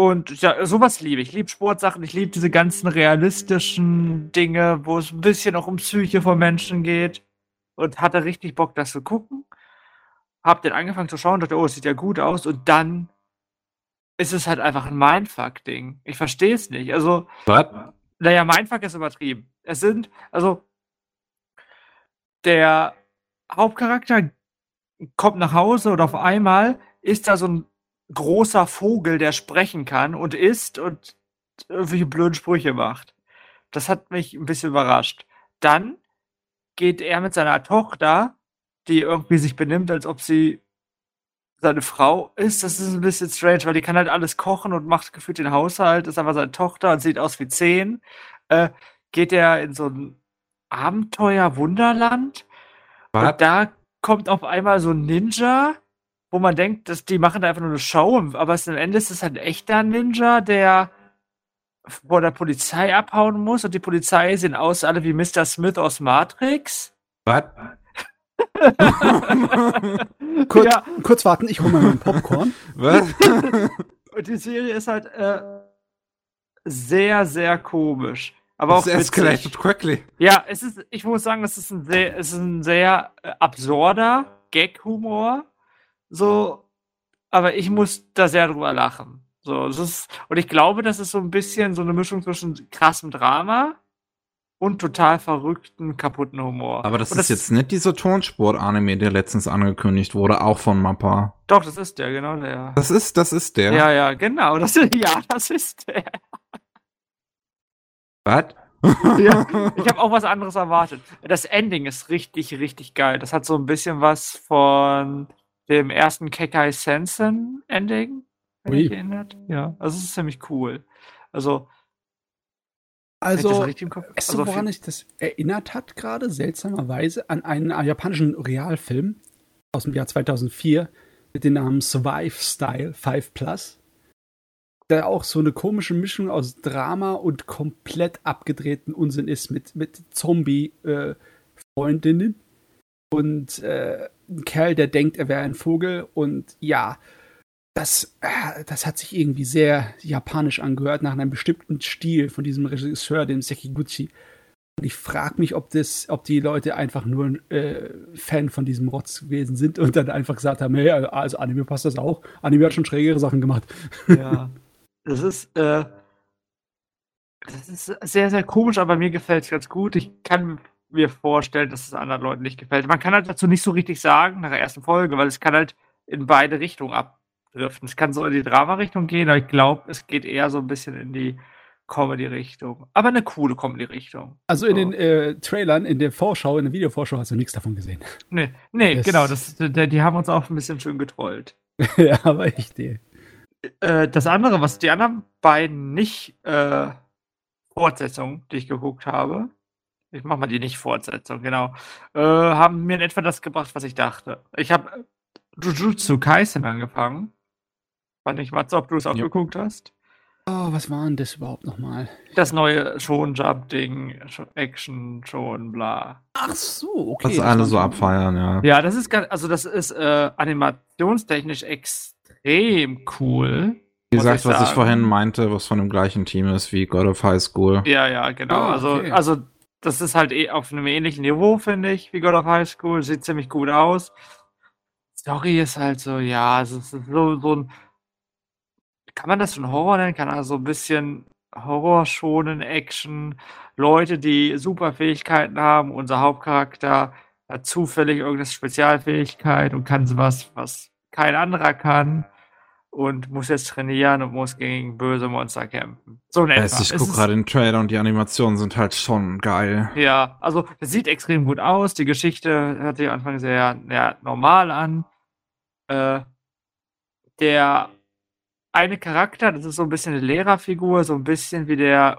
Und ja, sowas liebe ich. Ich liebe Sportsachen, ich liebe diese ganzen realistischen Dinge, wo es ein bisschen auch um Psyche von Menschen geht. Und hatte richtig Bock, das zu gucken. Hab den angefangen zu schauen, dachte, oh, es sieht ja gut aus. Und dann ist es halt einfach ein Mindfuck-Ding. Ich verstehe es nicht. Also, What? naja, Mindfuck ist übertrieben. Es sind, also, der Hauptcharakter kommt nach Hause und auf einmal ist da so ein großer Vogel, der sprechen kann und isst und irgendwelche blöden Sprüche macht. Das hat mich ein bisschen überrascht. Dann geht er mit seiner Tochter, die irgendwie sich benimmt, als ob sie seine Frau ist. Das ist ein bisschen strange, weil die kann halt alles kochen und macht gefühlt den Haushalt, ist aber seine Tochter und sieht aus wie zehn. Äh, geht er in so ein Abenteuer-Wunderland und da kommt auf einmal so ein Ninja, wo man denkt, dass die machen da einfach nur eine Show, aber es, am Ende ist es halt ein echter Ninja, der vor der Polizei abhauen muss und die Polizei sehen aus alle wie Mr. Smith aus Matrix. What? Kurz, Ja, kurz warten, ich hole mal meinen Popcorn. Was? und die Serie ist halt äh, sehr, sehr komisch. Aber auch Das escalated witzig. quickly. Ja, es ist, ich muss sagen, es ist ein sehr, es ist ein sehr äh, absurder Gag-Humor. So, aber ich muss da sehr drüber lachen. So, es ist, und ich glaube, das ist so ein bisschen so eine Mischung zwischen krassem Drama und total verrückten, kaputten Humor. Aber das und ist jetzt nicht dieser Tonsport-Anime, der letztens angekündigt wurde, auch von Mappa. Doch, das ist der, genau der. Das ist, das ist der. Ja, ja, genau. Das, ja, das ist der. Was? Ja, ich habe auch was anderes erwartet. Das Ending ist richtig, richtig geil. Das hat so ein bisschen was von dem ersten Kekai Sensen Ending, wenn erinnert. Ja, also es ist ziemlich cool. Also Also, Kopf? weißt Also du, woran viel- ich das erinnert hat gerade, seltsamerweise, an einen äh, japanischen Realfilm aus dem Jahr 2004 mit dem Namen Survive Style 5 Plus. Der auch so eine komische Mischung aus Drama und komplett abgedrehten Unsinn ist mit, mit Zombie-Freundinnen und äh, ein Kerl, der denkt, er wäre ein Vogel und ja, das, äh, das hat sich irgendwie sehr japanisch angehört, nach einem bestimmten Stil von diesem Regisseur, dem Sekiguchi. Und ich frage mich, ob das, ob die Leute einfach nur äh, Fan von diesem Rotz gewesen sind und dann einfach gesagt haben, hey, also Anime passt das auch. Anime hat schon schrägere Sachen gemacht. Ja. Das ist, äh, das ist sehr, sehr komisch, aber mir gefällt es ganz gut. Ich kann mir vorstellen, dass es anderen Leuten nicht gefällt. Man kann halt dazu nicht so richtig sagen nach der ersten Folge, weil es kann halt in beide Richtungen abdriften. Es kann so in die Drama-Richtung gehen, aber ich glaube, es geht eher so ein bisschen in die Comedy-Richtung. Aber eine coole Comedy-Richtung. Also in So. den äh, Trailern, in der Vorschau, in der Videovorschau hast du nichts davon gesehen. Nee, nee, Das- genau, das, die, die haben uns auch ein bisschen schön getrollt. ja, aber echt, die. Äh, das andere, was die anderen beiden nicht äh, Fortsetzungen, die ich geguckt habe, ich mach mal die nicht Fortsetzung, genau, äh, haben mir in etwa das gebracht, was ich dachte. Ich habe Jujutsu Kaisen angefangen. Fand ich, Matze, ob du es auch Ja. geguckt hast. Oh, was war denn das überhaupt nochmal? Das neue schon Jump-Ding, schon Action, schon bla. Ach so, okay. Was das alle so abfeiern, ja. Ja, das ist ganz, also das ist äh, animationstechnisch extrem cool. Wie gesagt, ich was ich sagen. vorhin meinte, was von dem gleichen Team ist wie God of High School. Ja, ja, genau. Also, okay. also, das ist halt eh auf einem ähnlichen Niveau, finde ich, wie God of High School. Sieht ziemlich gut aus. Story ist halt so, ja, es ist so, so ein. Kann man das schon Horror nennen? Kann also ein bisschen Horror schonen, Action. Leute, die Superfähigkeiten haben. Unser Hauptcharakter hat zufällig irgendeine Spezialfähigkeit und kann sowas, was kein anderer kann. Und muss jetzt trainieren und muss gegen böse Monster kämpfen. So etwa. Weißt, ich Es guck ist- gerade den Trailer und die Animationen sind halt schon geil. ja, also es sieht extrem gut aus. Die Geschichte hört sich am Anfang sehr ja, normal an. Äh, der eine Charakter, das ist so ein bisschen eine Lehrerfigur, so ein bisschen wie der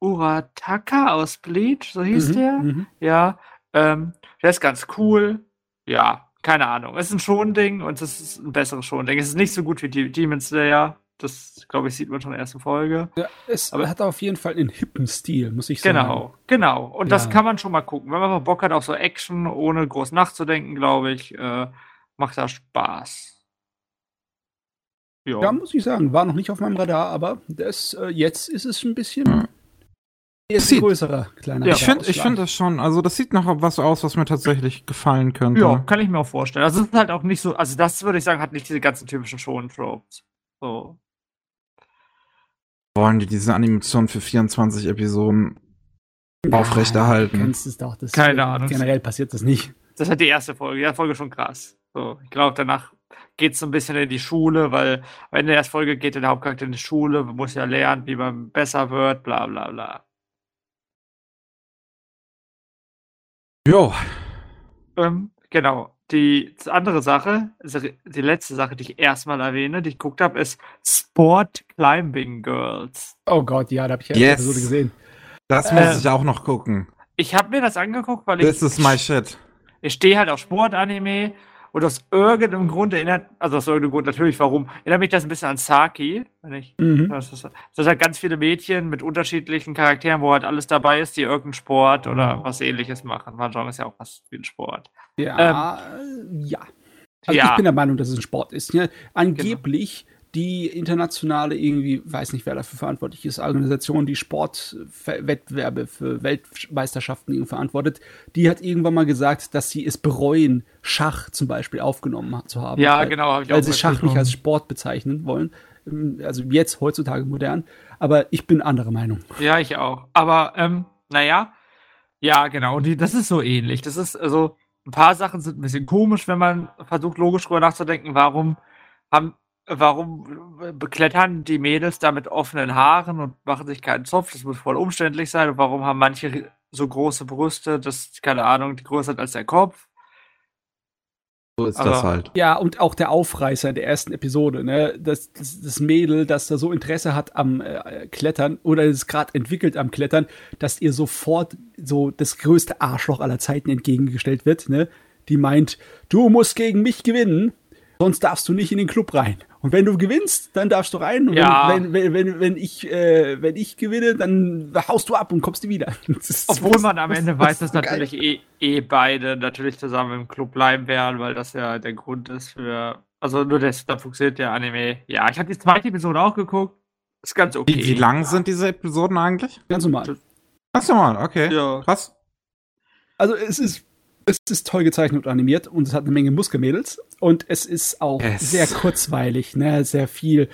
Urataka aus Bleach, so hieß Mhm, der. mhm. Ja, ähm, der ist ganz cool. Ja, keine Ahnung. Es ist ein Schonding und es ist ein besseres Schonding. Es ist nicht so gut wie die Demon Slayer. Das, glaube ich, sieht man schon in der ersten Folge. Ja, es Aber- hat auf jeden Fall einen hippen Stil, muss ich sagen. Genau, genau. Und das Ja. kann man schon mal gucken. Wenn man mal Bock hat auf so Action, ohne groß nachzudenken, glaube ich, äh, macht das Spaß. Ja, muss ich sagen, war noch nicht auf meinem Radar, aber das, äh, jetzt ist es ein bisschen ein Sieht- größerer kleiner ich finde ich find das schon, also das sieht nach was aus, was mir tatsächlich gefallen könnte. Ja, kann ich mir auch vorstellen. Also es ist halt auch nicht so, also das würde ich sagen, hat nicht diese ganzen typischen Shonen-Tropes. So. Wollen die diese Animation für 24 Episoden aufrechterhalten? Du kennst es doch. Das Keine Ahnung. Generell passiert das nicht. Das hat die erste Folge. Die erste Folge ist schon krass. So, ich glaube, danach geht es so ein bisschen in die Schule, weil am Ende der ersten Folge geht der Hauptcharakter in die Schule, muss ja lernen, wie man besser wird, bla bla bla. Jo, Ähm, genau. Die andere Sache, also die letzte Sache, die ich erstmal erwähne, die ich geguckt habe, ist Sport Climbing Girls. Oh Gott, ja, da habe ich ja Yes. Episode gesehen. das Äh, muss ich auch noch gucken. Ich habe mir das angeguckt, weil ich, This is my shit. ich stehe halt auf Sportanime und aus irgendeinem Grund erinnert, also aus irgendeinem Grund natürlich, warum, erinnert mich das ein bisschen an Saki. Wenn ich, Mhm. das, ist, das sind halt ganz viele Mädchen mit unterschiedlichen Charakteren, wo halt alles dabei ist, die irgendeinen Sport oder was ähnliches machen. Mahjong ist ja auch was wie ein Sport. Ja, ja. Also ja. ich bin der Meinung, dass es ein Sport ist. Ne? Angeblich die internationale irgendwie, weiß nicht, wer dafür verantwortlich ist, Organisation, die Sportwettbewerbe für Weltmeisterschaften irgendwie verantwortet, die hat irgendwann mal gesagt, dass sie es bereuen, Schach zum Beispiel aufgenommen zu haben. Ja, weil, genau. Hab ich Weil auch sie Schach nicht als Sport bezeichnen wollen. Also jetzt, heutzutage modern. Aber ich bin anderer Meinung. Ja, ich auch. Aber, ähm, naja, ja, genau. Die, das ist so ähnlich. Das ist, also, ein paar Sachen sind ein bisschen komisch, wenn man versucht, logisch drüber nachzudenken, warum haben, warum beklettern die Mädels da mit offenen Haaren und machen sich keinen Zopf? Das muss voll umständlich sein. Und warum haben manche so große Brüste, das, keine Ahnung, die größer sind als der Kopf? So ist Aber- das halt. Ja, und auch der Aufreißer in der ersten Episode, ne? Das, das, das Mädel, das da so Interesse hat am äh, Klettern oder es gerade entwickelt am Klettern, dass ihr sofort so das größte Arschloch aller Zeiten entgegengestellt wird, ne? Die meint, du musst gegen mich gewinnen, sonst darfst du nicht in den Club rein. Und wenn du gewinnst, dann darfst du rein. Und Ja. wenn, wenn, wenn, wenn, ich, äh, wenn ich gewinne, dann haust du ab und kommst nie wieder. Obwohl man am Ende weiß, dass geil. natürlich eh, eh beide natürlich zusammen im Club bleiben werden, weil das ja der Grund ist für. Also nur das, da funktioniert der Anime. Ja, ich habe die zweite Episode auch geguckt. Ist ganz okay. Wie, wie lang sind diese Episoden eigentlich? Ganz normal. Ganz normal, okay. Ja. Krass. Also es ist, es ist toll gezeichnet und animiert und es hat eine Menge Muskelmädels und es ist auch Es- sehr kurzweilig, ne? Sehr viel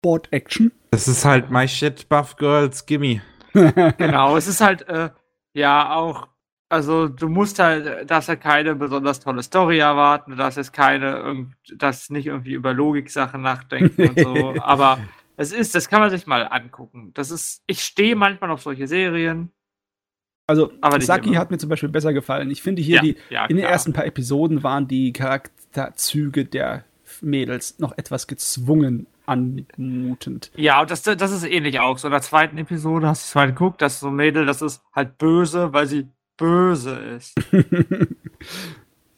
Sport-Action. Das ist halt My Shit Buff Girls Gimme. Genau, es ist halt, äh, ja, auch, also du musst halt, darfst halt keine besonders tolle Story erwarten, du darfst jetzt keine, darfst nicht irgendwie über Logik-Sachen nachdenken und so, aber es ist, das kann man sich mal angucken. Das ist, ich stehe manchmal auf solche Serien. Also Aber Saki hat mir zum Beispiel besser gefallen. Ich finde hier ja, die ja, in den ersten paar Episoden waren die Charakterzüge der Mädels noch etwas gezwungen anmutend. Ja, und das, das ist ähnlich auch. So in der zweiten Episode hast du es mal geguckt, dass so ein Mädel, das ist halt böse, weil sie böse ist.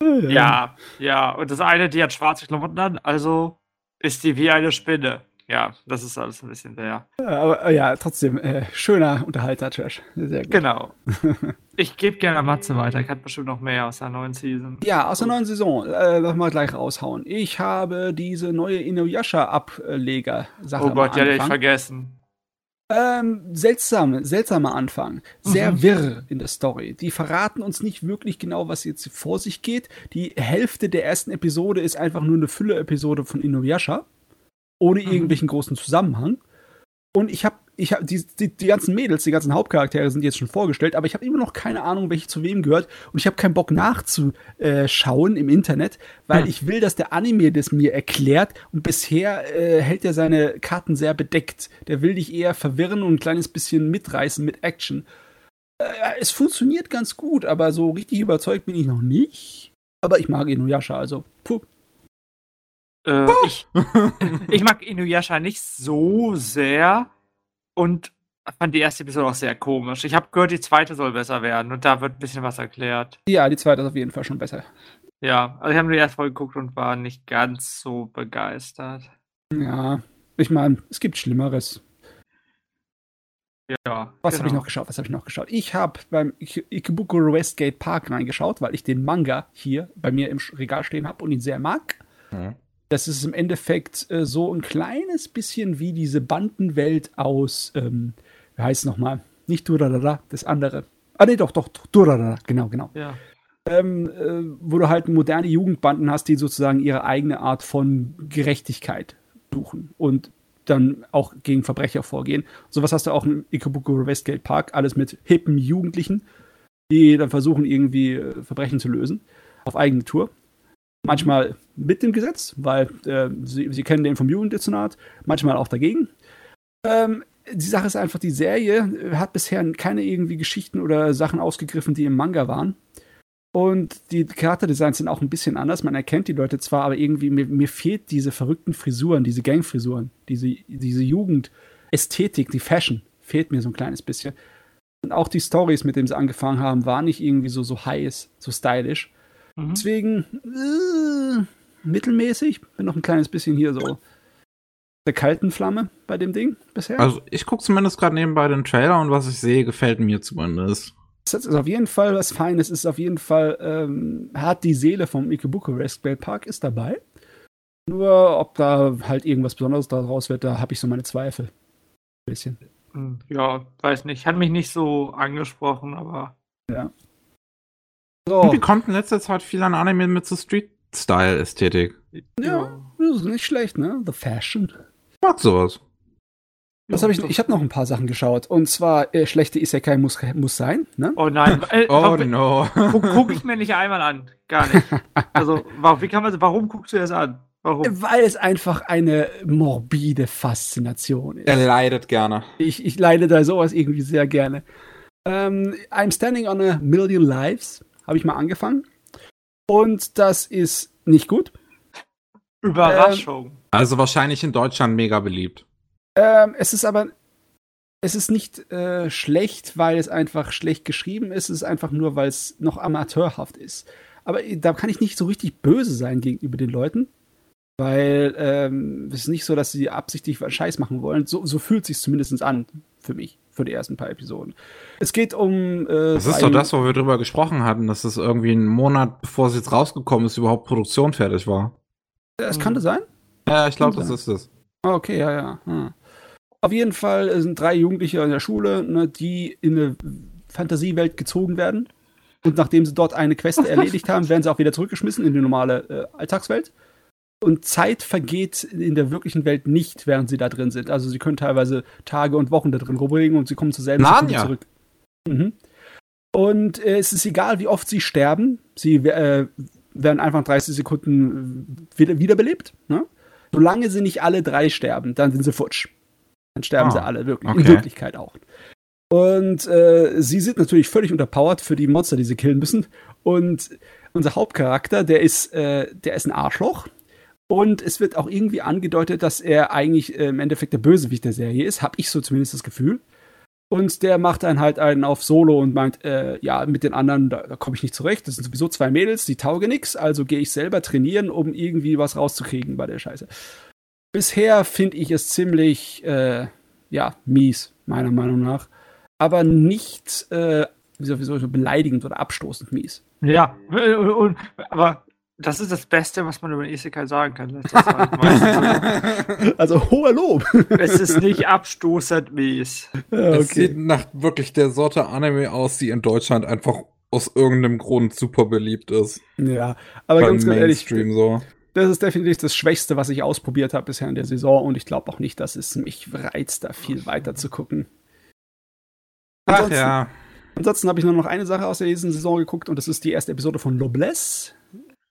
Ja, ja. Und das eine, die hat schwarze Klamotten an, also ist die wie eine Spinne. Ja, das ist alles ein bisschen sehr. Aber äh, ja, trotzdem, äh, schöner Unterhalter, Trash. Sehr gut. Genau. Ich gebe gerne Matze weiter. Ich hat bestimmt noch mehr aus der neuen Season. Ja, aus der neuen Saison, äh, noch mal gleich raushauen. Ich habe diese neue Inuyasha-Ableger-Sache Oh Gott, ja, ich vergessen. Ähm, seltsam, seltsamer Anfang. Sehr Mhm. wirr in der Story. Die verraten uns nicht wirklich genau, was jetzt vor sich geht. Die Hälfte der ersten Episode ist einfach nur eine Fülle-Episode von Inuyasha. Ohne Mhm. irgendwelchen großen Zusammenhang. Und ich habe, ich hab, die, die, die ganzen Mädels, die ganzen Hauptcharaktere sind jetzt schon vorgestellt, aber ich habe immer noch keine Ahnung, welche zu wem gehört. Und ich habe keinen Bock nachzuschauen im Internet, weil ich will, dass der Anime das mir erklärt. Und bisher äh, hält er seine Karten sehr bedeckt. Der will dich eher verwirren und ein kleines bisschen mitreißen mit Action. Äh, es funktioniert ganz gut, aber so richtig überzeugt bin ich noch nicht. Aber ich mag Inuyasha, also puh. Äh, ich, ich mag Inuyasha nicht so sehr und fand die erste Episode auch sehr komisch. Ich habe gehört, die zweite soll besser werden und da wird ein bisschen was erklärt. Ja, die zweite ist auf jeden Fall schon besser. Ja, also ich habe nur die erste Folge geguckt und war nicht ganz so begeistert. Ja, ich meine, es gibt Schlimmeres. Ja. Was habe ich genau. noch geschaut? Was habe ich noch geschaut? Ich habe beim Ik- Ikebukuro Westgate Park reingeschaut, weil ich den Manga hier bei mir im Regal stehen habe und ihn sehr mag. Mhm. Das ist im Endeffekt äh, so ein kleines bisschen wie diese Bandenwelt aus, ähm, wie heißt es nochmal? Nicht Durarara, das andere. Ah, nee, doch, doch, Durarara, genau, genau. Ja. Ähm, äh, wo du halt moderne Jugendbanden hast, die sozusagen ihre eigene Art von Gerechtigkeit suchen und dann auch gegen Verbrecher vorgehen. Sowas hast du auch im Ikebukuro Westgate Park, alles mit hippen Jugendlichen, die dann versuchen, irgendwie äh, Verbrechen zu lösen, auf eigene Tour. Manchmal mit dem Gesetz, weil äh, sie, sie kennen den vom Jugenddezernat, manchmal auch dagegen. Ähm, die Sache ist einfach, die Serie hat bisher keine irgendwie Geschichten oder Sachen ausgegriffen, die im Manga waren. Und die Charakterdesigns sind auch ein bisschen anders. Man erkennt die Leute zwar, aber irgendwie mir, mir fehlt diese verrückten Frisuren, diese Gangfrisuren, diese, diese Jugendästhetik, die Fashion fehlt mir so ein kleines bisschen. Und auch die Stories, mit denen sie angefangen haben, waren nicht irgendwie so, so heiß, so stylisch. Mhm. Deswegen äh, mittelmäßig. Bin noch ein kleines bisschen hier so der kalten Flamme bei dem Ding bisher. Also ich gucke zumindest gerade nebenbei den Trailer und was ich sehe, gefällt mir zumindest. Das ist auf jeden Fall was Feines, ist auf jeden Fall, ähm, hat die Seele vom Ikebukuro Westgate Park, ist dabei. Nur, ob da halt irgendwas Besonderes daraus wird, da habe ich so meine Zweifel. Ein bisschen. Hm, Ja, weiß nicht. Hat mich nicht so angesprochen, aber So, Irgendwie kommt in letzter Zeit viel an Anime mit so Street-Style-Ästhetik. Ja. das ist nicht schlecht, ne? The Fashion. Ich mag sowas. Was habe ich? Ich habe noch ein paar Sachen geschaut. Und zwar, äh, schlechte Isekai muss, muss sein, ne? Oh nein. Äh, Oh warum- no. guck, guck ich mir nicht einmal an. Gar nicht. Also, warum, wie kann man, warum guckst du das an? Warum? Weil es einfach eine morbide Faszination ist. Er leidet gerne. Ich, ich leide da sowas irgendwie sehr gerne. Ähm, I'm Standing on a Million Lives habe ich mal angefangen. Und das ist nicht gut. Überraschung. Also wahrscheinlich in Deutschland mega beliebt. Ähm, es ist aber, es ist nicht äh, schlecht, weil es einfach schlecht geschrieben ist. Es ist einfach nur, weil es noch amateurhaft ist. Aber da kann ich nicht so richtig böse sein gegenüber den Leuten. Weil ähm, es ist nicht so, dass sie absichtlich was Scheiß machen wollen. So, so fühlt es sich zumindest an für mich, für die ersten paar Episoden. Es geht um. Äh, Das ist doch das, wo wir drüber gesprochen hatten, dass es irgendwie einen Monat, bevor es jetzt rausgekommen ist, überhaupt Produktion fertig war. Das kann das sein? Ja, ich glaube, das ist es. Ah, Okay, ja, ja. Hm. Auf jeden Fall äh, sind drei Jugendliche in der Schule, ne, die in eine Fantasiewelt gezogen werden. Und nachdem sie dort eine Quest erledigt haben, werden sie auch wieder zurückgeschmissen in die normale äh, Alltagswelt. Und Zeit vergeht in der wirklichen Welt nicht, während sie da drin sind. Also sie können teilweise Tage und Wochen da drin rumlegen und sie kommen zur selben Sekunde Narnia. zurück. Mhm. Und äh, es ist egal, wie oft sie sterben. Sie äh, werden einfach 30 Sekunden wieder, wiederbelebt. Ne? Solange sie nicht alle drei sterben, dann sind sie futsch. Dann sterben Ah, sie alle wirklich. In okay. Wirklichkeit auch. Und äh, sie sind natürlich völlig unterpowered für die Monster, die sie killen müssen. Und unser Hauptcharakter, der ist, äh, der ist ein Arschloch. Und es wird auch irgendwie angedeutet, dass er eigentlich äh, im Endeffekt der Bösewicht der Serie ist. Hab ich so zumindest das Gefühl. Und der macht dann halt einen auf Solo und meint, äh, ja, mit den anderen, da, da komme ich nicht zurecht. Das sind sowieso zwei Mädels, die taugen nix, also gehe ich selber trainieren, um irgendwie was rauszukriegen bei der Scheiße. Bisher finde ich es ziemlich, äh, ja, mies, meiner Meinung nach. Aber nicht, äh, wie soll ich sagen, beleidigend oder abstoßend mies. Ja, äh, und, aber das ist das Beste, was man über Isekai sagen kann. Halt Also hoher Lob. es ist nicht abstoßend mies. Ja, Es sieht nach wirklich der Sorte Anime aus, die in Deutschland einfach aus irgendeinem Grund super beliebt ist. Ja, aber Beim ganz, ganz ehrlich, so. das ist definitiv das Schwächste, was ich ausprobiert habe bisher in der Saison und ich glaube auch nicht, dass es mich reizt, da viel weiter zu gucken. Ach Ansonsten- ja. Ansonsten habe ich nur noch eine Sache aus der nächsten Saison geguckt und das ist die erste Episode von Noblesse,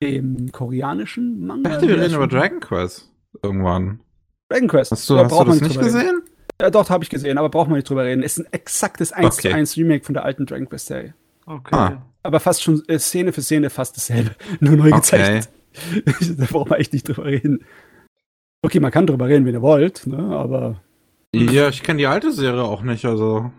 dem koreanischen Ich Manga. dachte, wir reden über Dragon Quest irgendwann. Dragon Quest. Hast du, Da hast braucht du das man nicht gesehen? Ja, doch, habe ich gesehen, aber braucht man nicht drüber reden. Es ist ein exaktes 1 Okay. zu 1 Remake von der alten Dragon Quest Serie. Okay. Ah. Aber fast schon äh, Szene für Szene fast dasselbe. Nur neu Okay. gezeichnet. da braucht man echt nicht drüber reden. Okay, man kann drüber reden, wenn ihr wollt, ne? aber Ja, ich kenne die alte Serie auch nicht, also.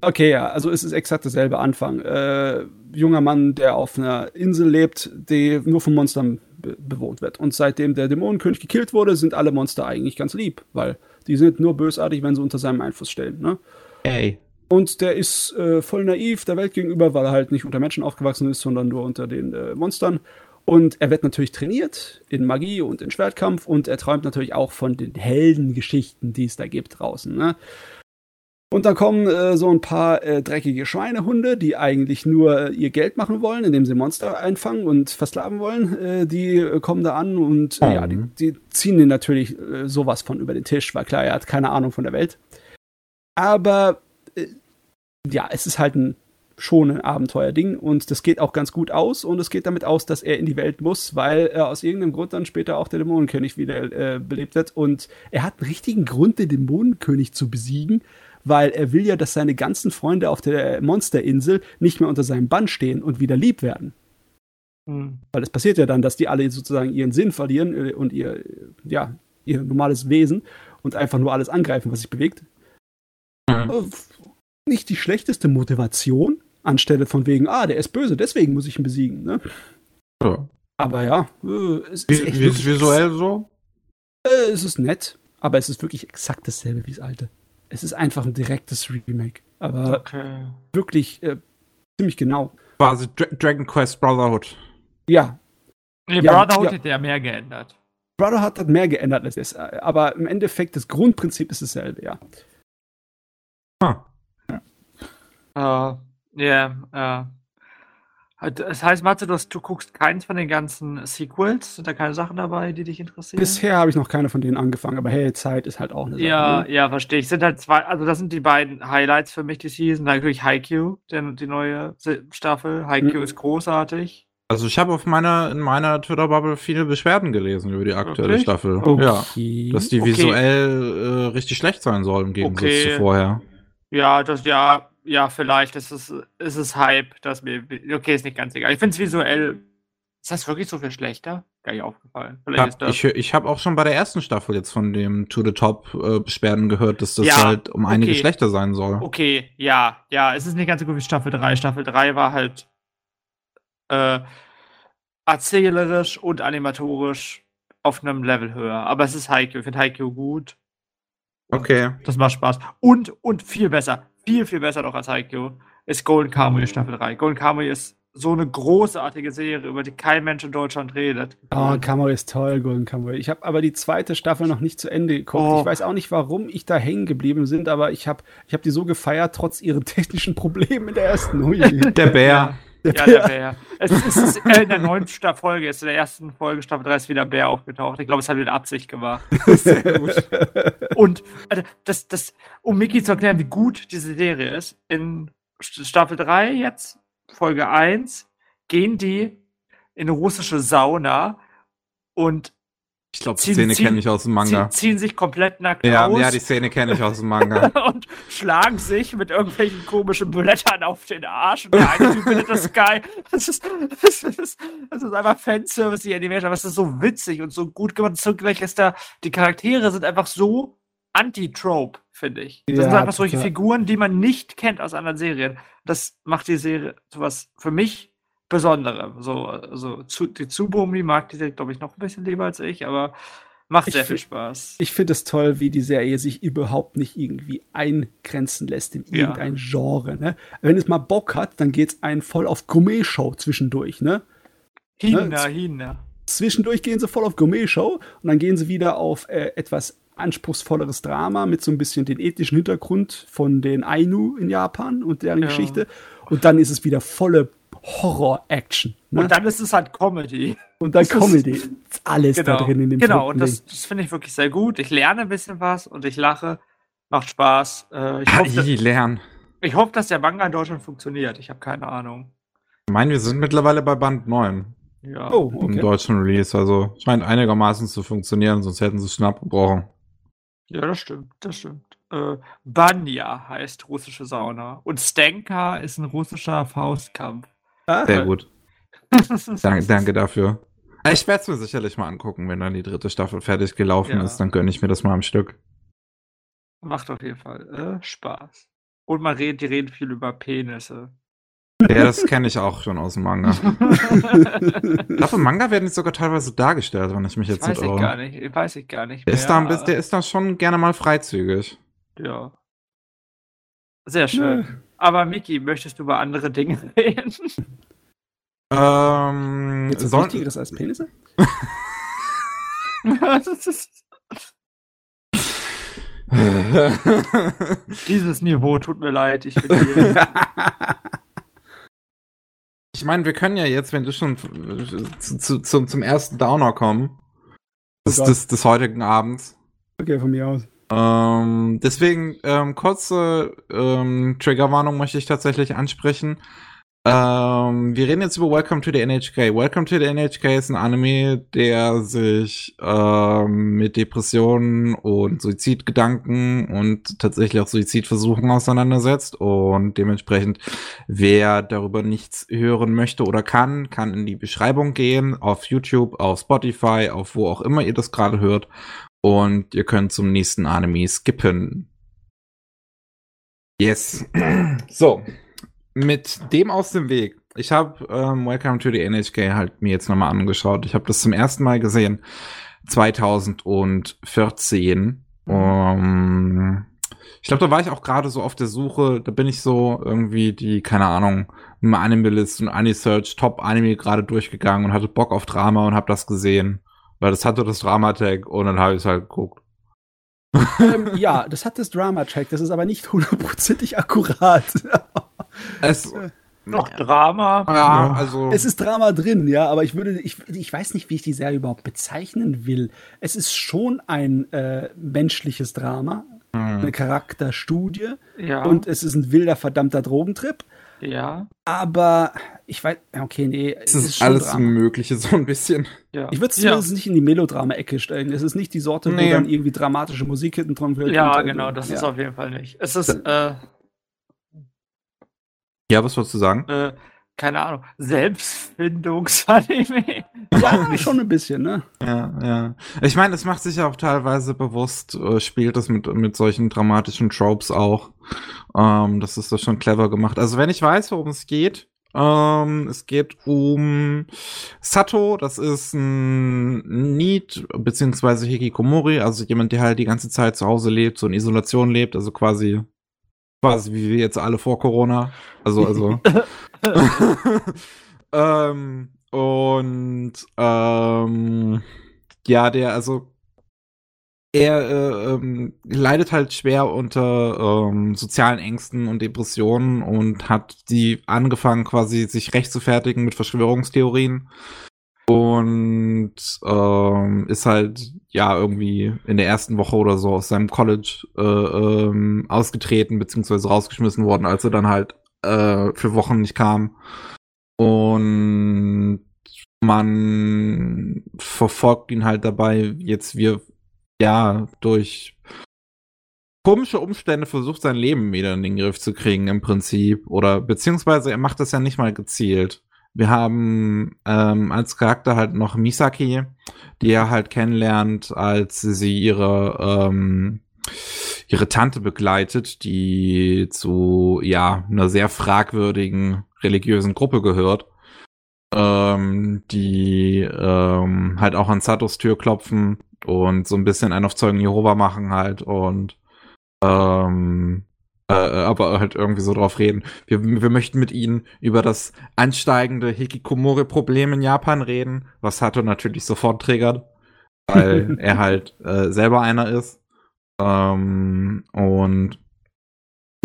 Okay, ja, also es ist exakt dasselbe Anfang. Äh, junger Mann, der auf einer Insel lebt, die nur von Monstern be bewohnt wird. Und seitdem der Dämonenkönig gekillt wurde, sind alle Monster eigentlich ganz lieb, weil die sind nur bösartig, wenn sie unter seinem Einfluss stehen. Ne? Ey. Und der ist äh, voll naiv der Welt gegenüber, weil er halt nicht unter Menschen aufgewachsen ist, sondern nur unter den äh, Monstern. Und er wird natürlich trainiert in Magie und in Schwertkampf und er träumt natürlich auch von den Heldengeschichten, die es da gibt draußen. Ne? Und dann kommen äh, so ein paar äh, dreckige Schweinehunde, die eigentlich nur äh, ihr Geld machen wollen, indem sie Monster einfangen und versklaven wollen. Äh, die äh, kommen da an und äh, ja, die, die ziehen ihn natürlich sowas von über den Tisch, weil klar, er hat keine Ahnung von der Welt. Aber ja, es ist halt ein schon ein Abenteuerding und das geht auch ganz gut aus und es geht damit aus, dass er in die Welt muss, weil er aus irgendeinem Grund dann später auch der Dämonenkönig wieder belebt wird und er hat einen richtigen Grund, den Dämonenkönig zu besiegen, weil er will ja, dass seine ganzen Freunde auf der Monsterinsel nicht mehr unter seinem Bann stehen und wieder lieb werden. Hm. Weil es passiert ja dann, dass die alle sozusagen ihren Sinn verlieren äh, und ihr, ja, ihr normales Wesen und einfach nur alles angreifen, was sich bewegt. Mhm. Nicht die schlechteste Motivation, anstelle von wegen, ah, der ist böse, deswegen muss ich ihn besiegen. Ne? Ja. Aber ja, äh, es ist, Wie, echt wie, wirklich- visuell so? Äh, es ist nett, aber es ist wirklich exakt dasselbe wie das alte. Es ist einfach ein direktes Remake. Aber Okay. wirklich äh, ziemlich genau. Quasi Dra Dragon Quest Brotherhood. Ja, Nee, Ja, Brotherhood ja. hätte ja mehr geändert. Brotherhood hat mehr geändert als es, äh, aber im Endeffekt das Grundprinzip ist dasselbe, ja. Ah. Ja, ja, ja. Halt, Das heißt, Matze, du, du guckst keins von den ganzen Sequels? Sind da keine Sachen dabei, die dich interessieren? Bisher habe ich noch keine von denen angefangen, aber hey, Zeit ist halt auch eine Sache. Ja, ne? ja, verstehe ich. Sind halt zwei, also das sind die beiden Highlights für mich die Season. Natürlich Haikyuu, die neue Staffel. Haikyuu Mhm. ist großartig. Also ich habe auf meiner, in meiner Twitter-Bubble viele Beschwerden gelesen über die aktuelle Wirklich? Staffel. Okay. Ja. Dass die Okay. visuell äh, richtig schlecht sein soll im Gegensatz Okay. zu vorher. Ja, das, ja, ja, vielleicht ist es, ist es Hype, das mir, okay, ist nicht ganz egal. Ich finde es visuell Ist das wirklich so viel schlechter? Gar nicht aufgefallen. Ich Vielleicht das. ich, ich habe auch schon bei der ersten Staffel jetzt von dem To the Top äh, Beschwerden gehört, dass das Ja, halt um einige okay. schlechter sein soll. Okay, ja, ja, es ist nicht ganz so gut wie Staffel 3. Staffel 3 war halt äh, erzählerisch und animatorisch auf einem Level höher. Aber es ist Haikyuu. Ich finde Haikyuu gut. Okay. Das macht Spaß. Und, und viel besser, viel, viel besser noch als Haikyuu ist Golden Kamuy Staffel 3. Golden Kamuy ist so eine großartige Serie, über die kein Mensch in Deutschland redet. Oh, Kamui ist toll, Golden Kamuy. Ich habe aber die zweite Staffel noch nicht zu Ende geguckt. Oh. Ich weiß auch nicht, warum ich da hängen geblieben bin, aber ich habe ich hab die so gefeiert, trotz ihren technischen Problemen in der ersten. Der Bär. Ja, der Bär. Es ist, äh, in der neunten Folge, ist in der ersten Folge Staffel 3 ist wieder Bär aufgetaucht. Ich glaube, es hat wieder Absicht gemacht. Sehr gut. Und also, das, das, um Mickey zu erklären, wie gut diese Serie ist, in St- Staffel 3 jetzt, Folge 1, gehen die in eine russische Sauna und Ich glaube, die Ziehen- Szene ziehen- kenne ich aus dem Manga. zie ziehen sich komplett nackt Ja, aus ja, die Szene kenne ich aus dem Manga. und schlagen sich mit irgendwelchen komischen Blättern auf den Arsch. Und der eine Typ findet das geil. Das ist, das ist, das ist einfach Fanservice, die Animation, aber es ist so witzig und so gut gemacht. Zugleich ist da, die Charaktere sind einfach so anti-trope, finde ich. Das Ja, sind einfach solche. Figuren, die man nicht kennt aus anderen Serien. Das macht die Serie sowas für mich Besonderem. So, also zu, die Tsubomi mag die Serie, glaube ich, noch ein bisschen lieber als ich, aber macht Ich sehr viel Spaß. Ich finde es toll, wie die Serie sich überhaupt nicht irgendwie eingrenzen lässt in Ja. irgendein Genre. Ne? Wenn es mal Bock hat, dann geht's einen voll auf Gourmet-Show zwischendurch. Ne? Hina, Hina. Zwischendurch gehen sie voll auf Gourmet-Show und dann gehen sie wieder auf äh, etwas anspruchsvolleres Drama mit so ein bisschen den ethischen Hintergrund von den Ainu in Japan und deren Ja. Geschichte. Und dann ist es wieder volle Horror-Action. Ne? Und dann ist es halt Comedy. Und dann das ist- Comedy. Ist alles da drin in dem genau und das, das finde ich wirklich sehr gut. Ich lerne ein bisschen was und ich lache. Macht Spaß. Äh, ich, hoffe, I, lernen. ich hoffe, dass der Manga in Deutschland funktioniert. Ich habe keine Ahnung. Ich meine, wir sind mittlerweile bei Band 9 Ja. Oh, im okay. deutschen Release. Also scheint einigermaßen zu funktionieren, sonst hätten sie es schon abgebrochen. Ja, das stimmt, das stimmt. Äh, Banya heißt russische Sauna. Und Stenka ist ein russischer Faustkampf. Ah, Sehr gut. Danke, danke dafür. Ich werde es mir sicherlich mal angucken, wenn dann die dritte Staffel fertig gelaufen Ja. ist. Dann gönne ich mir das mal am Stück. Macht auf jeden Fall äh, Spaß. Und man redet, die reden viel über Penisse. Ja, das kenne ich auch schon aus dem Manga. Ich glaube, im Manga werden die sogar teilweise dargestellt, wenn ich mich jetzt weiß nicht ich gar irre. nicht. Weiß ich gar nicht. Der ist, da der ist da schon gerne mal freizügig. Ja. Sehr schön. Aber Miki, möchtest du über andere Dinge reden? Ähm, Jetzt was soll, Wichtigeres als Penisse? Das ist- Dieses Niveau tut mir leid. Ich bin hier. ich meine, wir können ja jetzt, wenn du schon zu, zu, zum, zum ersten Downer kommen, des, Oh Gott. des, des heutigen Abends. Okay, von mir aus. Ähm, deswegen, ähm, kurze ähm, Triggerwarnung möchte ich tatsächlich ansprechen. Ähm, wir reden jetzt über Welcome to the NHK. Welcome to the NHK ist ein Anime, der sich ähm, mit Depressionen und Suizidgedanken und tatsächlich auch Suizidversuchen auseinandersetzt. Und dementsprechend, wer darüber nichts hören möchte oder kann, kann in die Beschreibung gehen, auf YouTube, auf Spotify, auf wo auch immer ihr das gerade hört. Und ihr könnt zum nächsten Anime skippen. Yes. So. Mit dem aus dem Weg. Ich habe ähm, Welcome to the NHK halt mir jetzt nochmal angeschaut. Ich habe das zum ersten Mal gesehen. 2014. Um, ich glaube, da war ich auch gerade so auf der Suche. Da bin ich so irgendwie die, keine Ahnung, Anime-List und Anisearch Top Anime gerade durchgegangen und hatte Bock auf Drama und habe das gesehen. Weil das hatte das Drama-Tag und dann habe ich es halt geguckt. ähm, ja, das hat das Drama-Track, das ist aber nicht hundertprozentig akkurat. Es, Noch Drama. ja, also. Es ist Drama drin, ja, aber ich würde, ich, ich weiß nicht, wie ich die Serie überhaupt bezeichnen will. Es ist schon ein äh, menschliches Drama, hm. eine Charakterstudie Ja. und es ist ein wilder, verdammter Drogentrip. Ja. Aber ich weiß, okay, nee, es ist schon alles Drama. Mögliche, so ein bisschen. Ja. Ich würde es ja. zumindest nicht in die Melodrama-Ecke stellen. Es ist nicht die Sorte, Nee. wo dann irgendwie dramatische Musik hinten dran wird. Ja, äh, genau, das ist ja. auf jeden Fall nicht. Es ist, äh, Ja, was wolltest du sagen? äh, keine Ahnung, Selbstfindungsanime. Ja, schon ein bisschen, ne? Ja, ja. Ich meine, es macht sich ja auch teilweise bewusst, äh, spielt es mit, mit solchen dramatischen Tropes auch. Ähm, das ist doch schon clever gemacht. Also wenn ich weiß, worum es geht, ähm, es geht um Sato, das ist ein Need, beziehungsweise Hikikomori, also jemand, der halt die ganze Zeit zu Hause lebt, so in Isolation lebt, also quasi, quasi wie wir jetzt alle vor Corona. Also, also. ähm, und ähm, ja, der, also er äh, ähm, leidet halt schwer unter ähm, sozialen Ängsten und Depressionen und hat die angefangen, quasi sich recht zu fertigen mit Verschwörungstheorien. Und ähm, ist halt ja irgendwie in der ersten Woche oder so aus seinem College äh, ähm, ausgetreten, beziehungsweise rausgeschmissen worden, als er dann halt äh, für Wochen nicht kam. Und man verfolgt ihn halt dabei, jetzt wir ja durch komische Umstände versucht, sein Leben wieder in den Griff zu kriegen, im Prinzip. Oder beziehungsweise er macht das ja nicht mal gezielt. Wir haben ähm, als Charakter halt noch Misaki, die er halt kennenlernt, als sie ihre ähm, ihre Tante begleitet, die zu ja einer sehr fragwürdigen religiösen Gruppe gehört, ähm, die ähm, halt auch an Satos Tür klopfen und so ein bisschen einen auf Zeugen Jehova machen halt und ähm, äh, aber halt irgendwie so drauf reden. Wir, wir möchten mit ihnen über das ansteigende Hikikomori-Problem in Japan reden, was Sato natürlich sofort triggert, weil er halt äh, selber einer ist. Ähm, und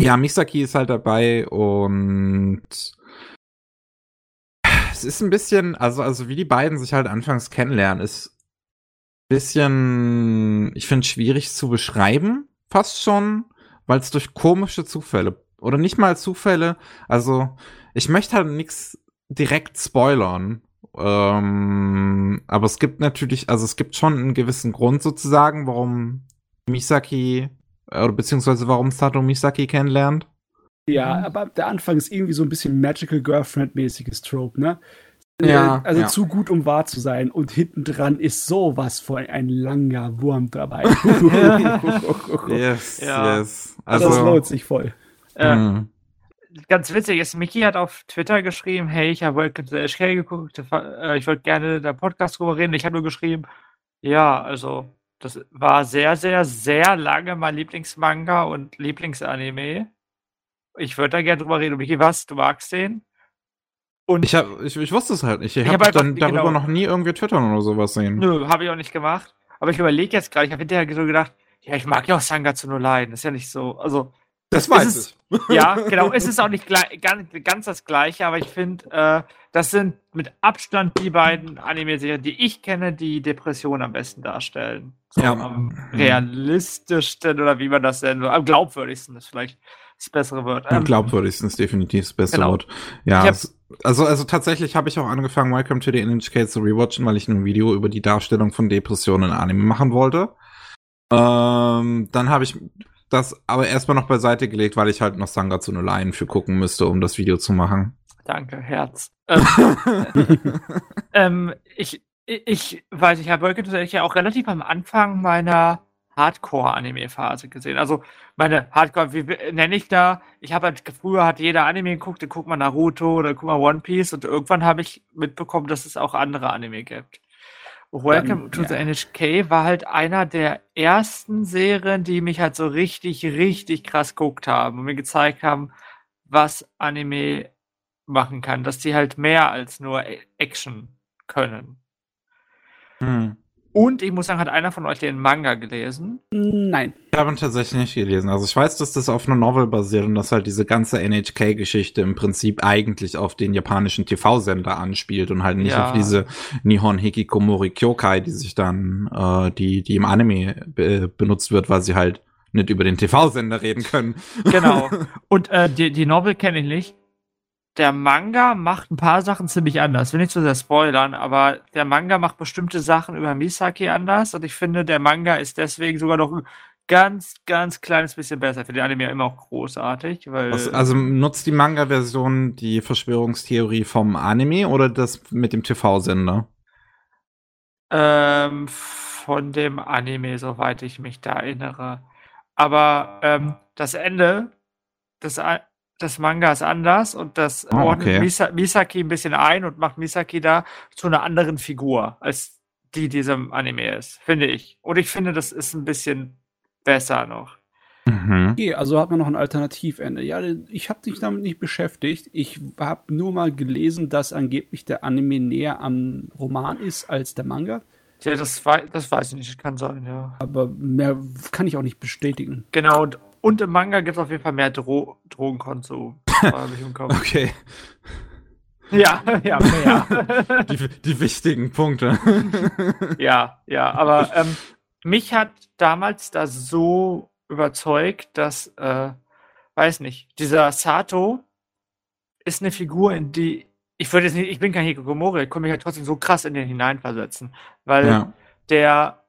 ja, Misaki ist halt dabei und es ist ein bisschen, also, also wie die beiden sich halt anfangs kennenlernen, ist bisschen, ich finde, schwierig zu beschreiben, fast schon, weil es durch komische Zufälle oder nicht mal Zufälle, also ich möchte halt nichts direkt spoilern. Ähm, aber es gibt natürlich, also es gibt schon einen gewissen Grund sozusagen, warum Misaki, äh, oder beziehungsweise warum Sato Misaki kennenlernt. Ja, mhm. aber der Anfang ist irgendwie so ein bisschen Magical Girlfriend-mäßiges Trope, ne? Ja, also ja. zu gut, um wahr zu sein. Und hinten dran ist sowas von ein langer Wurm dabei. yes, Ja. yes. Also, Also, das lohnt sich voll. Äh, mh. ganz witzig ist, Mickey hat auf Twitter geschrieben, hey, ich habe Welcome to the HK geguckt, äh, ich wollte gerne da Podcast drüber reden. Ich habe nur geschrieben, ja, also das war sehr, sehr, sehr lange mein Lieblingsmanga und Lieblingsanime. Ich würde da gerne drüber reden. Und Mickey, was? Du magst den? Und ich, hab, ich, ich wusste es halt nicht. Ich, Ich habe hab dann darüber genau. noch nie irgendwie twittern oder sowas sehen. Nö, habe ich auch nicht gemacht. Aber ich überlege jetzt gerade, ich habe hinterher so gedacht, ja, ich mag ja auch Sangatsu no Leiden. Ist ja nicht so. Also, Das weiß es- ja, genau. Es ist auch nicht gleich, ganz, ganz das Gleiche, aber ich finde, äh, das sind mit Abstand die beiden Anime-Serien, die ich kenne, die Depression am besten darstellen. So Ja. am realistischsten oder wie man das nennen will. Am glaubwürdigsten ist vielleicht das bessere Wort. Ähm, glaubwürdigsten ist definitiv das beste Genau. Wort. Ja, also, also tatsächlich habe ich auch angefangen, Welcome to the NHK zu rewatchen, weil ich ein Video über die Darstellung von Depressionen in Anime machen wollte. Ähm, dann habe ich das aber erstmal noch beiseite gelegt, weil ich halt noch Sangatsu no Line für gucken müsste, um das Video zu machen. Danke, Herz. Ähm, ähm, ich, ich, ich weiß, ich habe Welcome to the ja auch relativ am Anfang meiner Hardcore-Anime-Phase gesehen. Also meine Hardcore, wie nenne ich da? Ich habe halt früher hat jeder Anime geguckt, dann guckt man Naruto oder guckt man One Piece und irgendwann habe ich mitbekommen, dass es auch andere Anime gibt. Welcome to ja. the NHK war halt einer der ersten Serien, die mich halt so richtig, richtig krass geguckt haben und mir gezeigt haben, was Anime machen kann, dass die halt mehr als nur Action können. Hm. Und ich muss sagen, hat einer von euch den Manga gelesen? Nein. Ich habe ihn tatsächlich nicht gelesen. Also ich weiß, dass das auf einer Novel basiert und dass halt diese ganze NHK-Geschichte im Prinzip eigentlich auf den japanischen TV-Sender anspielt und halt nicht Ja. auf diese Nihon Hikikomori Kyokai, die sich dann, äh, die, die im Anime be benutzt wird, weil sie halt nicht über den TV-Sender reden können. Genau. Und äh, die, die Novel kenne ich nicht. Der Manga macht ein paar Sachen ziemlich anders. Will nicht zu sehr spoilern, aber der Manga macht bestimmte Sachen über Misaki anders und ich finde, der Manga ist deswegen sogar noch ein ganz, ganz kleines bisschen besser. Für den Anime ja immer auch großartig, weil. Was, also nutzt die Manga-Version die Verschwörungstheorie vom Anime oder das mit dem TV-Sender? Ähm, von dem Anime, soweit ich mich da erinnere. Aber ähm, das Ende des, des Mangas anders und das oh, ordnet okay. Misa Misaki ein bisschen ein und macht Misaki da zu einer anderen Figur, als die diesem Anime ist, finde ich. Und ich finde, das ist ein bisschen besser noch. Mhm. Okay, also hat man noch ein Alternativende. Ja, ich habe dich damit nicht beschäftigt. Ich habe nur mal gelesen, dass angeblich der Anime näher am Roman ist als der Manga. Ja, das, wei das weiß ich nicht, kann sein, ja. Aber mehr kann ich auch nicht bestätigen. Genau, und, und im Manga gibt es auf jeden Fall mehr Dro Drogenkonsum. Okay. Ja, ja, mehr. Die, die wichtigen Punkte. ja, ja, aber ähm, mich hat damals da so überzeugt, dass, äh, weiß nicht, dieser Sato ist eine Figur, in die ich würde jetzt nicht, ich bin kein Hikikomori, ich konnte mich halt trotzdem so krass in den hineinversetzen, weil Ja. der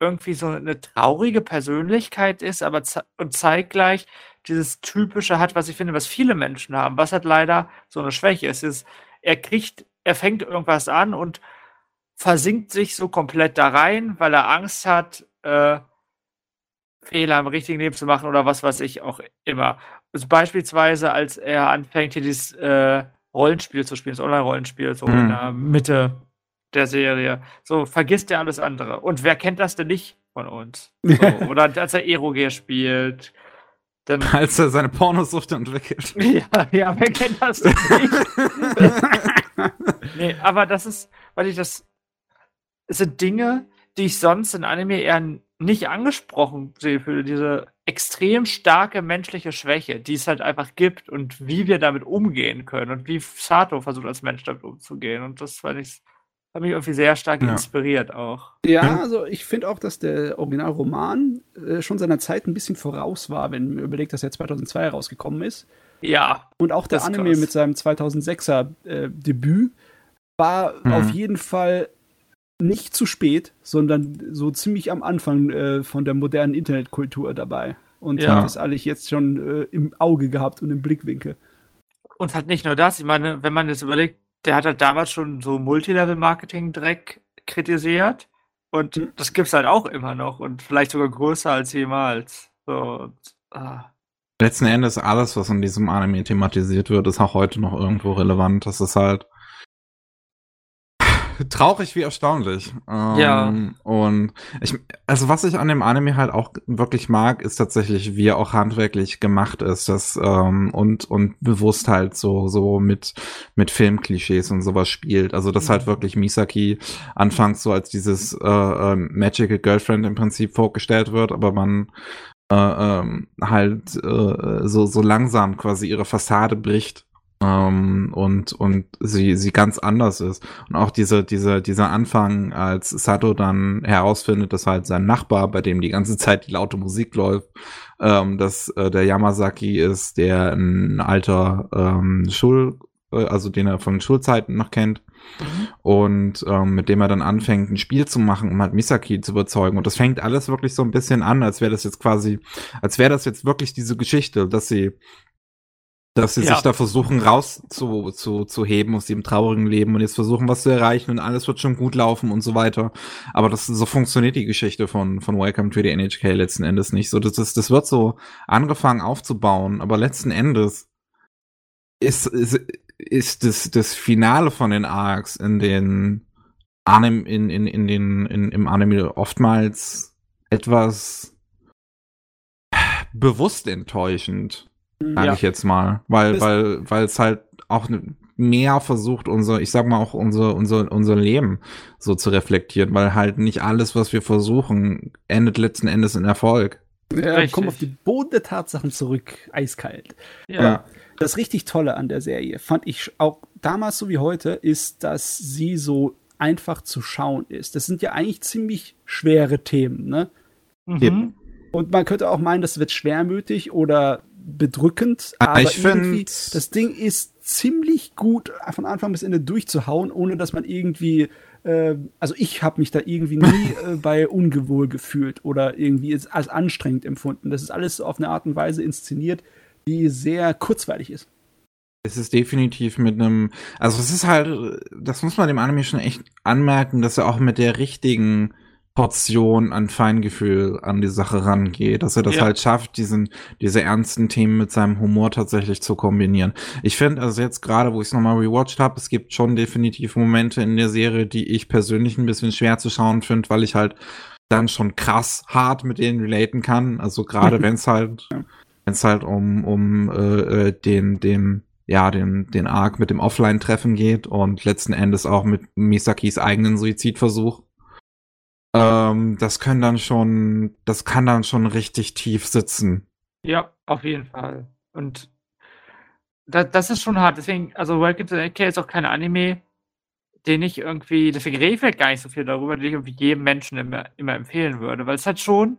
irgendwie so eine traurige Persönlichkeit ist, aber ze und zeitgleich dieses typische hat, was ich finde, was viele Menschen haben, was halt leider so eine Schwäche ist, ist, er kriegt, er fängt irgendwas an und versinkt sich so komplett da rein, weil er Angst hat, äh, Fehler im richtigen Leben zu machen oder was weiß ich auch immer. Also beispielsweise, als er anfängt, hier dieses äh, Rollenspiel zu spielen, das Online-Rollenspiel, so in Mhm. der Mitte der Serie, so vergisst er alles andere. Und wer kennt das denn nicht von uns? So, oder als er Eroge spielt, dann Als er seine Pornosucht entwickelt. ja, ja, wer kennt das denn nicht? nee, aber das ist, weil ich das, es sind Dinge, die ich sonst in Anime eher nicht angesprochen sehe, für diese extrem starke menschliche Schwäche, die es halt einfach gibt und wie wir damit umgehen können und wie Sato versucht als Mensch damit umzugehen. Und das fand ich, hat mich irgendwie sehr stark Ja. inspiriert auch. Ja, also ich finde auch, dass der Originalroman äh, schon seiner Zeit ein bisschen voraus war, wenn man überlegt, dass er 2002 herausgekommen ist. Ja, Und auch der Anime krass. mit seinem 2006er äh, Debüt war Mhm. auf jeden Fall nicht zu spät, sondern so ziemlich am Anfang äh, von der modernen Internetkultur dabei. Und Ja. hat das alles jetzt schon äh, im Auge gehabt und im Blickwinkel. Und halt nicht nur das, ich meine, wenn man jetzt überlegt, der hat halt damals schon so Multilevel-Marketing-Dreck kritisiert und Mhm. das gibt's halt auch immer noch und vielleicht sogar größer als jemals. So, und, ah. Letzten Endes alles, was in diesem Anime thematisiert wird, ist auch heute noch irgendwo relevant. Das ist halt traurig wie erstaunlich. Ähm, Ja. Und ich, also was ich an dem Anime halt auch wirklich mag, ist tatsächlich, wie er auch handwerklich gemacht ist, das ähm, und und bewusst halt so so mit mit Filmklischees und sowas spielt. Also das halt wirklich Misaki anfangs so als dieses äh, äh, Magical Girlfriend im Prinzip vorgestellt wird, aber man äh, ähm, halt äh, so so langsam quasi ihre Fassade bricht ähm, und und sie sie ganz anders ist. Und auch diese diese dieser Anfang als Sato dann herausfindet dass halt sein Nachbar bei dem die ganze Zeit die laute Musik läuft ähm, dass äh, der Yamazaki ist der ein alter ähm, Schul äh, also den er von Schulzeiten noch kennt. Und ähm, mit dem er dann anfängt, ein Spiel zu machen, um halt Misaki zu überzeugen. Und das fängt alles wirklich so ein bisschen an, als wäre das jetzt quasi, als wäre das jetzt wirklich diese Geschichte, dass sie, dass sie Ja. sich da versuchen raus zu, zu, heben aus dem traurigen Leben und jetzt versuchen, was zu erreichen und alles wird schon gut laufen und so weiter. Aber das so funktioniert die Geschichte von, von Welcome to the NHK letzten Endes nicht. So, das, ist, das wird so angefangen aufzubauen, aber letzten Endes ist, ist, ist das, das Finale von den Arcs in den Anime, in, in, in den, in, im Anime oftmals etwas bewusst enttäuschend, sage Ja. ich jetzt mal. Weil, weil, weil es halt auch mehr versucht, unser, ich sag mal auch unser, unser, unser Leben so zu reflektieren, weil halt nicht alles, was wir versuchen, endet letzten Endes in Erfolg. Ja, Richtig. komm auf den Boden der Tatsachen zurück, eiskalt. Ja. Das richtig Tolle an der Serie fand ich auch damals so wie heute, ist, dass sie so einfach zu schauen ist. Das sind ja eigentlich ziemlich schwere Themen, ne? Mhm. Und man könnte auch meinen, das wird schwermütig oder bedrückend, Ah, aber ich irgendwie, find- das Ding ist ziemlich gut von Anfang bis Ende durchzuhauen, ohne dass man irgendwie äh, also ich habe mich da irgendwie nie äh, bei ungewohl gefühlt oder irgendwie als anstrengend empfunden. Das ist alles auf eine Art und Weise inszeniert, die sehr kurzweilig ist. Es ist definitiv mit einem, also es ist halt, das muss man dem Anime schon echt anmerken, dass er auch mit der richtigen Portion an Feingefühl an die Sache rangeht, dass er das ja. halt schafft, diesen, diese ernsten Themen mit seinem Humor tatsächlich zu kombinieren. Ich finde, also jetzt gerade, wo ich es nochmal rewatcht habe, es gibt schon definitiv Momente in der Serie, die ich persönlich ein bisschen schwer zu schauen finde, weil ich halt dann schon krass hart mit denen relaten kann. Also gerade wenn es halt, wenn es halt um, um äh, äh, den, den, ja, den, den Arc mit dem Offline-Treffen geht und letzten Endes auch mit Misakis eigenen Suizidversuch ähm, das können dann schon, das kann dann schon richtig tief sitzen. Ja, auf jeden Fall. Und das, das ist schon hart. Deswegen, also Welcome to the AK ist auch kein Anime, den ich irgendwie, deswegen rede ich vielleicht gar nicht so viel darüber, den ich irgendwie jedem Menschen immer, immer empfehlen würde, weil es halt schon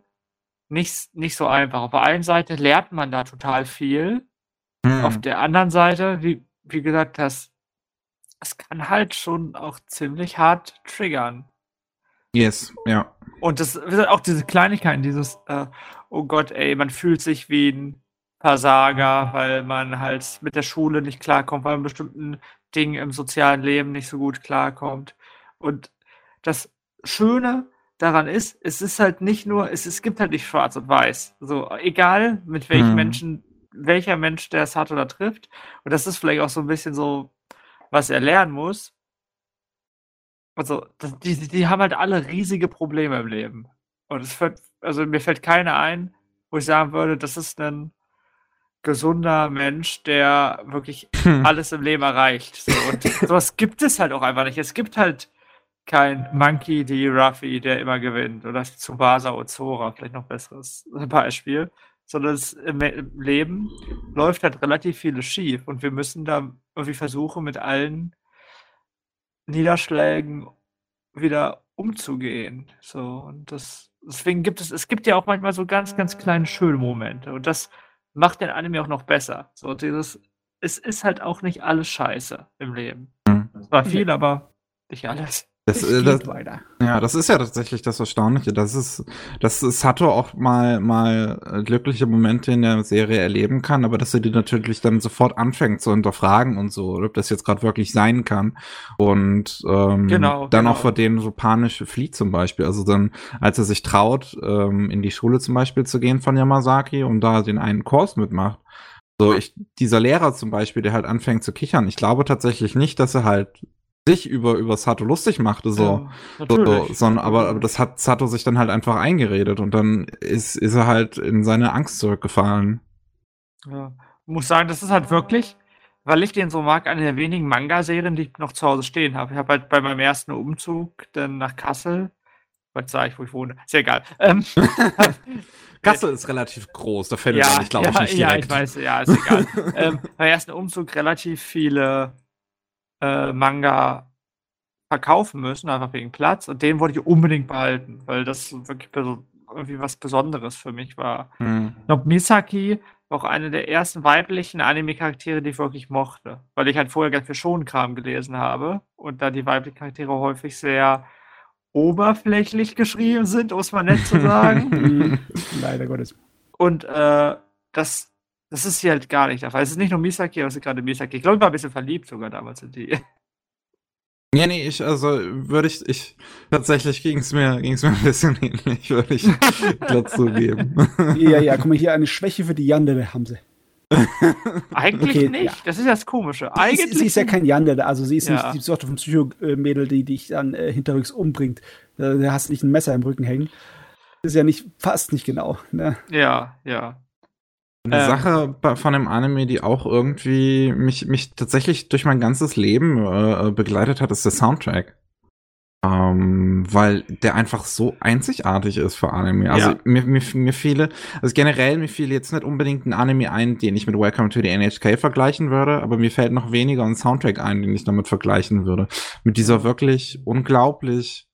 nicht, nicht so einfach. Auf der einen Seite lernt man da total viel. Hm. Auf der anderen Seite, wie, wie gesagt, das, das kann halt schon auch ziemlich hart triggern. Yes, ja. Und das sind auch diese Kleinigkeiten, dieses, äh, oh Gott, ey, man fühlt sich wie ein Versager, weil man halt mit der Schule nicht klarkommt, weil man bestimmten Dingen im sozialen Leben nicht so gut klarkommt. Und das Schöne daran ist, es ist halt nicht nur, es, es gibt halt nicht schwarz und weiß. So, egal mit welchen hm. Menschen, welcher Mensch der es hat oder trifft. Und das ist vielleicht auch so ein bisschen so, was er lernen muss also, das, die, die haben halt alle riesige Probleme im Leben. Und es fällt, also mir fällt keiner ein, wo ich sagen würde, das ist ein gesunder Mensch, der wirklich hm. alles im Leben erreicht. So, und sowas gibt es halt auch einfach nicht. Es gibt halt kein Monkey D. Ruffy, der immer gewinnt. Oder Tsubasa Ozora, vielleicht noch besseres Beispiel. Sondern es, im, im Leben läuft halt relativ vieles schief. Und wir müssen da irgendwie versuchen, mit allen Niederschlägen wieder umzugehen. So, und das, deswegen gibt es, es gibt ja auch manchmal so ganz, ganz kleine schöne Momente. Und das macht den Anime auch noch besser. So, dieses, es ist halt auch nicht alles scheiße im Leben. Mhm. Es war viel, aber nicht alles. Das, äh, das, ja, das ist ja tatsächlich das Erstaunliche. Das ist, dass Sato auch mal, mal äh, glückliche Momente in der Serie erleben kann, aber dass er die natürlich dann sofort anfängt zu hinterfragen und so, ob das jetzt gerade wirklich sein kann. Und ähm, genau, dann genau. auch vor denen so panisch flieht zum Beispiel. Also dann, als er sich traut, ähm, in die Schule zum Beispiel zu gehen von Yamazaki und da den einen Kurs mitmacht. So, ich, dieser Lehrer zum Beispiel, der halt anfängt zu kichern, ich glaube tatsächlich nicht, dass er halt sich über, über Sato lustig machte, so. Ja, so sondern, aber, aber das hat Sato sich dann halt einfach eingeredet und dann ist, ist er halt in seine Angst zurückgefallen. Ja. Ich muss sagen, das ist halt wirklich, weil ich den so mag, eine der wenigen Manga-Serien, die ich noch zu Hause stehen habe. Ich habe halt bei meinem ersten Umzug dann nach Kassel, was sage ich, wo ich wohne, ist ja egal. Ähm, Kassel ist relativ groß, da fällt ja, ich, glaube ja, ich, nicht direkt. Ja, ich weiß, ja, ist egal. ähm, beim ersten Umzug relativ viele äh, Manga verkaufen müssen, einfach wegen Platz. Und den wollte ich unbedingt behalten, weil das wirklich irgendwie was Besonderes für mich war. Hm. Glaube, Misaki war auch eine der ersten weiblichen Anime-Charaktere, die ich wirklich mochte. Weil ich halt vorher ganz viel Schonkram gelesen habe und da die weiblichen Charaktere häufig sehr oberflächlich geschrieben sind, um es mal nett zu sagen. Leider Gottes. Und äh, das das ist hier halt gar nicht der Fall. Es ist nicht nur Misaki, aber es ist gerade Misaki. Ich glaube, ich war ein bisschen verliebt sogar damals in die. Ja, nee, ich, also würde ich, ich, tatsächlich ging es mir, ging's mir ein bisschen ähnlich, würde ich glatt zugeben. Ja, ja, guck mal, hier eine Schwäche für die Yandere haben sie. Eigentlich okay, nicht, ja. das ist das Komische. Eigentlich sie, sie ist ja kein Yandere, also sie ist ja. nicht die Sorte von Psychomädel, die dich dann äh, hinterrücks umbringt. Äh, da hast du nicht ein Messer im Rücken hängen. Das ist ja nicht, fast nicht genau. Ne? Ja, ja. Eine ähm, Sache von dem Anime, die auch irgendwie mich, mich tatsächlich durch mein ganzes Leben äh, begleitet hat, ist der Soundtrack. Ähm, weil der einfach so einzigartig ist für Anime. Also ja. mir, mir, mir fiele, also generell mir fiel jetzt nicht unbedingt ein Anime ein, den ich mit Welcome to the NHK vergleichen würde, aber mir fällt noch weniger ein Soundtrack ein, den ich damit vergleichen würde. Mit dieser wirklich unglaublich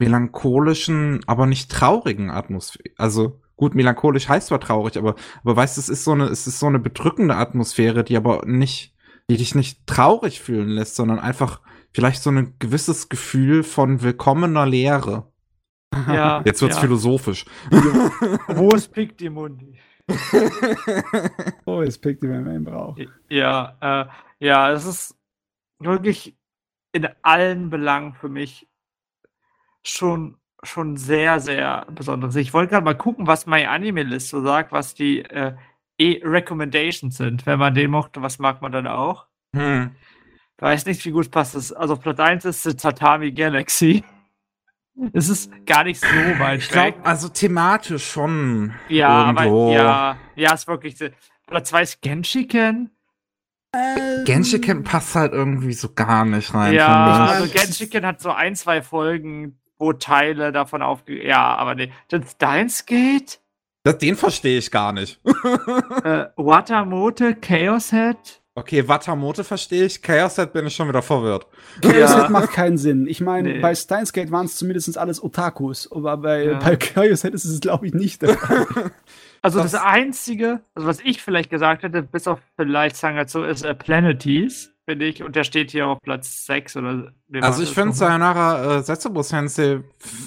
melancholischen, aber nicht traurigen Atmosphäre. Also gut, melancholisch heißt zwar traurig, aber, aber weißt du, es ist so eine, es ist so eine bedrückende Atmosphäre, die aber nicht, die dich nicht traurig fühlen lässt, sondern einfach vielleicht so ein gewisses Gefühl von willkommener Leere. Ja, Jetzt wird's ja. philosophisch. Wo ist Pictimundi? Oh, jetzt pickt die, wenn man ihn braucht. Ja, äh, ja, es ist wirklich in allen Belangen für mich schon, schon sehr, sehr besonderes. Ich wollte gerade mal gucken, was My Anime List so sagt, was die äh, E-Recommendations sind. Wenn man den mochte, was mag man dann auch? Hm. Weiß nicht, wie gut passt das. Also Platz 1 ist The Tatami Galaxy. Es ist gar nicht so weit Ich glaube, also thematisch schon. Ja, irgendwo. aber ja, ja, ist wirklich. Platz 2 ist Genshiken. Genshiken passt halt irgendwie so gar nicht rein. Ja, also Genshiken hat so ein, zwei Folgen, wo Teile davon aufge... Ja, aber nee. Das Steins Gate, Das, den verstehe ich gar nicht. äh, Watamote, Chaos Head. Okay, Watamote verstehe ich. Chaos Set bin ich schon wieder verwirrt. Chaos Ja. Head macht keinen Sinn. Ich meine, Nee. bei Steins Gate waren es zumindest alles Otakus, aber bei, Ja. bei Chaos Head ist es, glaube ich, nicht. Also das, Das- Einzige, also was ich vielleicht gesagt hätte, bis auf vielleicht Sangatsu, ist äh, Planeties, finde ich. Und der steht hier auf Platz 6 oder... Also ich ist finde Sayonara äh, Setsubo Sensei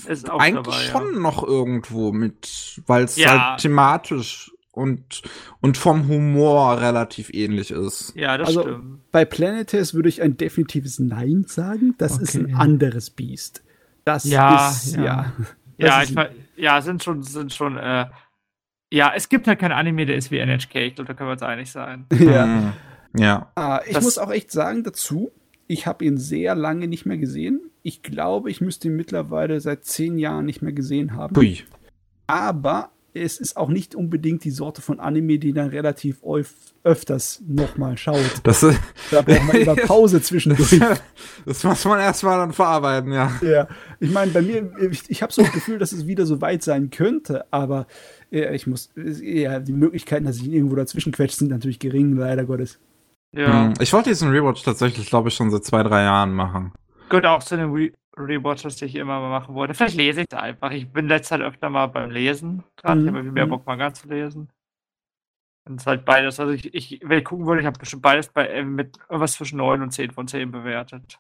Ist auch eigentlich dabei, ja. schon noch irgendwo mit, weil es Ja. halt thematisch und, und vom Humor relativ ähnlich ist. Ja, das Also, stimmt. bei Planetes würde ich ein definitives Nein sagen. Das ist ein Okay. anderes Biest. Das Ja, ist, ja. ja. Ja, das ich, ver- ja, sind schon, sind schon, äh, ja, es gibt halt kein Anime, der ist wie NHK, ich glaube, da können wir uns einig sein. ja. Ja. Ah, ich Das- muss auch echt sagen dazu, ich habe ihn sehr lange nicht mehr gesehen. Ich glaube, ich müsste ihn mittlerweile seit zehn Jahren nicht mehr gesehen haben. Hui. Aber es ist auch nicht unbedingt die Sorte von Anime, die dann relativ öf öfters nochmal schaut. Das, ist- Da braucht man immer Pause zwischendurch. das muss man erstmal dann verarbeiten, ja. Ja, ich meine, bei mir, ich, ich habe so das Gefühl, dass es wieder so weit sein könnte, aber äh, ich muss, ja, die Möglichkeiten, dass ich ihn irgendwo dazwischen quetscht, sind natürlich gering, leider Gottes. Ja, Hm. Ich wollte diesen Rewatch tatsächlich, glaube ich, schon seit zwei, drei Jahren machen. gehört auch zu den Re Rewatches, die ich immer mal machen wollte. Vielleicht lese ich es einfach. Ich bin letzte Zeit öfter mal beim Lesen dran. Ich Mhm, habe mehr mhm. Bock, Manga zu lesen. Und es ist halt beides. Also ich, ich wenn ich gucken würde, ich habe bestimmt beides bei, äh, mit irgendwas zwischen 9 und 10 von 10 bewertet.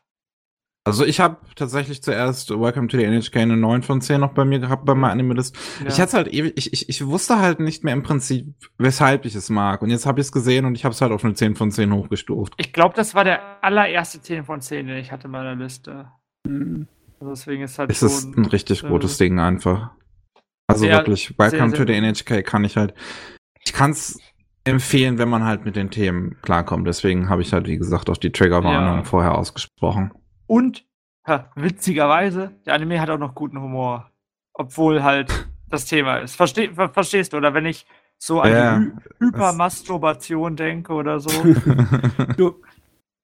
Also ich habe tatsächlich zuerst Welcome to the NHK eine 9 von 10 noch bei mir gehabt bei meinem Anime-List. Ja. Ich hatte halt ewig, ich, ich, ich wusste halt nicht mehr im Prinzip, weshalb ich es mag. Und jetzt habe ich es gesehen und ich habe es halt auf eine 10 von 10 hochgestuft. Ich glaube, das war der allererste 10 von 10, den ich hatte in meiner Liste. Hm. Also deswegen ist halt Es ist schon. ein richtig äh, gutes Ding einfach. Also sehr- wirklich, Welcome sehr, to the sehr NHK kann ich halt, ich kann es empfehlen, wenn man halt mit den Themen klarkommt. Deswegen habe ich halt, wie gesagt, auch die Triggerwarnung Ja. vorher ausgesprochen. Und, ha, witzigerweise, der Anime hat auch noch guten Humor. Obwohl halt das Thema ist. Versteh, ver verstehst du? Oder wenn ich so an Ja, Hy Hypermasturbation denke oder so. Du,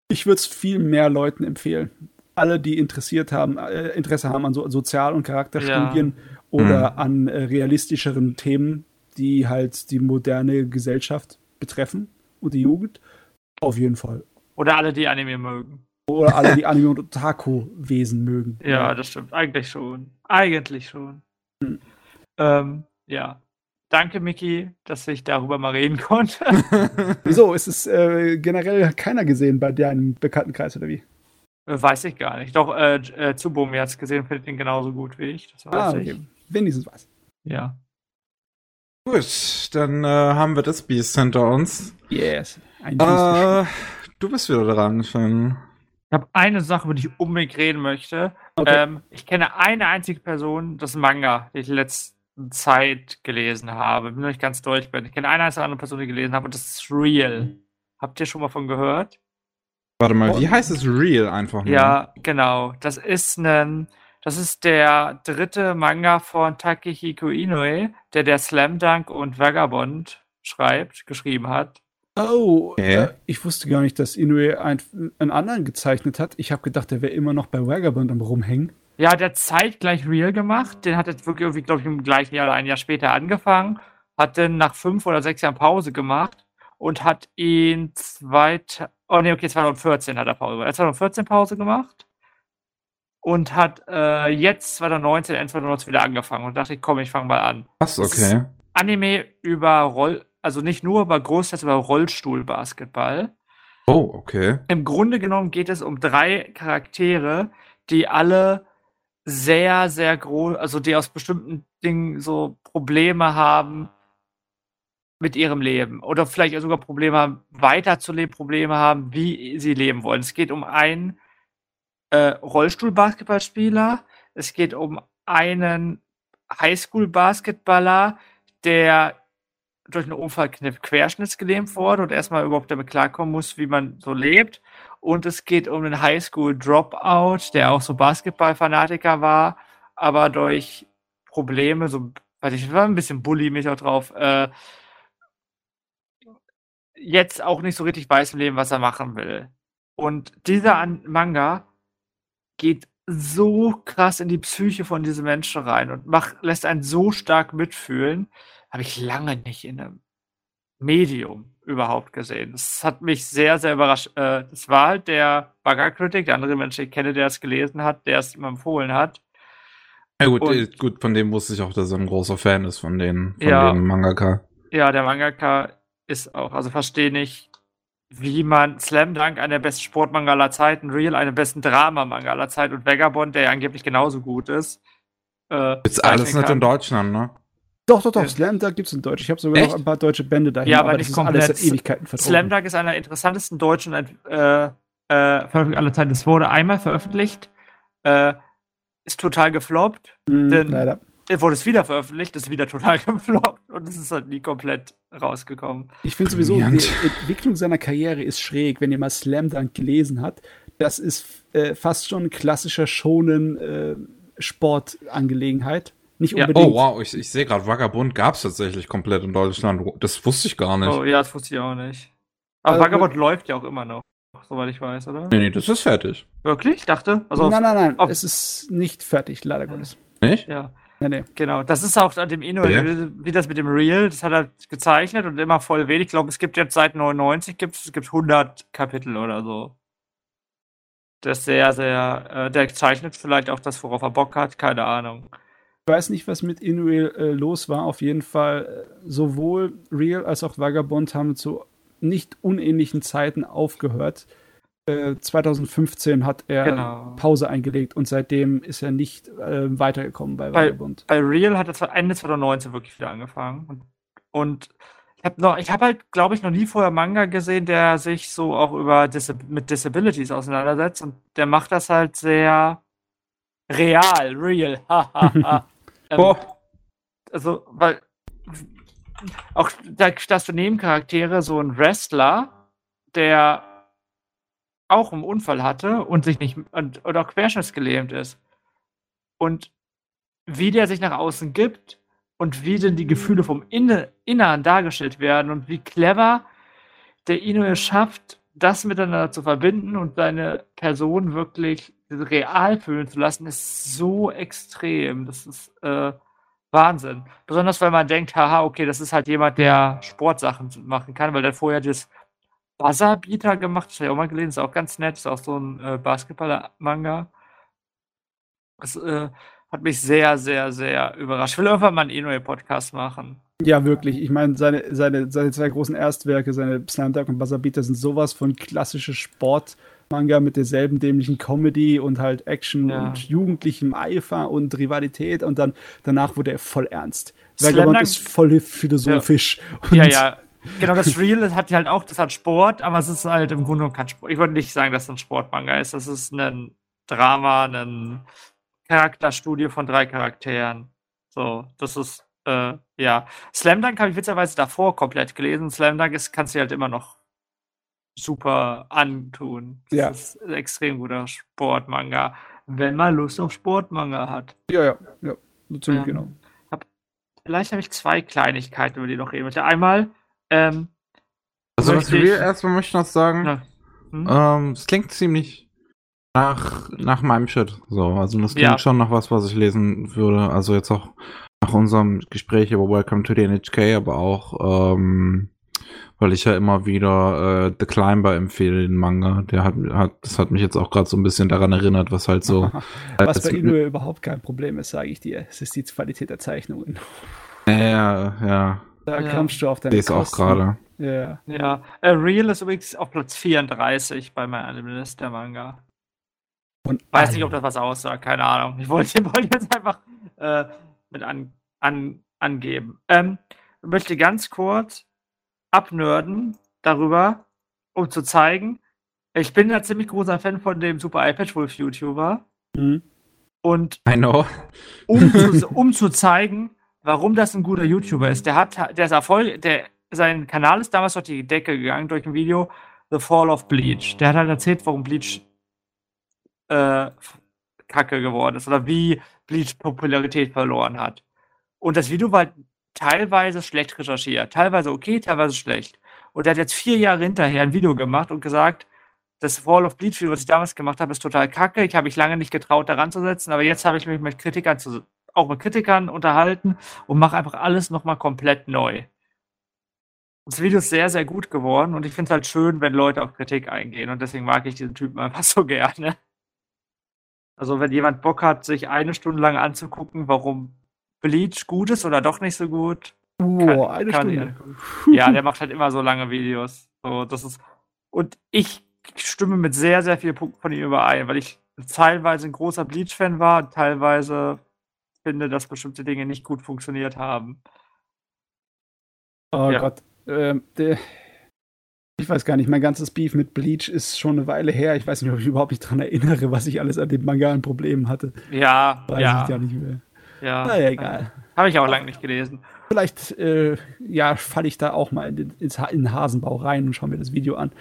ich würde es viel mehr Leuten empfehlen. Alle, die interessiert haben, äh, Interesse haben an so Sozial- und Charakterstudien oder an äh, realistischeren Themen, die halt die moderne Gesellschaft betreffen und die Jugend, auf jeden Fall. Oder alle, die Anime mögen. Oder alle, die Anime- und Otaku-Wesen mögen. Ja, das stimmt. Eigentlich schon. Eigentlich schon. Hm. Ähm, ja. Danke, Miki, dass ich darüber mal reden konnte. Wieso? Ist es äh, generell keiner gesehen bei deinem Bekanntenkreis oder wie? Äh, Weiß ich gar nicht. Doch, äh, äh, Tsubomi hat es gesehen, findet ihn genauso gut wie ich. Das weiß Ah, ich. okay. Wenigstens was. Ja. Gut, dann äh, haben wir das Beast hinter uns. Yes. Ein Äh, du bist wieder dran, Finn. Ich habe eine Sache, über die ich unbedingt reden möchte. Okay. Ähm, ich kenne eine einzige Person, das Manga, die ich in der letzten Zeit gelesen habe. Bin noch nicht ganz deutlich bin. Ich kenne eine einzige andere Person, die gelesen habe, und das ist Real. Habt ihr schon mal von gehört? Warte mal, Oh. wie heißt es Real einfach nur? Ja, genau. Das ist ein, das ist der dritte Manga von Takehiko Inoue, der der Slam Dunk und Vagabond schreibt, geschrieben hat. Oh, Okay. äh, ich wusste gar nicht, dass Inoue ein, einen anderen gezeichnet hat. Ich habe gedacht, der wäre immer noch bei Vagabond am rumhängen. Ja, der hat zeitgleich Real gemacht. Den hat jetzt wirklich irgendwie, glaube ich, im gleichen Jahr oder ein Jahr später angefangen. Hat dann nach fünf oder sechs Jahren Pause gemacht und hat ihn zweit, oh nee, okay, 2014 hat er Pause gemacht. Er hat 2014 Pause gemacht und hat äh, jetzt 2019, Ende 2019 wieder angefangen und dachte ich, komm, ich fange mal an. Was, okay. Anime über Roll, also nicht nur, aber großteils über Rollstuhlbasketball. Oh, okay. Im Grunde genommen geht es um drei Charaktere, die alle sehr, sehr groß, also die aus bestimmten Dingen so Probleme haben mit ihrem Leben oder vielleicht sogar Probleme haben, weiterzuleben, Probleme haben, wie sie leben wollen. Es geht um einen äh, Rollstuhl-Basketballspieler, es geht um einen Highschool-Basketballer, der durch einen Unfall querschnittsgelähmt wurde und erstmal überhaupt damit klarkommen muss, wie man so lebt. Und es geht um einen Highschool-Dropout, der auch so Basketball-Fanatiker war, aber durch Probleme, so, weiß ich, war ein bisschen bully mich auch drauf, äh, jetzt auch nicht so richtig weiß im Leben, was er machen will. Und dieser Manga geht so krass in die Psyche von diesem Menschen rein und macht, lässt einen so stark mitfühlen. Habe ich lange nicht in einem Medium überhaupt gesehen. Das hat mich sehr, sehr überrascht. Äh, das war halt der Bagger-Kritik, der andere Mensch, den ich kenne, der es gelesen hat, der es ihm empfohlen hat. Ja gut, und, äh, gut, von dem wusste ich auch, dass er ein großer Fan ist von den, von ja, den Mangaka. Ja, der Mangaka ist auch, also verstehe nicht, wie man Slam Dunk, einer der besten Sportmanga aller Zeiten, Real, einer der besten Drama-Manga aller Zeiten und Vagabond, der ja angeblich genauso gut ist. Äh, ist alles nicht in Deutschland, ne? Doch, doch, doch. Ja. Slam Dunk gibt es in Deutsch. Ich habe sogar Echt? noch ein paar deutsche Bände dahin. Ja, aber, aber nicht komplett. Alles Ewigkeiten Slam Dunk ist einer der interessantesten deutschen äh, äh, Veröffentlichungen aller Zeiten. Es wurde einmal veröffentlicht, äh, ist total gefloppt. Mm, denn leider wurde es wieder veröffentlicht, ist wieder total gefloppt und es ist halt nie komplett rausgekommen. Ich finde sowieso, die Entwicklung seiner Karriere ist schräg, wenn ihr mal Slam Dunk gelesen habt. Das ist äh, fast schon ein klassischer schonen äh, Sportangelegenheit. Nicht unbedingt. Ja. Oh wow, ich, ich sehe gerade, Vagabund gab es tatsächlich komplett in Deutschland. Das wusste ich gar nicht. Oh ja, das wusste ich auch nicht. Aber also, Vagabond läuft ja auch immer noch, soweit ich weiß, oder? Nee, nee, das ist fertig. Wirklich? Ich dachte. Also nein, nein, nein. Es ist nicht fertig, leider Gottes. Nicht? Ja. Nee, nee. Genau, das ist auch dem Inu, ja. wie das mit dem Real, das hat er gezeichnet und immer voll wenig. Ich glaube, es gibt jetzt seit 99 gibt es gibt 100 Kapitel oder so. Das ist sehr, sehr, äh, der zeichnet vielleicht auch das, worauf er Bock hat, keine Ahnung. Weiß nicht, was mit Inuel äh, los war. Auf jeden Fall, äh, sowohl Real als auch Vagabond haben zu nicht unähnlichen Zeiten aufgehört. 2015 äh, hat er genau. Pause eingelegt und seitdem ist er nicht äh, weitergekommen bei Vagabond. Bei, bei Real hat er Ende 2019 wirklich wieder angefangen. Und, und ich habe habe halt, glaube ich, noch nie vorher Manga gesehen, der sich so auch über Dis mit Disabilities auseinandersetzt und der macht das halt sehr real, real. ähm, also, weil auch da, dass du Nebencharaktere, so ein Wrestler, der auch einen Unfall hatte und sich nicht und, oder auch querschnittsgelähmt ist. Und wie der sich nach außen gibt und wie denn die Gefühle vom Inne, Inneren dargestellt werden und wie clever der Inoue schafft, das miteinander zu verbinden und seine Person wirklich real fühlen zu lassen, ist so extrem. Das ist äh, Wahnsinn. Besonders weil man denkt, haha, okay, das ist halt jemand, der Sportsachen machen kann, weil der vorher das Buzzerbeater gemacht, das habe ich auch mal gelesen, ist auch ganz nett, ist auch so ein äh, Basketballer-Manga. Das äh, hat mich sehr, sehr, sehr überrascht. Ich will irgendwann mal einen Inoue-Podcast machen. Ja, wirklich. Ich meine, seine, seine, seine zwei großen Erstwerke, seine Slam Dunk und Buzzerbeater sind sowas von klassische Sport-Manga mit derselben dämlichen Comedy und halt Action ja. und jugendlichem Eifer und Rivalität und dann danach wurde er voll ernst. Vagabond ist voll philosophisch. Ja, ja, ja Genau, das Real das hat halt auch, das hat Sport, aber es ist halt im Grunde kein Sport. Ich würde nicht sagen, dass es ein Sportmanga ist. Das ist ein Drama, eine Charakterstudie von drei Charakteren. So, das ist, äh, ja. Slam Dunk habe ich witzigerweise davor komplett gelesen. Slam Dunk ist, kannst du halt immer noch super antun. Das ja. ist ein extrem guter Sportmanga, wenn man Lust auf Sportmanga hat. Ja, ja, ja. Ziemlich ähm, genau. Hab, vielleicht habe ich zwei Kleinigkeiten, über die noch reden möchte. Einmal, ähm, also was wir erstmal möchten noch sagen, ja. hm? ähm, es klingt ziemlich nach, nach meinem Shit. So, also das klingt ja. schon nach was, was ich lesen würde. Also jetzt auch nach unserem Gespräch über Welcome to the NHK, aber auch ähm, weil ich ja immer wieder äh, The Climber empfehle, den Manga. Der hat, hat das hat mich jetzt auch gerade so ein bisschen daran erinnert, was halt so. was bei Inu überhaupt kein Problem ist, sage ich dir. Es ist die Qualität der Zeichnungen. Ja, ja. Da ja. kommst du auf deine Kosten. auch gerade. Ja. Ja. Real ist übrigens auf Platz 34 bei meiner Animalist, der Manga. Und Weiß nicht, ob das was aussagt, keine Ahnung. Ich wollte, wollte jetzt einfach äh, mit an, an, angeben. Ähm, ich möchte ganz kurz abnörden darüber, um zu zeigen, ich bin ja ziemlich großer Fan von dem Super iPad Wolf YouTuber Mhm. und I know. um zu, um zu zeigen, warum das ein guter YouTuber ist. Der hat, der ist Erfolg, der, sein Kanal ist damals durch die Decke gegangen durch ein Video The Fall of Bleach. Der hat halt erzählt, warum Bleach äh, kacke geworden ist oder wie Bleach Popularität verloren hat. Und das Video war teilweise schlecht recherchiert, teilweise okay, teilweise schlecht. Und er hat jetzt vier Jahre hinterher ein Video gemacht und gesagt, das Fall of Bleach Video, was ich damals gemacht habe, ist total kacke. Ich habe mich lange nicht getraut, daran zu setzen, aber jetzt habe ich mich mit Kritikern zu, auch mit Kritikern unterhalten und mache einfach alles nochmal komplett neu. Das Video ist sehr, sehr gut geworden und ich finde es halt schön, wenn Leute auf Kritik eingehen und deswegen mag ich diesen Typen einfach so gerne. Also wenn jemand Bock hat, sich eine Stunde lang anzugucken, warum Bleach gut ist oder doch nicht so gut. Oh, eine kann Stunde. Ja, der macht halt immer so lange Videos. So, das ist und ich stimme mit sehr, sehr vielen Punkten von ihm überein, weil ich teilweise ein großer Bleach-Fan war, und teilweise finde, dass bestimmte Dinge nicht gut funktioniert haben. Oh Ja. Gott. Ähm, ich weiß gar nicht, mein ganzes Beef mit Bleach ist schon eine Weile her. Ich weiß nicht, ob ich überhaupt nicht dran erinnere, was ich alles an dem Manga an Problemen hatte. Ja, Weiß ja, ich ja nicht mehr. Ja. Na ja, egal. Habe ich auch lange nicht gelesen. Vielleicht, äh, ja, falle ich da auch mal in den, in den Hasenbau rein und schaue mir das Video an.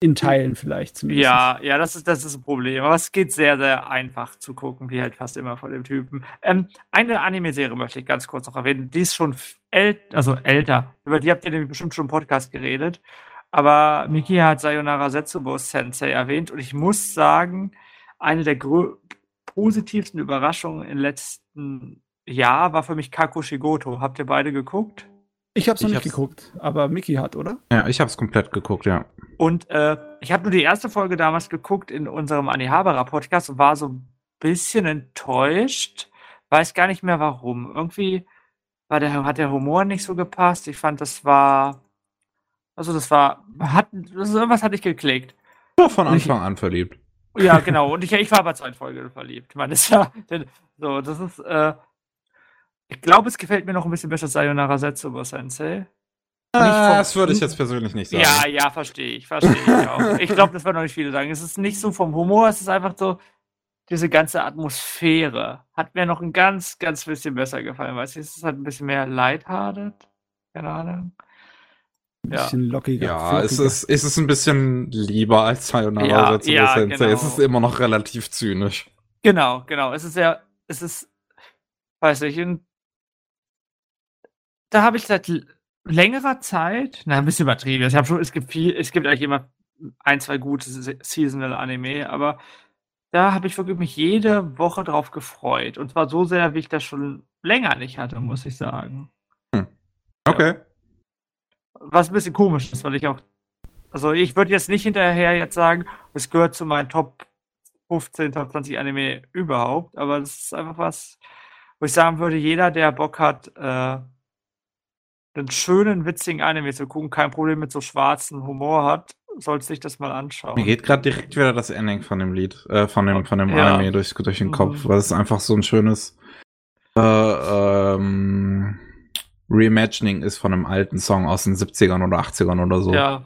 In Teilen vielleicht zumindest. Ja, ja, das ist, das ist ein Problem. Aber es geht sehr, sehr einfach zu gucken, wie halt fast immer von dem Typen. Ähm, eine Anime-Serie möchte ich ganz kurz noch erwähnen. Die ist schon äl also älter. Über die habt ihr nämlich bestimmt schon im Podcast geredet. Aber Miki hat Sayonara Setsubo Sensei erwähnt und ich muss sagen, eine der grö- positivsten Überraschungen im letzten Jahr war für mich Kakushigoto. Habt ihr beide geguckt? Ich hab's noch Ich nicht hab's- geguckt, aber Mickey hat, oder? Ja, ich habe es komplett geguckt, ja. Und äh, ich habe nur die erste Folge damals geguckt in unserem Anihabara Podcast und war so ein bisschen enttäuscht. Weiß gar nicht mehr warum. Irgendwie war der, hat der Humor nicht so gepasst. Ich fand, das war. Also, das war. Hat, das, irgendwas hatte ich geklickt. War von Anfang an verliebt. Ja, genau. Und ich, ich war bei zwei Folgen verliebt. Das ist ja. So, das ist. Äh, ich glaube, es gefällt mir noch ein bisschen besser Sayonara Setsubo Sensei. Ah, das würde ich jetzt persönlich nicht sagen. Ja, ja, verstehe ich, verstehe ich auch. Ich glaube, das werden noch nicht viele sagen. Es ist nicht so vom Humor, es ist einfach so, diese ganze Atmosphäre hat mir noch ein ganz, ganz bisschen besser gefallen, weißt du, es ist halt ein bisschen mehr lighthearted, keine Ahnung. Ein Ja. bisschen lockiger. Ja, es ist, es ist ein bisschen lieber als Sayonara Ja, Setsubo ja, genau. Es ist immer noch relativ zynisch. Genau, genau, es ist ja, es ist, weiß ich, in, da habe ich seit längerer Zeit, na, ein bisschen übertrieben, ich habe schon, es gibt viel, es gibt eigentlich immer ein, zwei gute Se- Seasonal Anime, aber da habe ich wirklich mich jede Woche drauf gefreut. Und zwar so sehr, wie ich das schon länger nicht hatte, muss ich sagen. Okay. Was ein bisschen komisch ist, weil ich auch, also ich würde jetzt nicht hinterher jetzt sagen, es gehört zu meinen Top 15, Top 20 Anime überhaupt, aber das ist einfach was, wo ich sagen würde, jeder, der Bock hat, äh, einen schönen, witzigen Anime zu gucken, kein Problem mit so schwarzen Humor hat, sollte sich das mal anschauen. Mir geht gerade direkt wieder das Ending von dem Lied, äh, von dem, von dem Ja. Anime durch, durch den Mhm. Kopf, weil es einfach so ein schönes äh, ähm, Reimagining ist von einem alten Song aus den 70ern oder 80ern oder so. Ja.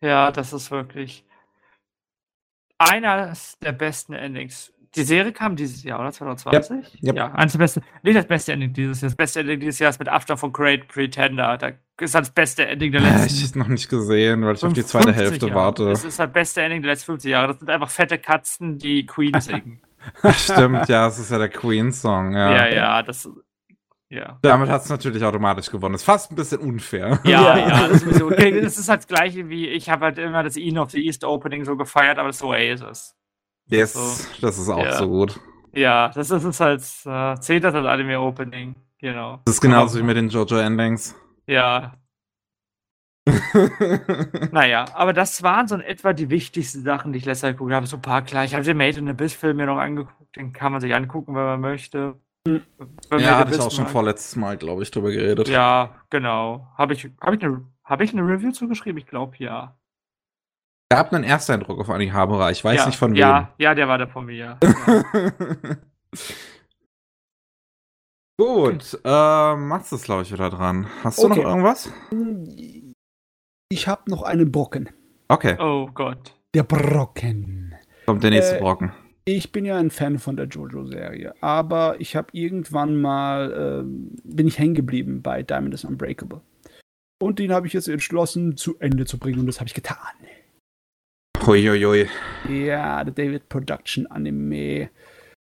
Ja, das ist wirklich eines der besten Endings. Die Serie kam dieses Jahr, oder? 2020? Yep. Ja, eines der besten. Nicht das beste Ending dieses Jahr. Das beste Ending dieses Jahr ist mit Abstand von Great Pretender. Da ist das beste Ending der letzten Ich hab's noch nicht gesehen, weil ich auf die zweite 50 Hälfte Jahre. warte. Das ist das beste Ending der letzten 50 Jahre. Das sind einfach fette Katzen, die Queen singen. Stimmt, ja, es ist ja der Queen-Song, ja. ja, ja, das. Ja. Damit hat's natürlich automatisch gewonnen. Ist fast ein bisschen unfair. Ja, Ja. das ist, so, okay, das ist halt das gleiche wie ich habe halt immer das Eden of the East Opening so gefeiert, aber das ist Oasis. Yes, So. das ist auch Ja. so gut. Ja, das ist es halt, äh, zählt das als Anime Opening, genau. Das ist genauso wie mit den JoJo-Endings. Ja, naja, aber das waren so in etwa die wichtigsten Sachen, die ich letztes Jahr geguckt habe. So ein paar klar. Ich habe den Made in Abyss-Film mir noch angeguckt, den kann man sich angucken, wenn man möchte. Ja, hatte ich auch schon vorletztes Mal, glaube ich, drüber geredet. Ja, genau. Habe ich, habe ich, eine, Habe ich eine Review zugeschrieben? Ich glaube ja. Ich habe einen Ersteindruck auf Anihabara. Ich weiß ja, nicht von wem. Ja, ja, der war der von mir. Ja. Gut, äh, Mats ist, glaube ich, wieder dran. Hast du Okay. noch irgendwas? Ich habe noch einen Brocken. Okay, oh Gott. Der Brocken. kommt der nächste Äh, Brocken. Ich bin ja ein Fan von der JoJo-Serie, aber ich habe irgendwann mal, ähm, bin ich hängen geblieben bei Diamond is Unbreakable. Und den habe ich jetzt entschlossen, zu Ende zu bringen und das habe ich getan. Huiuiui. Ja, der David Production Anime.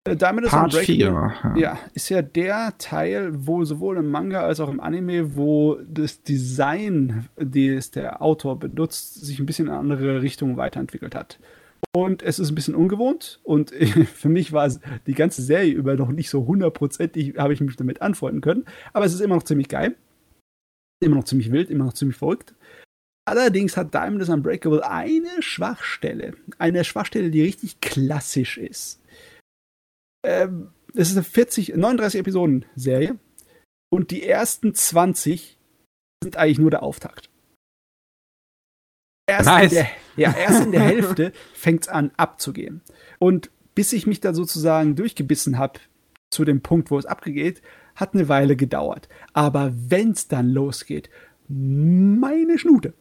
Äh, Diamond is Part Unbreakable. 4. Ja, ist ja der Teil, wo sowohl im Manga als auch im Anime, wo das Design, das der Autor benutzt, sich ein bisschen in eine andere Richtung weiterentwickelt hat. Und es ist ein bisschen ungewohnt und für mich war es die ganze Serie über noch nicht so hundertprozentig, habe ich mich damit anfreunden können. Aber es ist immer noch ziemlich geil. Immer noch ziemlich wild, immer noch ziemlich verrückt. Allerdings hat Diamond is Unbreakable eine Schwachstelle. Eine Schwachstelle, die richtig klassisch ist. Ähm, es ist eine 40, 39 Episoden Serie und die ersten 20 sind eigentlich nur der Auftakt. Erst, Nice. in, der, ja, erst in der Hälfte fängt es an abzugehen. Und bis ich mich da sozusagen durchgebissen habe zu dem Punkt, wo es abgeht, hat eine Weile gedauert. Aber wenn es dann losgeht, meine Schnute.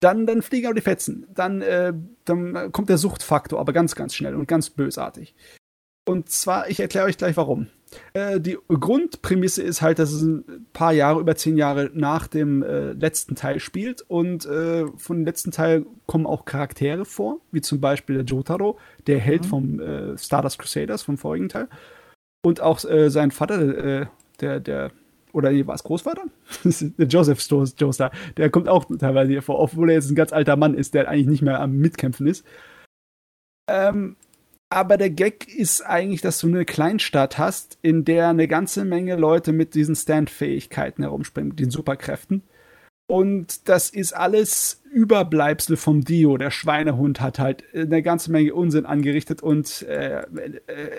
Dann, dann fliegen aber die Fetzen. Dann, äh, dann kommt der Suchtfaktor, aber ganz, ganz schnell und ganz bösartig. Und zwar, ich erkläre euch gleich warum. Äh, die Grundprämisse ist halt, dass es ein paar Jahre, über zehn Jahre nach dem äh, letzten Teil spielt. Und äh, von dem letzten Teil kommen auch Charaktere vor, wie zum Beispiel der Jotaro, der Held Mhm. vom äh, Stardust Crusaders, vom vorigen Teil. Und auch äh, sein Vater, äh, der, der, oder nee, war es Großvater? der Joseph Joestar, der kommt auch teilweise hier vor, obwohl er jetzt ein ganz alter Mann ist, der eigentlich nicht mehr am Mitkämpfen ist. Ähm, aber der Gag ist eigentlich, dass du eine Kleinstadt hast, in der eine ganze Menge Leute mit diesen Stand-Fähigkeiten herumspringen, mit den Superkräften. Und das ist alles Überbleibsel vom Dio. Der Schweinehund hat halt eine ganze Menge Unsinn angerichtet und äh, äh,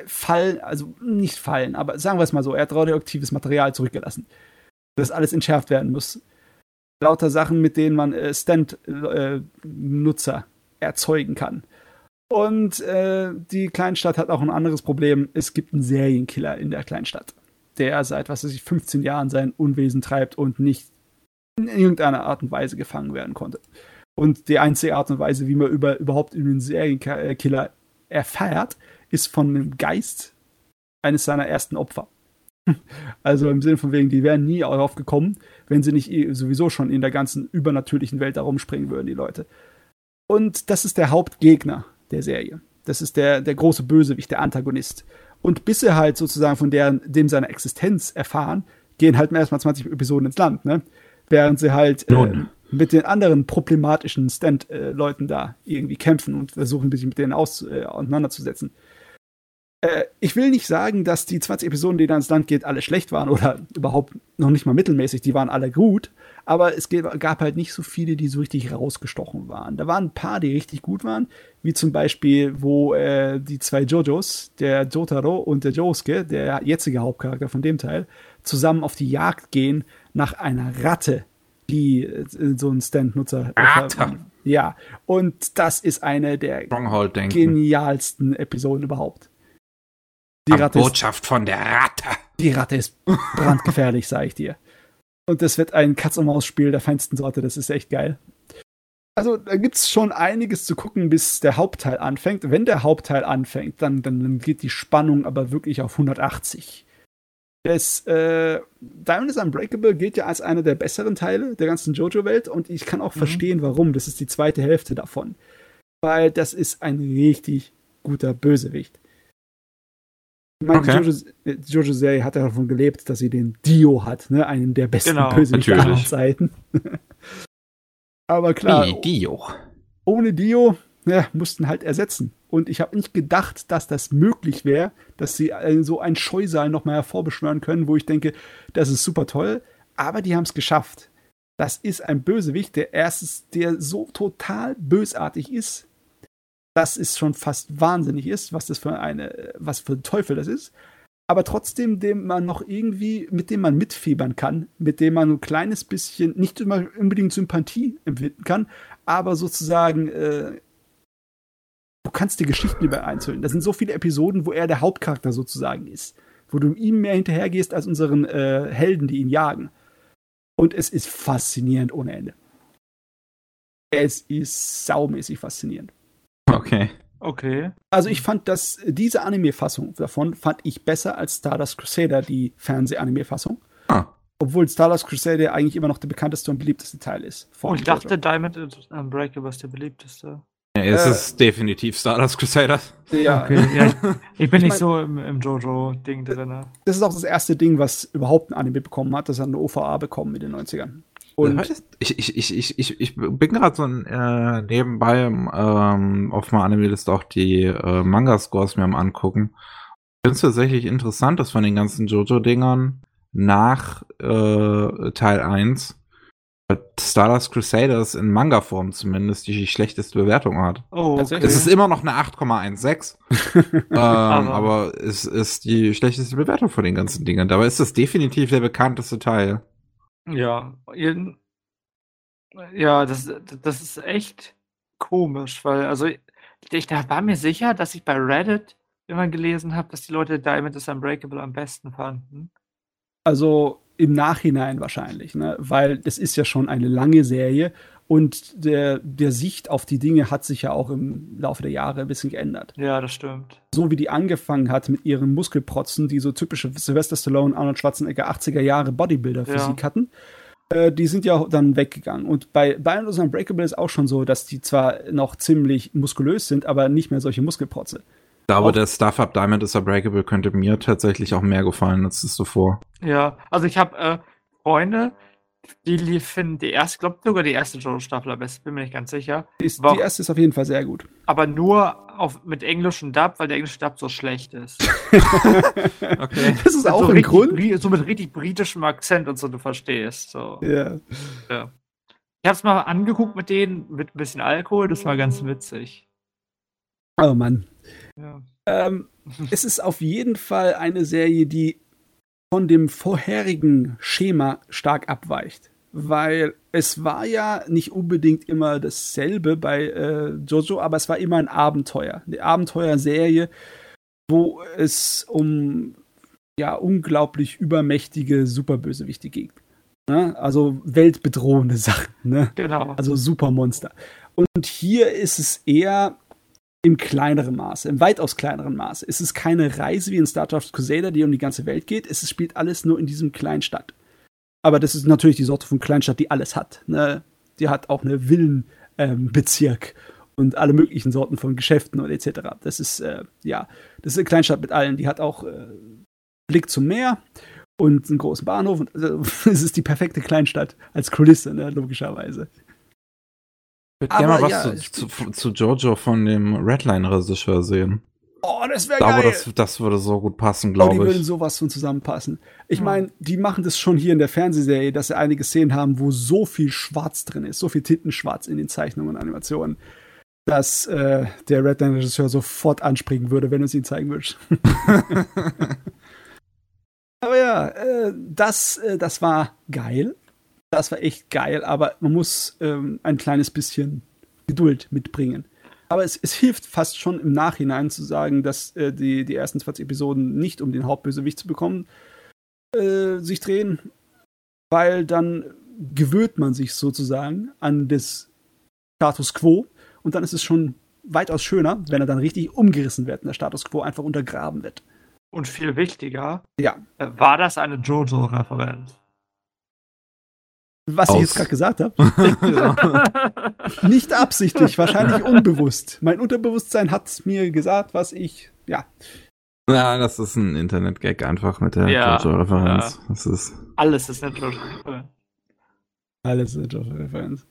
Fallen, also nicht Fallen, aber sagen wir es mal so, er hat radioaktives Material zurückgelassen. Das alles entschärft werden muss. Lauter Sachen, mit denen man äh, Stand-Nutzer erzeugen kann. Und äh, die Kleinstadt hat auch ein anderes Problem. Es gibt einen Serienkiller in der Kleinstadt, der seit, was weiß ich, 15 Jahren sein Unwesen treibt und nicht in irgendeiner Art und Weise gefangen werden konnte. Und die einzige Art und Weise, wie man über, überhaupt über den Serienkiller erfährt, ist von einem Geist eines seiner ersten Opfer. Also im Sinne von wegen, die wären nie darauf gekommen, wenn sie nicht sowieso schon in der ganzen übernatürlichen Welt herumspringen würden, die Leute. Und das ist der Hauptgegner der Serie. Das ist der, der große Bösewicht, der Antagonist. Und bis sie halt sozusagen von deren, dem seiner Existenz erfahren, gehen halt erstmal 20 Episoden ins Land, ne? Während sie halt äh, mit den anderen problematischen Stand-Leuten da irgendwie kämpfen und versuchen, sich mit denen aus, äh, auseinanderzusetzen. Äh, ich will nicht sagen, dass die 20 Episoden, die da ins Land geht, alle schlecht waren oder überhaupt noch nicht mal mittelmäßig, die waren alle gut, aber es gab halt nicht so viele, die so richtig rausgestochen waren. Da waren ein paar, die richtig gut waren, wie zum Beispiel, wo äh, die zwei Jojos, der Jotaro und der Josuke, der jetzige Hauptcharakter von dem Teil, zusammen auf die Jagd gehen nach einer Ratte, die äh, so ein Stand-Nutzer. äh, Ratte. Ja, und das ist eine der genialsten Episoden überhaupt. Die Ratte, ist, Botschaft von der Ratte. die Ratte ist brandgefährlich, sag ich dir. Und das wird ein Katz-und-Maus-Spiel der feinsten Sorte, das ist echt geil. Also, da gibt's schon einiges zu gucken, bis der Hauptteil anfängt. Wenn der Hauptteil anfängt, dann, dann, dann geht die Spannung aber wirklich auf 180. Das äh, Diamond is Unbreakable gilt ja als einer der besseren Teile der ganzen JoJo-Welt und ich kann auch Mhm. verstehen, warum. Das ist die zweite Hälfte davon. Weil das ist ein richtig guter Bösewicht. Ich meine, Okay. die Jojo- die JoJo-Serie hat ja davon gelebt, dass sie den Dio hat, ne? einen der besten Genau, Bösewichte aller. Zeiten. Aber klar, Die Dio. ohne Dio ja, mussten halt ersetzen. Und ich habe nicht gedacht, dass das möglich wäre, dass sie äh, so ein Scheusal nochmal hervorbeschwören können, wo ich denke, das ist super toll. Aber die haben es geschafft. Das ist ein Bösewicht, der erstens, der so total bösartig ist, dass es schon fast wahnsinnig ist, was das für eine, was für ein Teufel das ist. aber trotzdem, dem man noch irgendwie, mit dem man mitfiebern kann, mit dem man ein kleines bisschen, nicht immer unbedingt Sympathie empfinden kann, aber sozusagen, äh, du kannst die Geschichten über einzeln. Da sind so viele Episoden, wo er der Hauptcharakter sozusagen ist, wo du ihm mehr hinterhergehst als unseren äh, Helden, die ihn jagen. Und es ist faszinierend ohne Ende. Es ist saumäßig faszinierend. Okay. Okay. Also ich fand dass diese Anime-Fassung davon fand ich besser als Stardust Crusader, die Fernseh-Anime-Fassung. Ah. Obwohl Stardust Crusader eigentlich immer noch der bekannteste und beliebteste Teil ist. Oh, ich dachte, Diamond Unbreakable ist der beliebteste. Ja, es äh, ist definitiv Stardust Crusader. Ja. Okay, ja ich, ich, bin ich nicht mein, so im, im Jojo-Ding drin. Das ist auch das erste Ding, was überhaupt ein Anime bekommen hat. Das hat eine OVA bekommen in den 90ern. Und ich, ich, ich, ich, ich bin gerade so äh, nebenbei ähm, auf meiner Anime-Liste auch die äh, Manga-Scores mir am angucken. Ich finde es tatsächlich interessant, dass von den ganzen Jojo-Dingern nach äh, Teil 1 Stardust Crusaders in Manga-Form zumindest die schlechteste Bewertung hat. Oh, okay. Es ist immer noch eine 8,16. ähm, aber es ist die schlechteste Bewertung von den ganzen Dingern. Dabei ist das definitiv der bekannteste Teil. Ja, ja, das, das ist echt komisch, weil, also ich da war mir sicher, dass ich bei Reddit immer gelesen habe, dass die Leute Diamond is Unbreakable am besten fanden. Also im Nachhinein wahrscheinlich, ne? weil das ist ja schon eine lange Serie und der, der Sicht auf die Dinge hat sich ja auch im Laufe der Jahre ein bisschen geändert. Ja, das stimmt. So wie die angefangen hat mit ihren Muskelprotzen, die so typische Sylvester Stallone, Arnold Schwarzenegger 80er Jahre Bodybuilder-Physik ja. hatten, äh, die sind ja dann weggegangen. Und bei Bionos Unbreakable ist auch schon so, dass die zwar noch ziemlich muskulös sind, aber nicht mehr solche Muskelprotze. Ich glaube, der Stuff Up Diamond is Unbreakable könnte mir tatsächlich auch mehr gefallen als das zuvor. Ja, also ich habe äh, Freunde, die finden die erste, ich glaube sogar die erste Jojo-Staffel am besten, bin mir nicht ganz sicher. Die, ist, die erste ist auf jeden Fall sehr gut. Aber nur auf, mit englischem Dub, weil der englische Dub so schlecht ist. okay. Das ist auch so ein Grund. So mit richtig britischem Akzent und so, du verstehst. So. Ja. ja. Ich hab's mal angeguckt mit denen, mit ein bisschen Alkohol, das war ganz witzig. Oh Mann. Ja. Ähm, es ist auf jeden Fall eine Serie, die von dem vorherigen Schema stark abweicht. Weil es war ja nicht unbedingt immer dasselbe bei äh, Jojo, aber es war immer ein Abenteuer. Eine Abenteuerserie, wo es um ja unglaublich übermächtige Superbösewichte ging. Ne? Also weltbedrohende Sachen. Ne? Genau. Also Supermonster. Und hier ist es eher im kleineren Maße, im weitaus kleineren Maße. Es ist keine Reise wie in Star Trek Crusader, die um die ganze Welt geht. Es spielt alles nur in diesem kleinen Stadt. Aber das ist natürlich die Sorte von Kleinstadt, die alles hat. Ne? Die hat auch eine Villenbezirk ähm, und alle möglichen Sorten von Geschäften und etc. Das ist, äh, ja, das ist eine Kleinstadt mit allen. Die hat auch äh, Blick zum Meer und einen großen Bahnhof. Und, also, es ist die perfekte Kleinstadt als Kulisse, ne? logischerweise. Ich würde gerne mal was ja, zu, zu, zu, Jojo von dem Redline-Regisseur sehen. Oh, das wäre geil. Das, das würde so gut passen, glaube ich. Oh, die würden sowas von zusammenpassen. Ich meine, die machen das schon hier in der Fernsehserie, dass sie einige Szenen haben, wo so viel Schwarz drin ist, so viel Tintenschwarz in den Zeichnungen und Animationen, dass äh, der Redline-Regisseur sofort anspringen würde, wenn du es ihm zeigen würdest. Aber ja, äh, das, äh, das war geil das war echt geil, aber man muss ähm, ein kleines bisschen Geduld mitbringen. Aber es, es, hilft fast schon im Nachhinein zu sagen, dass äh, die, die ersten 20 Episoden nicht um den Hauptbösewicht zu bekommen äh, sich drehen, weil dann gewöhnt man sich sozusagen an das Status quo und dann ist es schon weitaus schöner, wenn er dann richtig umgerissen wird und der Status quo einfach untergraben wird. Und viel wichtiger, ja. Äh, war das eine Jojo-Referenz? Was Aus. ich jetzt gerade gesagt habe. Nicht absichtlich, wahrscheinlich unbewusst. Mein Unterbewusstsein hat mir gesagt, was ich, ja. Ja, das ist ein Internet-Gag einfach mit der ja, Jojo-Referenz. Ja. Das ist Alles ist eine Jojo-Referenz. Alles ist eine Jojo-Referenz.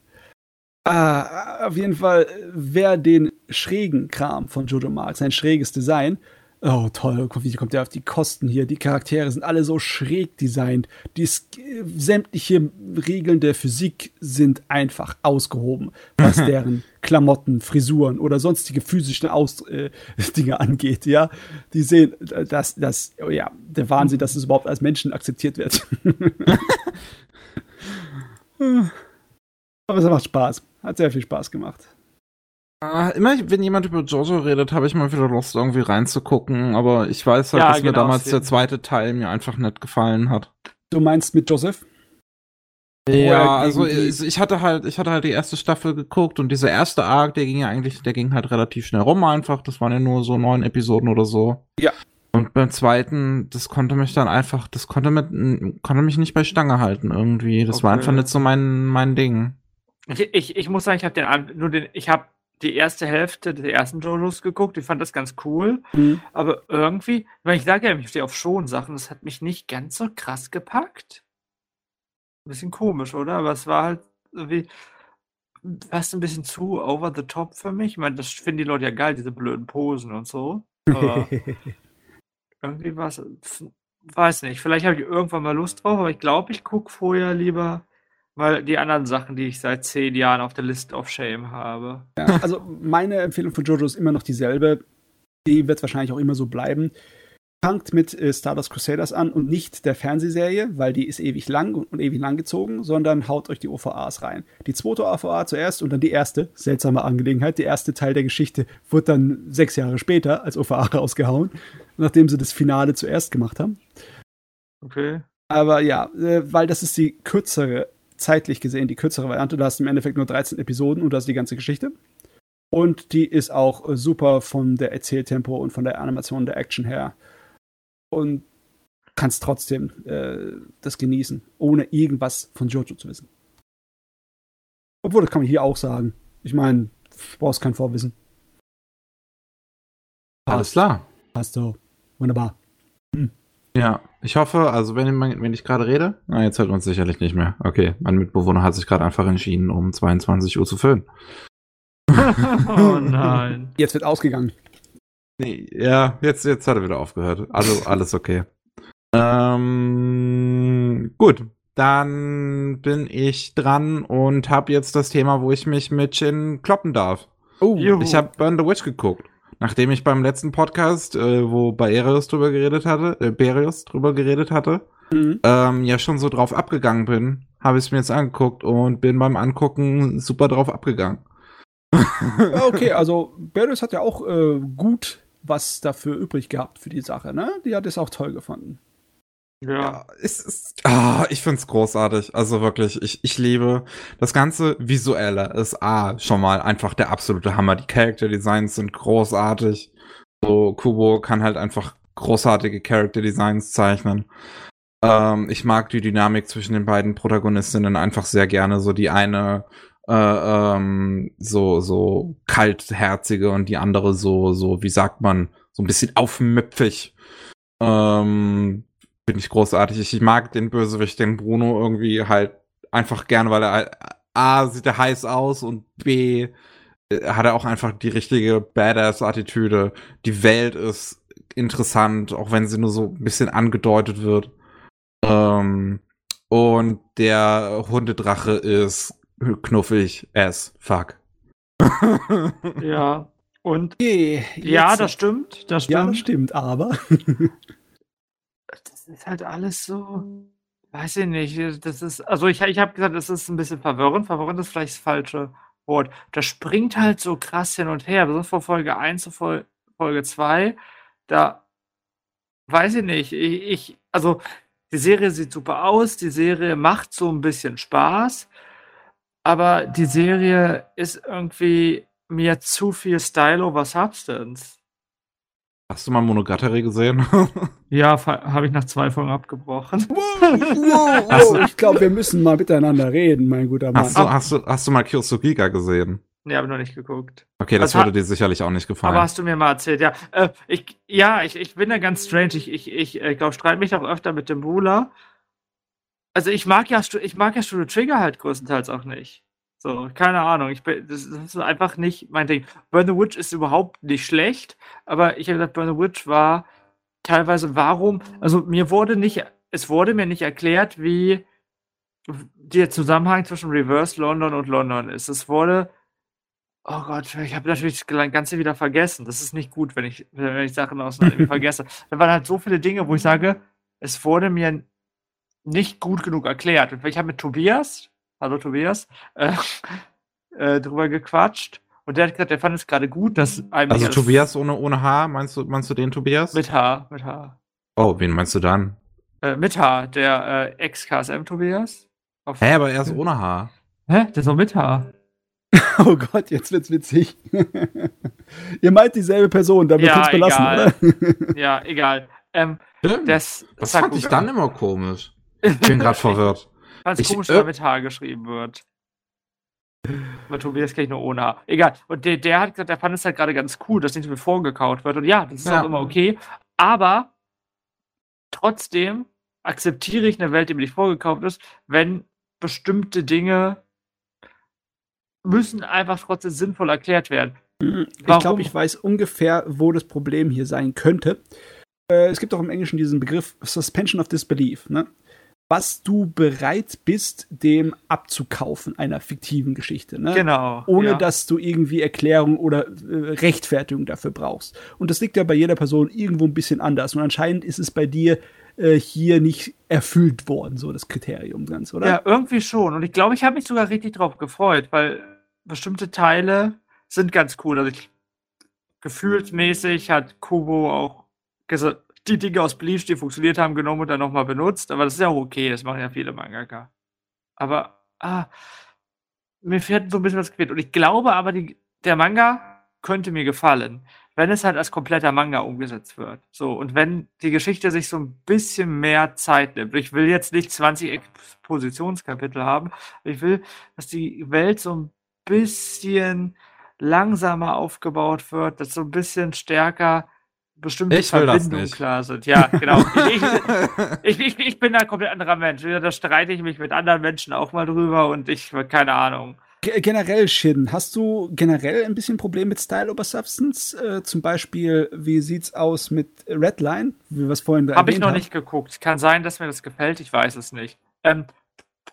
Ah, auf jeden Fall, wer den schrägen Kram von Jojo mag, sein schräges Design, Oh, toll, wie kommt der auf die Kosten hier? Die Charaktere sind alle so schräg designt. Die sämtliche Regeln der Physik sind einfach ausgehoben, was deren Klamotten, Frisuren oder sonstige physische Aus äh, Dinge angeht, ja. Die sehen, dass, das, oh ja, der Wahnsinn, dass es überhaupt als Menschen akzeptiert wird. Aber es macht Spaß. Hat sehr viel Spaß gemacht. Uh, immer wenn jemand über Jojo redet, habe ich mal wieder Lust, irgendwie reinzugucken, aber ich weiß halt, ja, dass genau, mir damals der zweite Teil mir einfach nicht gefallen hat. Du meinst mit Joseph? Ja, also ich, ich, hatte halt, ich hatte halt die erste Staffel geguckt und dieser erste Arc, der ging ja eigentlich, der ging halt relativ schnell rum einfach. Das waren ja nur so neun Episoden oder so. Ja. Und beim zweiten, das konnte mich dann einfach, das konnte mit, konnte mich nicht bei Stange halten irgendwie. Das okay. war einfach nicht so mein, mein Ding. Ich, ich, ich muss sagen, ich habe den, nur den, ich habe die erste Hälfte des ersten Jolos geguckt. Ich fand das ganz cool. Mhm. Aber irgendwie, ich sage ja, ich stehe auf Schon-Sachen, das hat mich nicht ganz so krass gepackt. Ein bisschen komisch, oder? Aber es war halt irgendwie fast ein bisschen zu over the top für mich. Ich meine, das finden die Leute ja geil, diese blöden Posen und so. Aber irgendwie war es, weiß nicht, vielleicht habe ich irgendwann mal Lust drauf, aber ich glaube, ich gucke vorher lieber weil die anderen Sachen, die ich seit zehn Jahren auf der List of Shame habe. Ja, also meine Empfehlung von Jojo ist immer noch dieselbe. Die wird wahrscheinlich auch immer so bleiben. Fangt mit äh, Stardust Crusaders an und nicht der Fernsehserie, weil die ist ewig lang und, und ewig lang gezogen, sondern haut euch die OVAs rein. Die zweite OVA zuerst und dann die erste, seltsame Angelegenheit. Der erste Teil der Geschichte wurde dann sechs Jahre später als OVA rausgehauen, nachdem sie das Finale zuerst gemacht haben. Okay. Aber ja, äh, weil das ist die kürzere zeitlich gesehen die kürzere Variante. Du hast im Endeffekt nur 13 Episoden und das ist die ganze Geschichte. Und die ist auch äh, super von der Erzähltempo und von der Animation der Action her. Und kannst trotzdem äh, das genießen, ohne irgendwas von Jojo zu wissen. Obwohl, das kann man hier auch sagen. Ich meine, du brauchst kein Vorwissen. Alles klar. Passt so. Wunderbar. Hm. Ja, ich hoffe, also wenn, wenn ich gerade rede, na, jetzt hört uns sicherlich nicht mehr. Okay, mein Mitbewohner hat sich gerade einfach entschieden, um 22 Uhr zu füllen. oh nein. Jetzt wird ausgegangen. Nee, ja, jetzt, jetzt hat er wieder aufgehört. Also alles okay. ähm, gut, dann bin ich dran und habe jetzt das Thema, wo ich mich mit Chin kloppen darf. Oh, ich habe Burn the Witch geguckt nachdem ich beim letzten Podcast, äh, wo Baerius drüber geredet hatte, äh, Berius drüber geredet hatte, mhm. ähm, ja schon so drauf abgegangen bin, habe ich es mir jetzt angeguckt und bin beim Angucken super drauf abgegangen. okay, also Berius hat ja auch äh, gut was dafür übrig gehabt für die Sache, ne? Die hat es auch toll gefunden. Ja. ja es ist, ah, ich find's großartig. Also wirklich, ich, ich liebe das ganze Visuelle ist A, schon mal einfach der absolute Hammer. Die Character Designs sind großartig. So, Kubo kann halt einfach großartige Character Designs zeichnen. Ähm, ich mag die Dynamik zwischen den beiden Protagonistinnen einfach sehr gerne. So die eine äh, ähm, so so kaltherzige und die andere so so wie sagt man so ein bisschen aufmüpfig. Ähm, Finde ich großartig. Ich, mag den Bösewicht, den Bruno, irgendwie halt einfach gerne, weil er A, sieht er heiß aus und B, äh, hat er auch einfach die richtige Badass-Attitüde. Die Welt ist interessant, auch wenn sie nur so ein bisschen angedeutet wird. Ähm, und der Hundedrache ist knuffig as fuck. ja. Und okay, ja, das stimmt, das stimmt. Ja, das stimmt, aber ist halt alles so, weiß ich nicht. Das ist, also ich, ich habe gesagt, das ist ein bisschen verwirrend. Verwirrend ist vielleicht das falsche Wort. Das springt halt so krass hin und her. Besonders von Folge 1 zu Folge 2. Da weiß ich nicht. Ich, ich, also die Serie sieht super aus. Die Serie macht so ein bisschen Spaß. Aber die Serie ist irgendwie mir zu viel Style over Substance. Hast du mal Monogatari gesehen? ja, habe ich nach zwei Folgen abgebrochen. Wow, ich glaube, wir müssen mal miteinander reden, mein guter Mann. Hast du, hast du, hast du mal Kyosugiga gesehen? Nee, habe ich noch nicht geguckt. Okay, das also, würde dir sicherlich auch nicht gefallen. Aber hast du mir mal erzählt, ja. Äh, ich, ja, ich, ich bin da ganz strange. Ich, ich, ich, ich glaube, streite mich auch öfter mit dem Bruder. Also ich mag ja, ich mag ja Studio Trigger halt größtenteils auch nicht. So, keine Ahnung. Ich bin, das, ist einfach nicht mein Ding. Burn the Witch ist überhaupt nicht schlecht, aber ich habe gesagt, Burn the Witch war teilweise, warum, also mir wurde nicht, es wurde mir nicht erklärt, wie der Zusammenhang zwischen Reverse London und London ist. Es wurde, oh Gott, ich habe natürlich das Ganze wieder vergessen. Das ist nicht gut, wenn ich, wenn ich Sachen aus dem Anime vergesse. Da waren halt so viele Dinge, wo ich sage, es wurde mir nicht gut genug erklärt. Und ich habe mit Tobias, hallo Tobias, äh, äh, drüber gequatscht. Und der hat gesagt, der fand es gerade gut, dass einem. Also Tobias ohne, ohne H, meinst du, meinst du den Tobias? Mit H, mit H. Oh, wen meinst du dann? Äh, mit H, der äh, Ex-KSM Tobias. Hä, aber er ist ohne H. Hä? Der ist auch mit H. oh Gott, jetzt wird's witzig. Ihr meint dieselbe Person, damit ja, uns belassen, egal. oder? ja, egal. Ähm, das, das fand ich dann immer komisch. Ich bin gerade verwirrt. Fand es komisch, äh, mit H geschrieben wird. Aber Tobias kenne ich nur ohne H. Egal. Und der, der hat gesagt, der fand es halt gerade ganz cool, dass nicht mit vorgekaut wird. Und ja, das ist ja. auch immer okay. Aber trotzdem akzeptiere ich eine Welt, die mir nicht vorgekauft ist, wenn bestimmte Dinge müssen einfach trotzdem sinnvoll erklärt werden. Ich glaube, ich weiß ungefähr, wo das Problem hier sein könnte. Äh, es gibt auch im Englischen diesen Begriff Suspension of Disbelief. Ne? Was du bereit bist, dem abzukaufen, einer fiktiven Geschichte. Ne? Genau. Ohne ja. dass du irgendwie Erklärung oder äh, Rechtfertigung dafür brauchst. Und das liegt ja bei jeder Person irgendwo ein bisschen anders. Und anscheinend ist es bei dir äh, hier nicht erfüllt worden, so das Kriterium ganz, oder? Ja, irgendwie schon. Und ich glaube, ich habe mich sogar richtig drauf gefreut, weil bestimmte Teile sind ganz cool. Also ich, gefühlsmäßig hat Kubo auch gesagt, die Dinge aus Bleach, die funktioniert haben, genommen und dann nochmal benutzt. Aber das ist ja okay, das machen ja viele Mangaka. Aber, ah, mir fährt so ein bisschen was quält. Und ich glaube aber, die, der Manga könnte mir gefallen, wenn es halt als kompletter Manga umgesetzt wird. So, und wenn die Geschichte sich so ein bisschen mehr Zeit nimmt. Ich will jetzt nicht 20 Expositionskapitel haben. Ich will, dass die Welt so ein bisschen langsamer aufgebaut wird, dass so ein bisschen stärker bestimmte ich Verbindungen klar sind. Ja, genau. ich, ich, ich, bin ein komplett anderer Mensch. Da streite ich mich mit anderen Menschen auch mal drüber und ich, keine Ahnung. Generell, Shin, hast du generell ein bisschen Problem mit Style over Substance? Äh, zum Beispiel, wie sieht's aus mit Redline, wie wir es vorhin Habe ich noch haben? nicht geguckt. Kann sein, dass mir das gefällt, ich weiß es nicht. Ähm,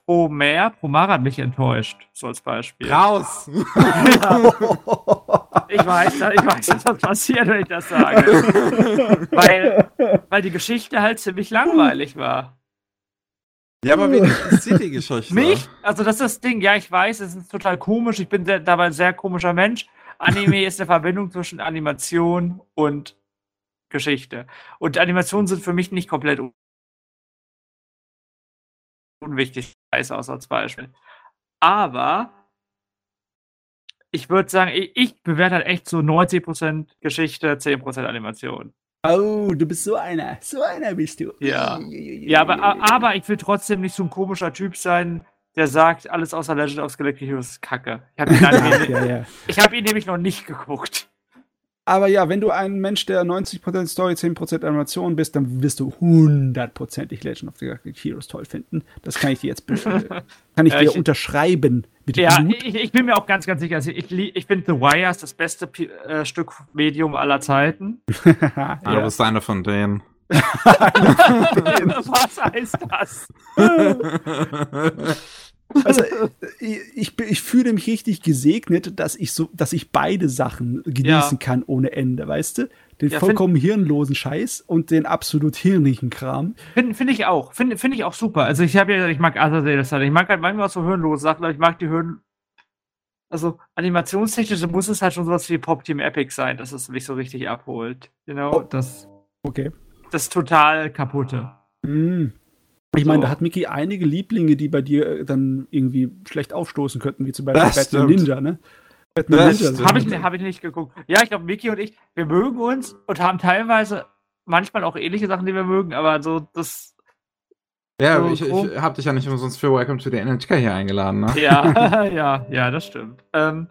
Promer, Promare hat mich enttäuscht, so als Beispiel. Raus! ich weiß, ich weiß, dass das passiert, wenn ich das sage. weil, weil die Geschichte halt ziemlich langweilig war. Ja, aber wen interessiert die Geschichte? Mich? Also das ist das Ding. Ja, ich weiß, es ist total komisch. Ich bin sehr, dabei ein sehr komischer Mensch. Anime ist eine Verbindung zwischen Animation und Geschichte. Und Animationen sind für mich nicht komplett unwichtig ist, aus als Beispiel. Aber ich würde sagen, ich, ich, bewerte halt echt so 90% Geschichte, 10% Animation. Oh, du bist so einer. So einer bist du. Ja. Ja, aber, aber ich will trotzdem nicht so ein komischer Typ sein, der sagt, alles außer Legend of Skeleton Heroes ist Kacke. Ich habe ihn, ja, ja. hab ihn nämlich noch nicht geguckt. Aber ja, wenn du ein Mensch, der 90% Story, 10% Animation bist, dann wirst du hundertprozentig Legend of the Galactic Heroes toll finden. Das kann ich dir jetzt kann ich dir ich, unterschreiben. Mit ja, ich, ich, bin mir auch ganz, ganz sicher. Also ich, ich finde The Wire ist das beste äh, Stück Medium aller Zeiten. ja. Du bist einer von denen. Was heißt das? Also ich, ich fühle mich richtig gesegnet, dass ich so, dass ich beide Sachen genießen ja. kann ohne Ende, weißt du? Den ja, vollkommen hirnlosen Scheiß und den absolut hirnlichen Kram. Finde find ich auch. Finde find ich auch super. Also ich habe ja, ich mag Azazel, das halt. Ich mag halt manchmal so hirnlose Sachen, aber ich mag die Hirn. Also animationstechnisch muss es halt schon sowas wie Pop Team Epic sein, dass es mich so richtig abholt. Genau. Oh, das. Okay. Das total kaputte. Mm. Ich meine, da hat Mickey einige Lieblinge, die bei dir äh, dann irgendwie schlecht aufstoßen könnten, wie zum Beispiel das Batman stimmt. Ninja, ne? Batman Ninja. Habe ich, hab ich nicht geguckt. Ja, ich glaube, Mickey und ich, wir mögen uns und haben teilweise manchmal auch ähnliche Sachen, die wir mögen, aber so das. Ja, so, ich, ich habe dich ja nicht umsonst für Welcome to the NHK hier eingeladen, ne? Ja, ja, ja, das stimmt. Ähm,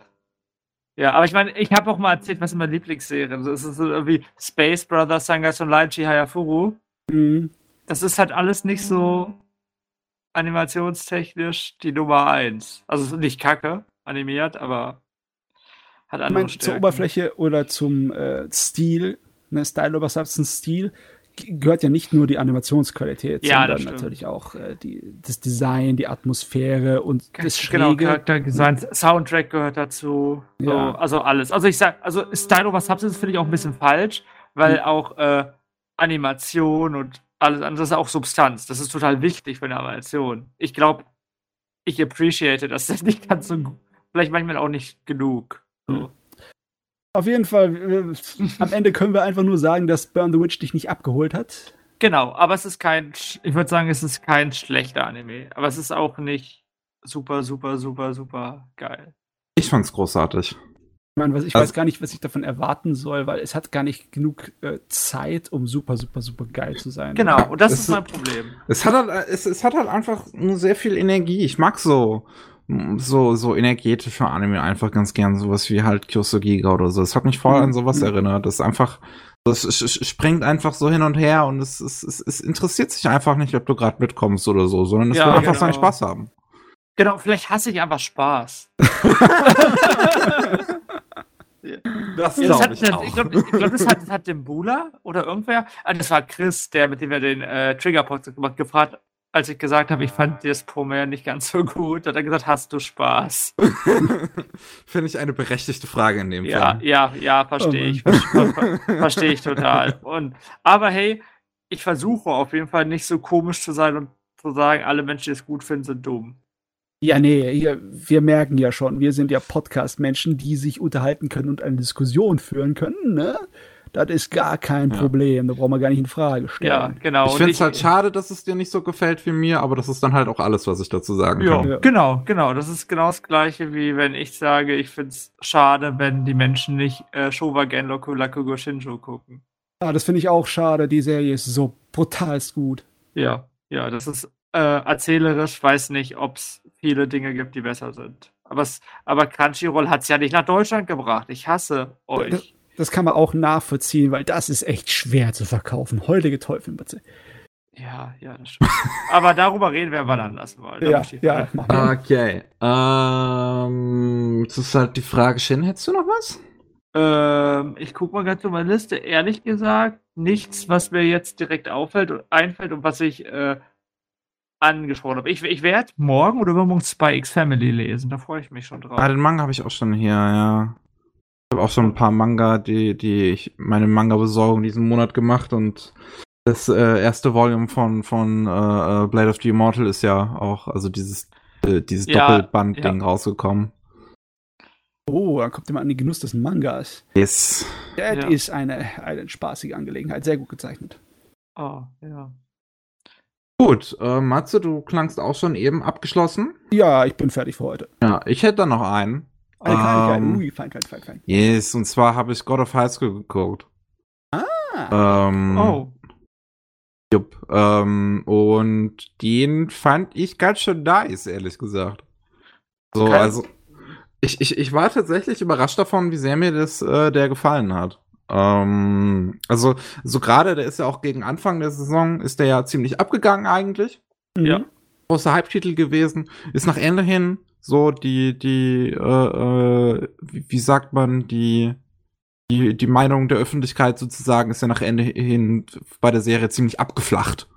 ja, aber ich meine, ich habe auch mal erzählt, was sind meine Lieblingsserien. Das ist so irgendwie Space Brothers, Sangai und Laichi Hayafuru. Mhm das ist halt alles nicht so. animationstechnisch die Nummer eins. Also nicht kacke animiert, aber hat Ich andere meine, zur. Oberfläche oder zum äh, Stil, ne, Style over Substance Stil, gehört ja nicht nur die Animationsqualität, Ja, sondern natürlich auch äh, die, das Design, die Atmosphäre und das Genau, Schräge. Charakterdesign, Soundtrack gehört dazu. So, Ja. Also alles. Also ich sag, also Style over Substance finde ich auch ein bisschen falsch, weil Hm. auch äh, Animation und alles andere das ist auch Substanz. Das ist total wichtig für eine Animation. Ich glaube, ich appreciate das nicht ganz so gut. Vielleicht manchmal auch nicht genug. So. Auf jeden Fall, äh, am Ende können wir einfach nur sagen, dass Burn the Witch dich nicht abgeholt hat. Genau, aber es ist kein, ich würde sagen, es ist kein schlechter Anime. Aber es ist auch nicht super, super, super, super geil. Ich fand's großartig. Ich, meine, was, ich Also- weiß gar nicht, was ich davon erwarten soll, weil es hat gar nicht genug äh, Zeit, um super, super, super geil zu sein. Genau, und das Es ist mein Problem. Es hat halt, es, es hat halt einfach nur sehr viel Energie. Ich mag so, so, so energetische Anime einfach ganz gern. Sowas wie halt Kyosugiga oder so. Es hat mich voll an sowas Mhm. erinnert. Das ist einfach, das springt einfach so hin und her und es, es, es, es interessiert sich einfach nicht, ob du gerade mitkommst oder so, sondern es Ja, will einfach genau. seinen Spaß haben. Genau, vielleicht hasse ich einfach Spaß. Das Ja, hat, ich glaube, ich glaub, das, hat, das hat dem Bula oder irgendwer, ah, das war Chris, der mit dem wir den äh, Trigger Podcast gemacht gefragt, als ich gesagt habe, ich fand das Promare nicht ganz so gut, hat er gesagt, hast du Spaß? Finde ich eine berechtigte Frage in dem Ja, Fall. ja, ja, verstehe Oh ich. Ver ver verstehe ich total. Und, aber hey, ich versuche auf jeden Fall nicht so komisch zu sein und zu sagen, alle Menschen, die es gut finden, sind dumm. Ja, nee, hier, wir merken ja schon, wir sind ja Podcast-Menschen, die sich unterhalten können und eine Diskussion führen können, ne? Das ist gar kein Ja. Problem, da brauchen wir gar nicht in Frage Ja, stellen. genau. Ich finde es halt schade, dass es dir nicht so gefällt wie mir, aber das ist dann halt auch alles, was ich dazu sagen Ja, kann. Ja. genau, genau. Das ist genau das gleiche, wie wenn ich sage, ich finde es schade, wenn die Menschen nicht äh, Showa Genroku Rakugo Shinjo gucken. Ah, das finde ich auch schade, die Serie ist so brutalst gut. Ja, ja, das ist äh, erzählerisch, weiß nicht, ob es viele Dinge gibt, die besser sind. Aber, es, aber Crunchyroll hat es ja nicht nach Deutschland gebracht. Ich hasse euch. Das kann man auch nachvollziehen, weil das ist echt schwer zu verkaufen. Heutige Teufel, bitte. Ja, ja, das stimmt. aber darüber reden wir wann anders mal. Da Ja, ja. mal. Okay. Ähm, jetzt ist halt die Frage, Shin, hättest du noch was? Ähm, ich gucke mal ganz auf meine Liste. Ehrlich gesagt, nichts, was mir jetzt direkt auffällt und einfällt und was ich äh, angesprochen habe. Ich, ich werde morgen oder übermorgen Spy X Family lesen. Da freue ich mich schon drauf. Ah, den Manga habe ich auch schon hier, ja. Ich habe auch schon ein paar Manga, die, die ich meine Manga-Besorgung diesen Monat gemacht und das äh, erste Volume von, von äh, äh, Blade of the Immortal ist ja auch, also dieses, äh, dieses Ja, Doppelband-Ding rausgekommen. Oh, dann kommt immer an den Genuss des Mangas. Yes. Das Ja. ist eine, eine spaßige Angelegenheit. Sehr gut gezeichnet. Oh, ja. Gut, äh, Matze, du klangst auch schon eben abgeschlossen. Ja, ich bin fertig für heute. Ja, ich hätte da noch einen. Eine Kleinigkeit. Ähm, Ui, fein, fein, fein, fein. Yes, und zwar habe ich God of High School geguckt. Ah, Ähm, Oh, Jupp. Ähm, und den fand ich ganz schön nice, ehrlich gesagt. So, also ich, ich, ich war tatsächlich überrascht davon, wie sehr mir das äh, der gefallen hat. Ähm, also so gerade, der ist ja auch gegen Anfang der Saison, ist der ja ziemlich abgegangen eigentlich. mhm. ja. Großer Halbtitel gewesen. Ist nach Ende hin so die, die, äh, äh, wie, wie sagt man, die, die, die Meinung der Öffentlichkeit sozusagen ist ja nach Ende hin bei der Serie ziemlich abgeflacht.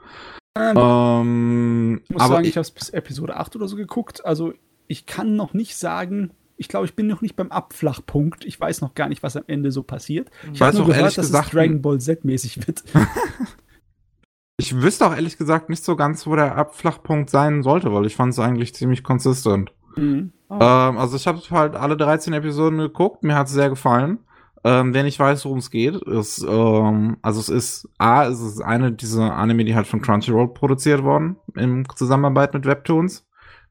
Ähm, Ähm, ich muss aber sagen, ich, ich habe bis Episode 8 oder so geguckt. Also ich kann noch nicht sagen, ich glaube, ich bin noch nicht beim Abflachpunkt. Ich weiß noch gar nicht, was am Ende so passiert. Ich weiß habe nur auch gehört, ehrlich dass gesagt- es Dragon Ball Z mäßig wird. ich wüsste auch ehrlich gesagt nicht so ganz, wo der Abflachpunkt sein sollte, weil ich fand es eigentlich ziemlich konsistent. Mhm. Oh. Ähm, also ich habe halt alle 13 Episoden geguckt, mir hat es sehr gefallen. Ähm, wer nicht weiß, worum es geht, ist, ähm, also es ist, A, es ist eine dieser Anime, die halt von Crunchyroll produziert worden, in Zusammenarbeit mit Webtoons,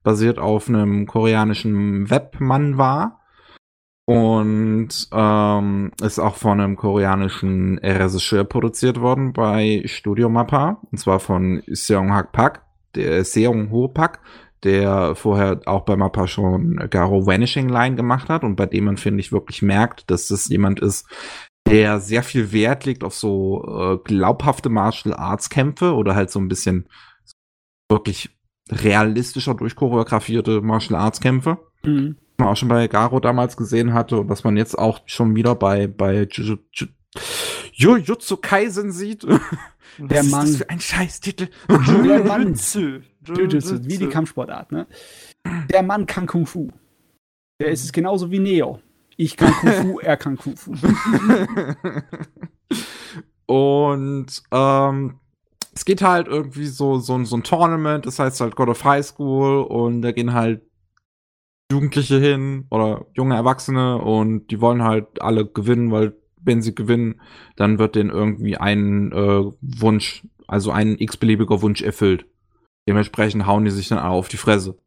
basiert auf einem koreanischen Webmanhwa. Und ähm, ist auch von einem koreanischen Regisseur produziert worden bei Studio Mappa, und zwar von Seong Hak Pak, der Seong Ho Pak, der vorher auch bei Mappa schon Garo Vanishing Line gemacht hat. Und bei dem man, finde ich, wirklich merkt, dass das jemand ist, der sehr viel Wert legt auf so äh, glaubhafte Martial Arts Kämpfe oder halt so ein bisschen wirklich realistischer durchchoreografierte Martial Arts Kämpfe. Mhm. Was man auch schon bei Garo damals gesehen hatte und was man jetzt auch schon wieder bei, bei Juju- Ju- Jujutsu Kaisen sieht. Der Was ist Mann. das für ein Scheißtitel? Der Mann. Jujutsu, wie die Kampfsportart, ne? Der Mann kann Kung Fu. Der ist es genauso wie Neo. Ich kann Kung Fu, er kann Kung Fu. Und ähm, es geht halt irgendwie so, so, so ein Tournament, das heißt halt God of High School und da gehen halt Jugendliche hin oder junge Erwachsene und die wollen halt alle gewinnen, weil wenn sie gewinnen, dann wird denen irgendwie ein äh, Wunsch, also ein x-beliebiger Wunsch erfüllt. Dementsprechend hauen die sich dann alle auf die Fresse.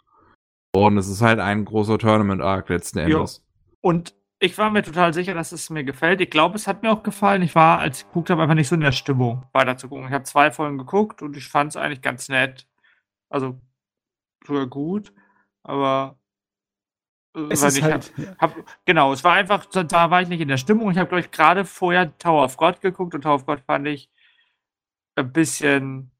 Und es ist halt ein großer Tournament-Arc letzten Endes. Und ich war mir total sicher, dass es mir gefällt. Ich glaube, es hat mir auch gefallen. Ich war, als ich geguckt habe, einfach nicht so in der Stimmung, weiter zu gucken. Ich habe zwei Folgen geguckt und ich fand es eigentlich ganz nett. Also sogar gut. Aber äh, Es ist nicht, halt. hab, genau, es war einfach, da- da war ich nicht in der Stimmung. Ich habe, glaube ich, gerade vorher Tower of God geguckt und Tower of God fand ich ein bisschen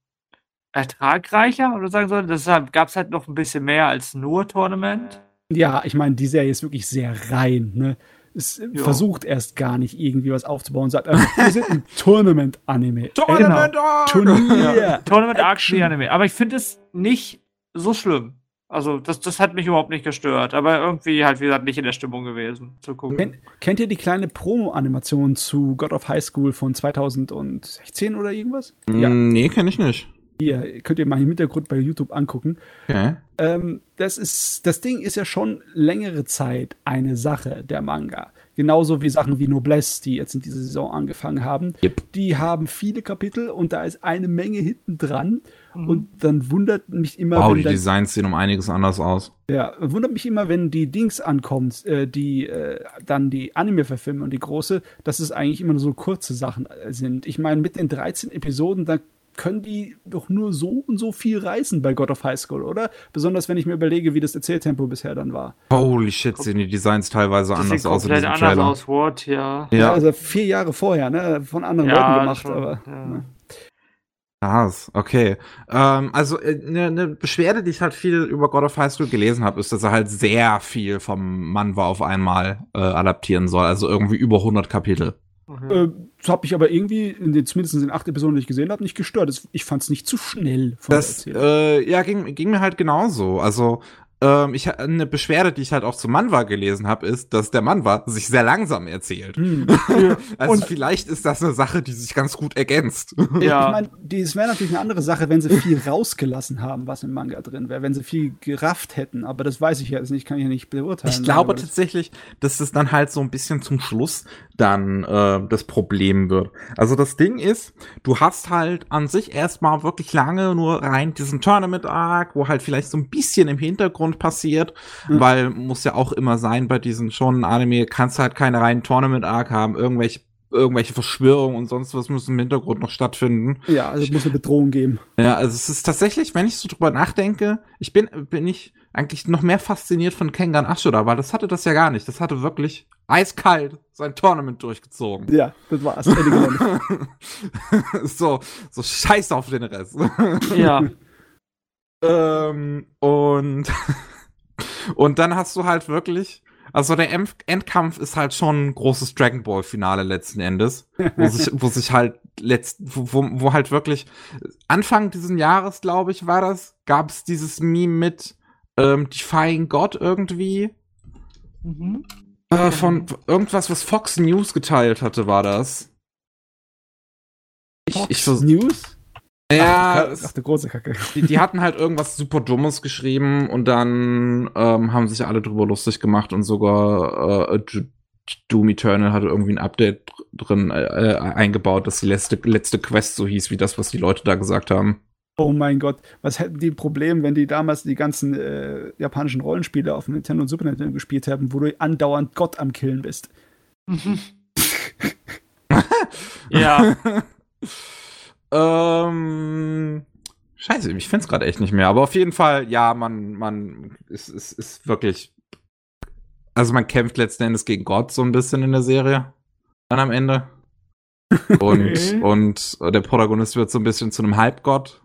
ertragreicher, oder sagen soll. Deshalb gab es halt noch ein bisschen mehr als nur Tournament. Ja, ich meine, die Serie ist wirklich sehr rein, ne? Es Ja. versucht erst gar nicht irgendwie was aufzubauen und sagt, äh, wir sind ein Tournament-Anime. Tournament-Arc! Turnier. Ja. Tournament Arc Action. Spiel Anime. Aber ich finde es nicht so schlimm. Also, das, das hat mich überhaupt nicht gestört. Aber irgendwie halt, wie gesagt, nicht in der Stimmung gewesen zu gucken. Kennt, kennt ihr die kleine Promo-Animation zu God of High School von 2016 oder irgendwas? Ja, Mm, Nee, kenne ich nicht. Hier könnt ihr mal im Hintergrund bei YouTube angucken. Okay. Ähm, das ist, das Ding ist ja schon längere Zeit eine Sache, der Manga. Genauso wie Sachen wie Noblesse, die jetzt in dieser Saison angefangen haben. Yep. Die haben viele Kapitel und da ist eine Menge hinten dran. Mhm. Und dann wundert mich immer, Wow, wenn die dann, Designs sehen um einiges anders aus. ja, wundert mich immer, wenn die Dings ankommt, äh, die äh, dann die Anime verfilmen und die große, dass es eigentlich immer nur so kurze Sachen äh, sind. Ich meine, mit den 13 Episoden, da können die doch nur so und so viel reißen bei God of High School, oder? Besonders wenn ich mir überlege, wie das Erzähltempo bisher dann war. Holy shit, sehen die Designs teilweise das anders aus komplett anders Trailer. aus, What, ja. Ja, also vier Jahre vorher, ne? Von anderen Ja, Leuten gemacht, schon, aber. ja. Ne? krass, okay. Ähm, also eine ne Beschwerde, die ich halt viel über God of High School gelesen habe, ist, dass er halt sehr viel vom Manhwa auf einmal äh, adaptieren soll. Also irgendwie über 100 Kapitel. Mhm. Äh, das hat mich aber irgendwie, in den, zumindest in den acht Episoden, die ich gesehen habe, nicht gestört. Das, ich fand es nicht zu schnell von Das, äh, ja, ging, ging mir halt genauso. Also, ähm, ich eine Beschwerde, die ich halt auch zum Manhwa gelesen habe, ist, dass der Manhwa sich sehr langsam erzählt. Hm. Also Und- vielleicht ist das eine Sache, die sich ganz gut ergänzt. Ja. Ich meine, es wäre natürlich eine andere Sache, wenn sie viel rausgelassen haben, was im Manga drin wäre, wenn sie viel gerafft hätten. Aber das weiß ich jetzt nicht, kann ich ja nicht beurteilen. Ich glaube tatsächlich, dass das dann halt so ein bisschen zum Schluss dann äh, das Problem wird. Also das Ding ist, du hast halt an sich erstmal wirklich lange nur rein diesen Tournament-Arc, wo halt vielleicht so ein bisschen im Hintergrund passiert, Mhm. weil muss ja auch immer sein bei diesen schon Anime, kannst halt keine reinen Tournament-Arc haben, irgendwelche irgendwelche Verschwörungen und sonst was müssen im Hintergrund noch stattfinden. Ja, also es muss eine Bedrohung geben. Ja, also es ist tatsächlich, wenn ich so drüber nachdenke, ich bin, bin ich eigentlich noch mehr fasziniert von Kengan Ashura, weil das hatte das ja gar nicht. Das hatte wirklich eiskalt sein Tournament durchgezogen. Ja, das war's. So, so scheiß auf den Rest. ja. ähm, und, und dann hast du halt wirklich, also der End Endkampf ist halt schon ein großes Dragon Ball Finale letzten Endes, wo sich, wo sich halt letzt, wo, wo, halt wirklich Anfang dieses Jahres, glaube ich, war das, gab es dieses Meme mit ähm, Defying God irgendwie. Mhm. Äh, von irgendwas, was Fox News geteilt hatte, war das. Ich, ich vers- News? Ja, ach, ach, der große Kacke. die, die hatten halt irgendwas super Dummes geschrieben und dann ähm, haben sich alle drüber lustig gemacht und sogar äh, D- Doom Eternal hatte irgendwie ein Update dr- drin äh, äh, eingebaut, dass die letzte, letzte Quest so hieß wie das, was die Leute da gesagt haben. Oh mein Gott, was hätten die Problem, wenn die damals die ganzen äh, japanischen Rollenspiele auf Nintendo und Super Nintendo gespielt haben, wo du andauernd Gott am Killen bist? Mhm. ja. ähm, scheiße, ich find's gerade echt nicht mehr. Aber auf jeden Fall, ja, man, man, es ist, ist, ist wirklich. Also man kämpft letzten Endes gegen Gott so ein bisschen in der Serie. Dann am Ende. Und, und der Protagonist wird so ein bisschen zu einem Halbgott.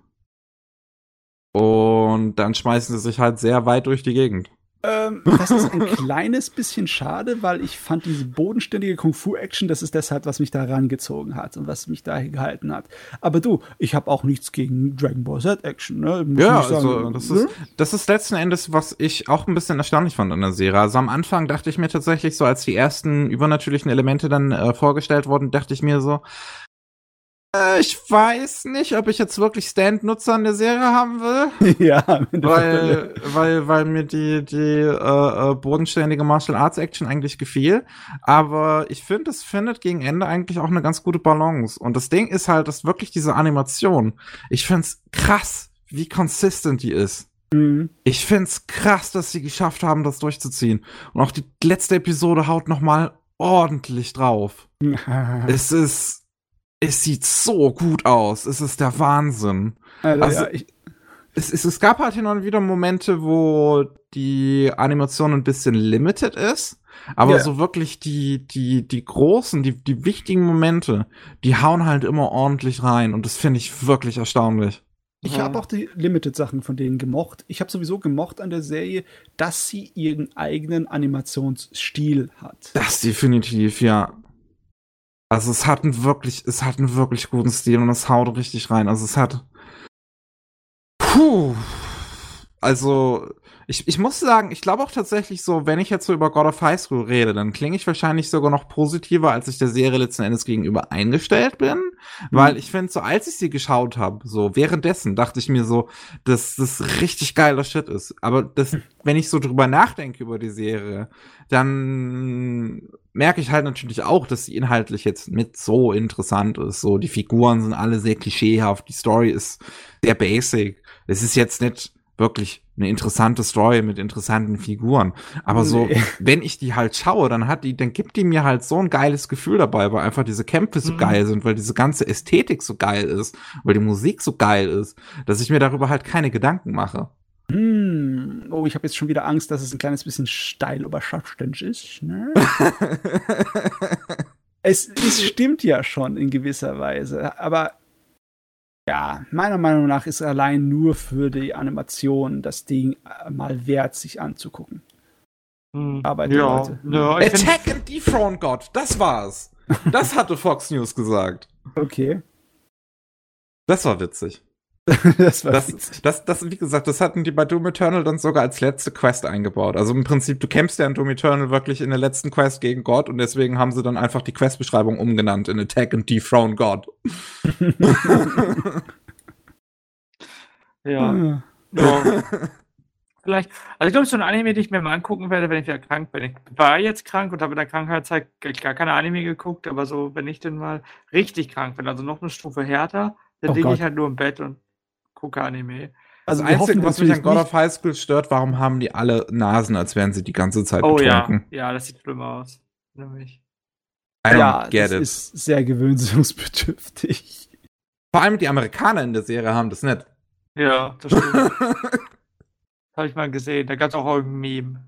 Und dann schmeißen sie sich halt sehr weit durch die Gegend. Ähm, das ist ein kleines bisschen schade, weil ich fand diese bodenständige Kung-Fu-Action, das ist deshalb, was mich da rangezogen hat und was mich da gehalten hat. Aber du, ich habe auch nichts gegen Dragon Ball Z-Action. Ne? Ja, ich sagen, also das ne? ist, das ist letzten Endes, was ich auch ein bisschen erstaunlich fand an der Serie. Also am Anfang dachte ich mir tatsächlich so, als die ersten übernatürlichen Elemente dann äh, vorgestellt wurden, dachte ich mir so, äh, ich weiß nicht, ob ich jetzt wirklich Stand-Nutzer an der Serie haben will. ja, weil, weil, weil mir die, die äh, äh, bodenständige Martial Arts Action eigentlich gefiel. Aber ich finde, es findet gegen Ende eigentlich auch eine ganz gute Balance. Und das Ding ist halt, dass wirklich diese Animation, ich find's krass, wie consistent die ist. Mhm. Ich find's krass, dass sie geschafft haben, das durchzuziehen. Und auch die letzte Episode haut noch mal ordentlich drauf. Es ist, es sieht so gut aus. Es ist der Wahnsinn. also, also- ja, ich, Es, es, es gab halt hin und wieder Momente, wo die Animation ein bisschen limited ist. Aber Ja. so wirklich die, die, die großen, die, die wichtigen Momente, die hauen halt immer ordentlich rein. Und das finde ich wirklich erstaunlich. ich habe auch die Limited-Sachen von denen gemocht. Ich habe sowieso gemocht an der Serie, dass sie ihren eigenen Animationsstil hat. Das definitiv, ja. Also es hat einen wirklich, es hat einen wirklich guten Stil und es haut richtig rein. Also es hat. Puh. Also, ich, ich muss sagen, ich glaube auch tatsächlich so, wenn ich jetzt so über God of High School rede, dann klinge ich wahrscheinlich sogar noch positiver, als ich der Serie letzten Endes gegenüber eingestellt bin. Weil ich finde, so als ich sie geschaut habe, so währenddessen dachte ich mir so, dass das richtig geiler Shit ist. Aber das, wenn ich so drüber nachdenke über die Serie, dann merke ich halt natürlich auch, dass sie inhaltlich jetzt nicht so interessant ist. So, die Figuren sind alle sehr klischeehaft, die Story ist sehr basic. Es ist jetzt nicht wirklich eine interessante Story mit interessanten Figuren. Aber so, Nee. wenn ich die halt schaue, dann hat die, dann gibt die mir halt so ein geiles Gefühl dabei, weil einfach diese Kämpfe so Mhm. geil sind, weil diese ganze Ästhetik so geil ist, weil die Musik so geil ist, dass ich mir darüber halt keine Gedanken mache. Hm. Oh, ich habe jetzt schon wieder Angst, dass es ein kleines bisschen steil überschattet ist. Ne? es, es stimmt ja schon in gewisser Weise, aber ja, meiner Meinung nach ist allein nur für die Animation das Ding äh, mal wert, sich anzugucken. Hm. Der ja, Leute. ja, Attack and Dethrone God, das war's. Das hatte Fox News gesagt. Okay. Das war witzig. das war Das, das, das, wie gesagt, das hatten die bei Doom Eternal dann sogar als letzte Quest eingebaut. Also im Prinzip, du kämpfst ja in Doom Eternal wirklich in der letzten Quest gegen Gott und deswegen haben sie dann einfach die Questbeschreibung umgenannt in Attack and Dethrone God. ja. Ah. ja. Vielleicht, also ich glaube, so ein Anime, den ich mir mal angucken werde, wenn ich wieder krank bin. Ich war jetzt krank und habe in der Krankheitszeit gar keine Anime geguckt, aber so, wenn ich dann mal richtig krank bin, also noch eine Stufe härter, dann Oh liege ich halt nur im Bett und gucke Anime. Also das hoffen Einzige, was mich an God of High School stört, warum haben die alle Nasen, als wären sie die ganze Zeit Oh ja, betrunken? ja, das sieht schlimm aus. Nämlich. I ja, get das it. ist sehr gewöhnungsbedürftig. Vor allem die Amerikaner in der Serie haben das nicht. Ja, das stimmt. Habe ich mal gesehen. Da gab es auch irgendein Meme.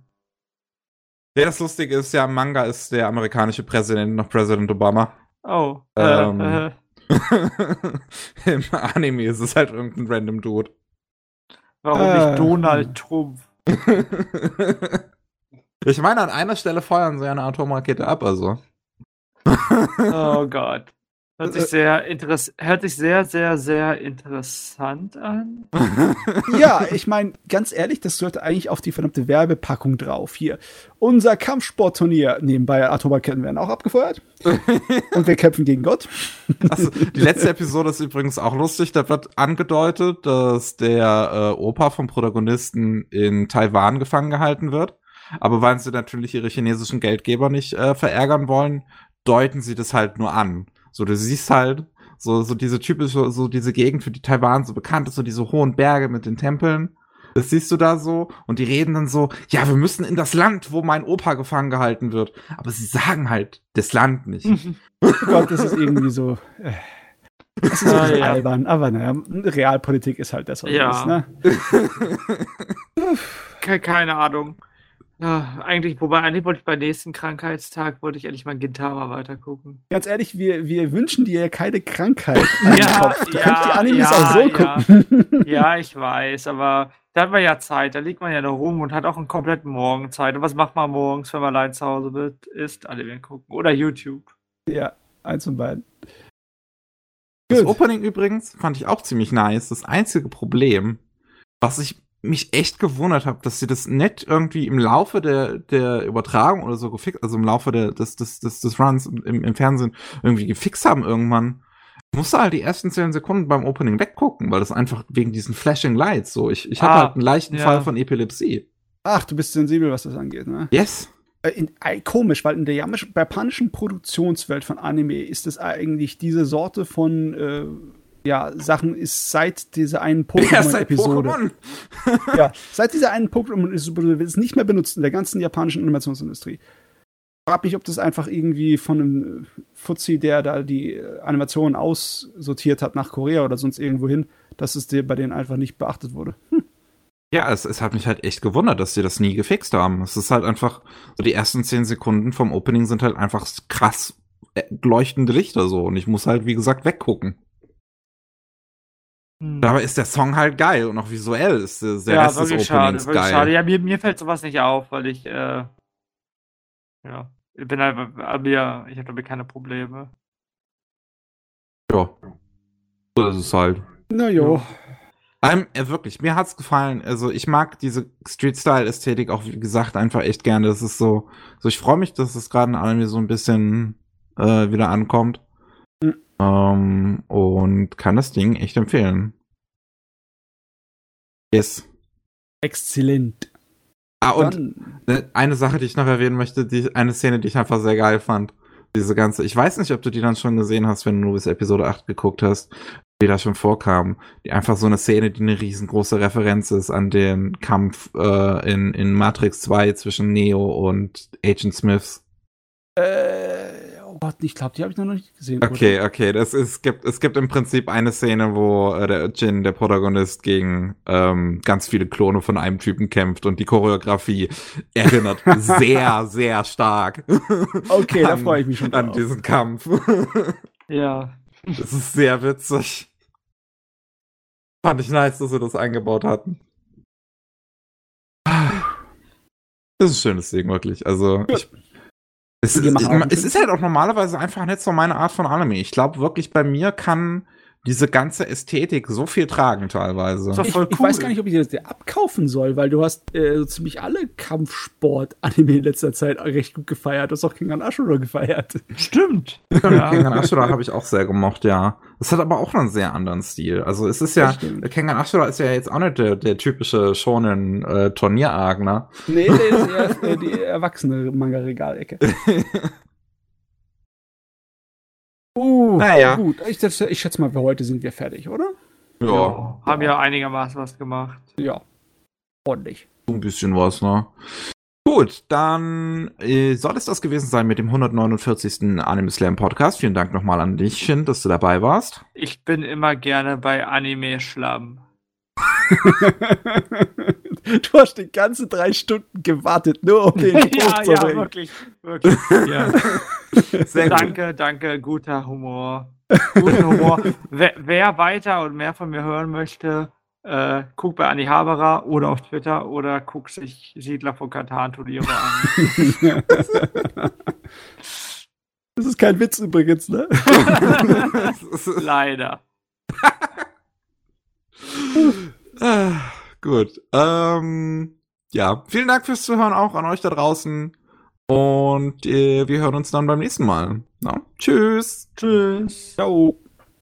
Ja, das Lustige ist ja, im Manga ist der amerikanische Präsident noch Präsident Obama. Oh, Ähm. äh, äh, Im Anime ist es halt irgendein random Dude. warum äh, nicht Donald Trump? ich meine, an einer Stelle feuern sie eine Atomrakete ab, also. Oh Gott. Hört sich sehr interess hört sich sehr, sehr, sehr interessant an. Ja, ich meine, ganz ehrlich, das sollte eigentlich auf die verdammte Werbepackung drauf. Hier, unser Kampfsportturnier. Nebenbei Atomraketen werden auch abgefeuert. Und wir kämpfen gegen Gott. Also, die letzte Episode ist übrigens auch lustig. Da wird angedeutet, dass der äh, Opa vom Protagonisten in Taiwan gefangen gehalten wird. Aber weil sie natürlich ihre chinesischen Geldgeber nicht äh, verärgern wollen, deuten sie das halt nur an. So, du siehst halt so, so diese typische, so diese Gegend, für die Taiwan so bekannt ist, so diese hohen Berge mit den Tempeln. Das siehst du da so und die reden dann so, ja, wir müssen in das Land, wo mein Opa gefangen gehalten wird. Aber sie sagen halt das Land nicht. Oh Gott, das ist irgendwie so. Äh, das ist Ah, ja. albern, aber naja, Realpolitik ist halt das, was Ja. es ist, ne? Ke keine Ahnung. Ja, eigentlich, wobei eigentlich wollte ich beim nächsten Krankheitstag, wollte ich endlich mal Gintama weitergucken. Ganz ehrlich, wir, wir wünschen dir ja keine Krankheit. Ja, du ja, kannst die Animes ja, auch so ja. gucken. Ja, ich weiß, aber da hat man ja Zeit, da liegt man ja noch rum und hat auch einen kompletten Morgen Zeit. Und was macht man morgens, wenn man allein zu Hause wird? Ist Anime gucken. Oder YouTube. ja, eins von beiden. Das Gut. Opening übrigens fand ich auch ziemlich nice. Das einzige Problem, was ich mich echt gewundert habe, dass sie das nicht irgendwie im Laufe der, der Übertragung oder so gefixt, also im Laufe der, des, des, des, des Runs im, im Fernsehen irgendwie gefixt haben irgendwann. Ich musste halt die ersten zehn Sekunden beim Opening weggucken, weil das einfach wegen diesen Flashing Lights so. Ich, ich Ah, habe halt einen leichten ja. Fall von Epilepsie. Ach, du bist sensibel, was das angeht, ne? Yes. Äh, In, äh, komisch, weil in der japanischen Produktionswelt von Anime ist es eigentlich diese Sorte von äh, ja, Sachen ist seit dieser einen Ja, seit Pokémon-Episode. Pokémon. ja, seit dieser einen Pokémon ist wird es nicht mehr benutzt in der ganzen japanischen Animationsindustrie. Ich frag mich, ob das einfach irgendwie von einem äh, Fuzzi, der da die äh, Animationen aussortiert hat nach Korea oder sonst irgendwo hin, dass es bei denen einfach nicht beachtet wurde. Ja, es, es hat mich halt echt gewundert, dass sie das nie gefixt haben. Es ist halt einfach, so die ersten zehn Sekunden vom Opening sind halt einfach krass äh, leuchtende Lichter so. Und ich muss halt, wie gesagt, weggucken. Hm. Dabei ist der Song halt geil und auch visuell ist der, ja, Rest des wirklich schade, Openings wirklich geil. schade. Ja, mir, mir fällt sowas nicht auf, weil ich, äh, ja, ich bin halt, aber ja, ich habe damit keine Probleme. Ja. So ist es halt. Na jo. Ähm, äh, wirklich, mir hat's gefallen. Also ich mag diese Street-Style-Ästhetik auch, wie gesagt, einfach echt gerne. Das ist so, so ich freue mich, dass es gerade in Anime so ein bisschen äh, wieder ankommt. Ähm, und kann das Ding echt empfehlen. Yes. Exzellent. Ah, und Dann, Ne, Eine Sache, die ich noch erwähnen möchte, die, eine Szene, die ich einfach sehr geil fand. Diese ganze, ich weiß nicht, ob du die dann schon gesehen hast, wenn du nur bis Episode 8 geguckt hast, die da schon vorkam. Die einfach so eine Szene, die eine riesengroße Referenz ist an den Kampf äh, in, in Matrix 2 zwischen Neo und Agent Smiths. äh, oh Gott, ich glaube, die habe ich noch nicht gesehen. Okay, okay, das ist, es gibt, es gibt im Prinzip eine Szene, wo äh, der Jin, der Protagonist, gegen ähm, ganz viele Klone von einem Typen kämpft und die Choreografie erinnert sehr, sehr stark Okay, da an- freue ich mich schon an drauf. diesen Kampf. Ja. Das ist sehr witzig. Fand ich nice, dass sie das eingebaut hatten. Das ist ein schönes Ding, wirklich. Also, ich, es, ist, es ist halt auch normalerweise einfach nicht so meine Art von Anime. Ich glaube wirklich, bei mir kann diese ganze Ästhetik so viel tragen teilweise. So- ich, voll ich cool. weiß gar nicht, ob ich das dir abkaufen soll, weil du hast äh, so ziemlich alle Kampfsport-Anime in letzter Zeit recht gut gefeiert. Du hast auch King Ashura gefeiert. Stimmt. Kengan Ashura habe ich auch sehr gemocht, ja. Das hat aber auch einen sehr anderen Stil. Also es ist ja, Das stimmt. Kengan Ashura ist ja jetzt auch nicht der, der typische schonen äh, Turnieragner. Nee, nee, das ist eher äh, die erwachsene Manga-Regalecke. Uh, Naja. gut. Ich, schätze- ich schätze mal, für heute sind wir fertig, oder? Ja. Haben ja einigermaßen was gemacht. Ja. Ordentlich. So ein bisschen was, ne? Gut, dann äh, soll es das gewesen sein mit dem 149. Anime Slam Podcast. Vielen Dank nochmal an dich, Shin, dass du dabei warst. Ich bin immer gerne bei Anime-Schlamm. du hast die ganzen drei Stunden gewartet, nur um den ja, zu ja, bringen. wirklich. wirklich. Ja. Sehr danke, danke, guter Humor. Guten Humor. Wer, wer weiter und mehr von mir hören möchte, äh, guckt bei Anni Haberer oder auf Twitter oder guckt sich Siedler von Katan Turniere an. Das ist kein Witz übrigens, ne? Leider. Gut. Ähm, ja, vielen Dank fürs Zuhören auch an euch da draußen. Und äh, wir hören uns dann beim nächsten Mal. Na, tschüss. Tschüss. Ciao.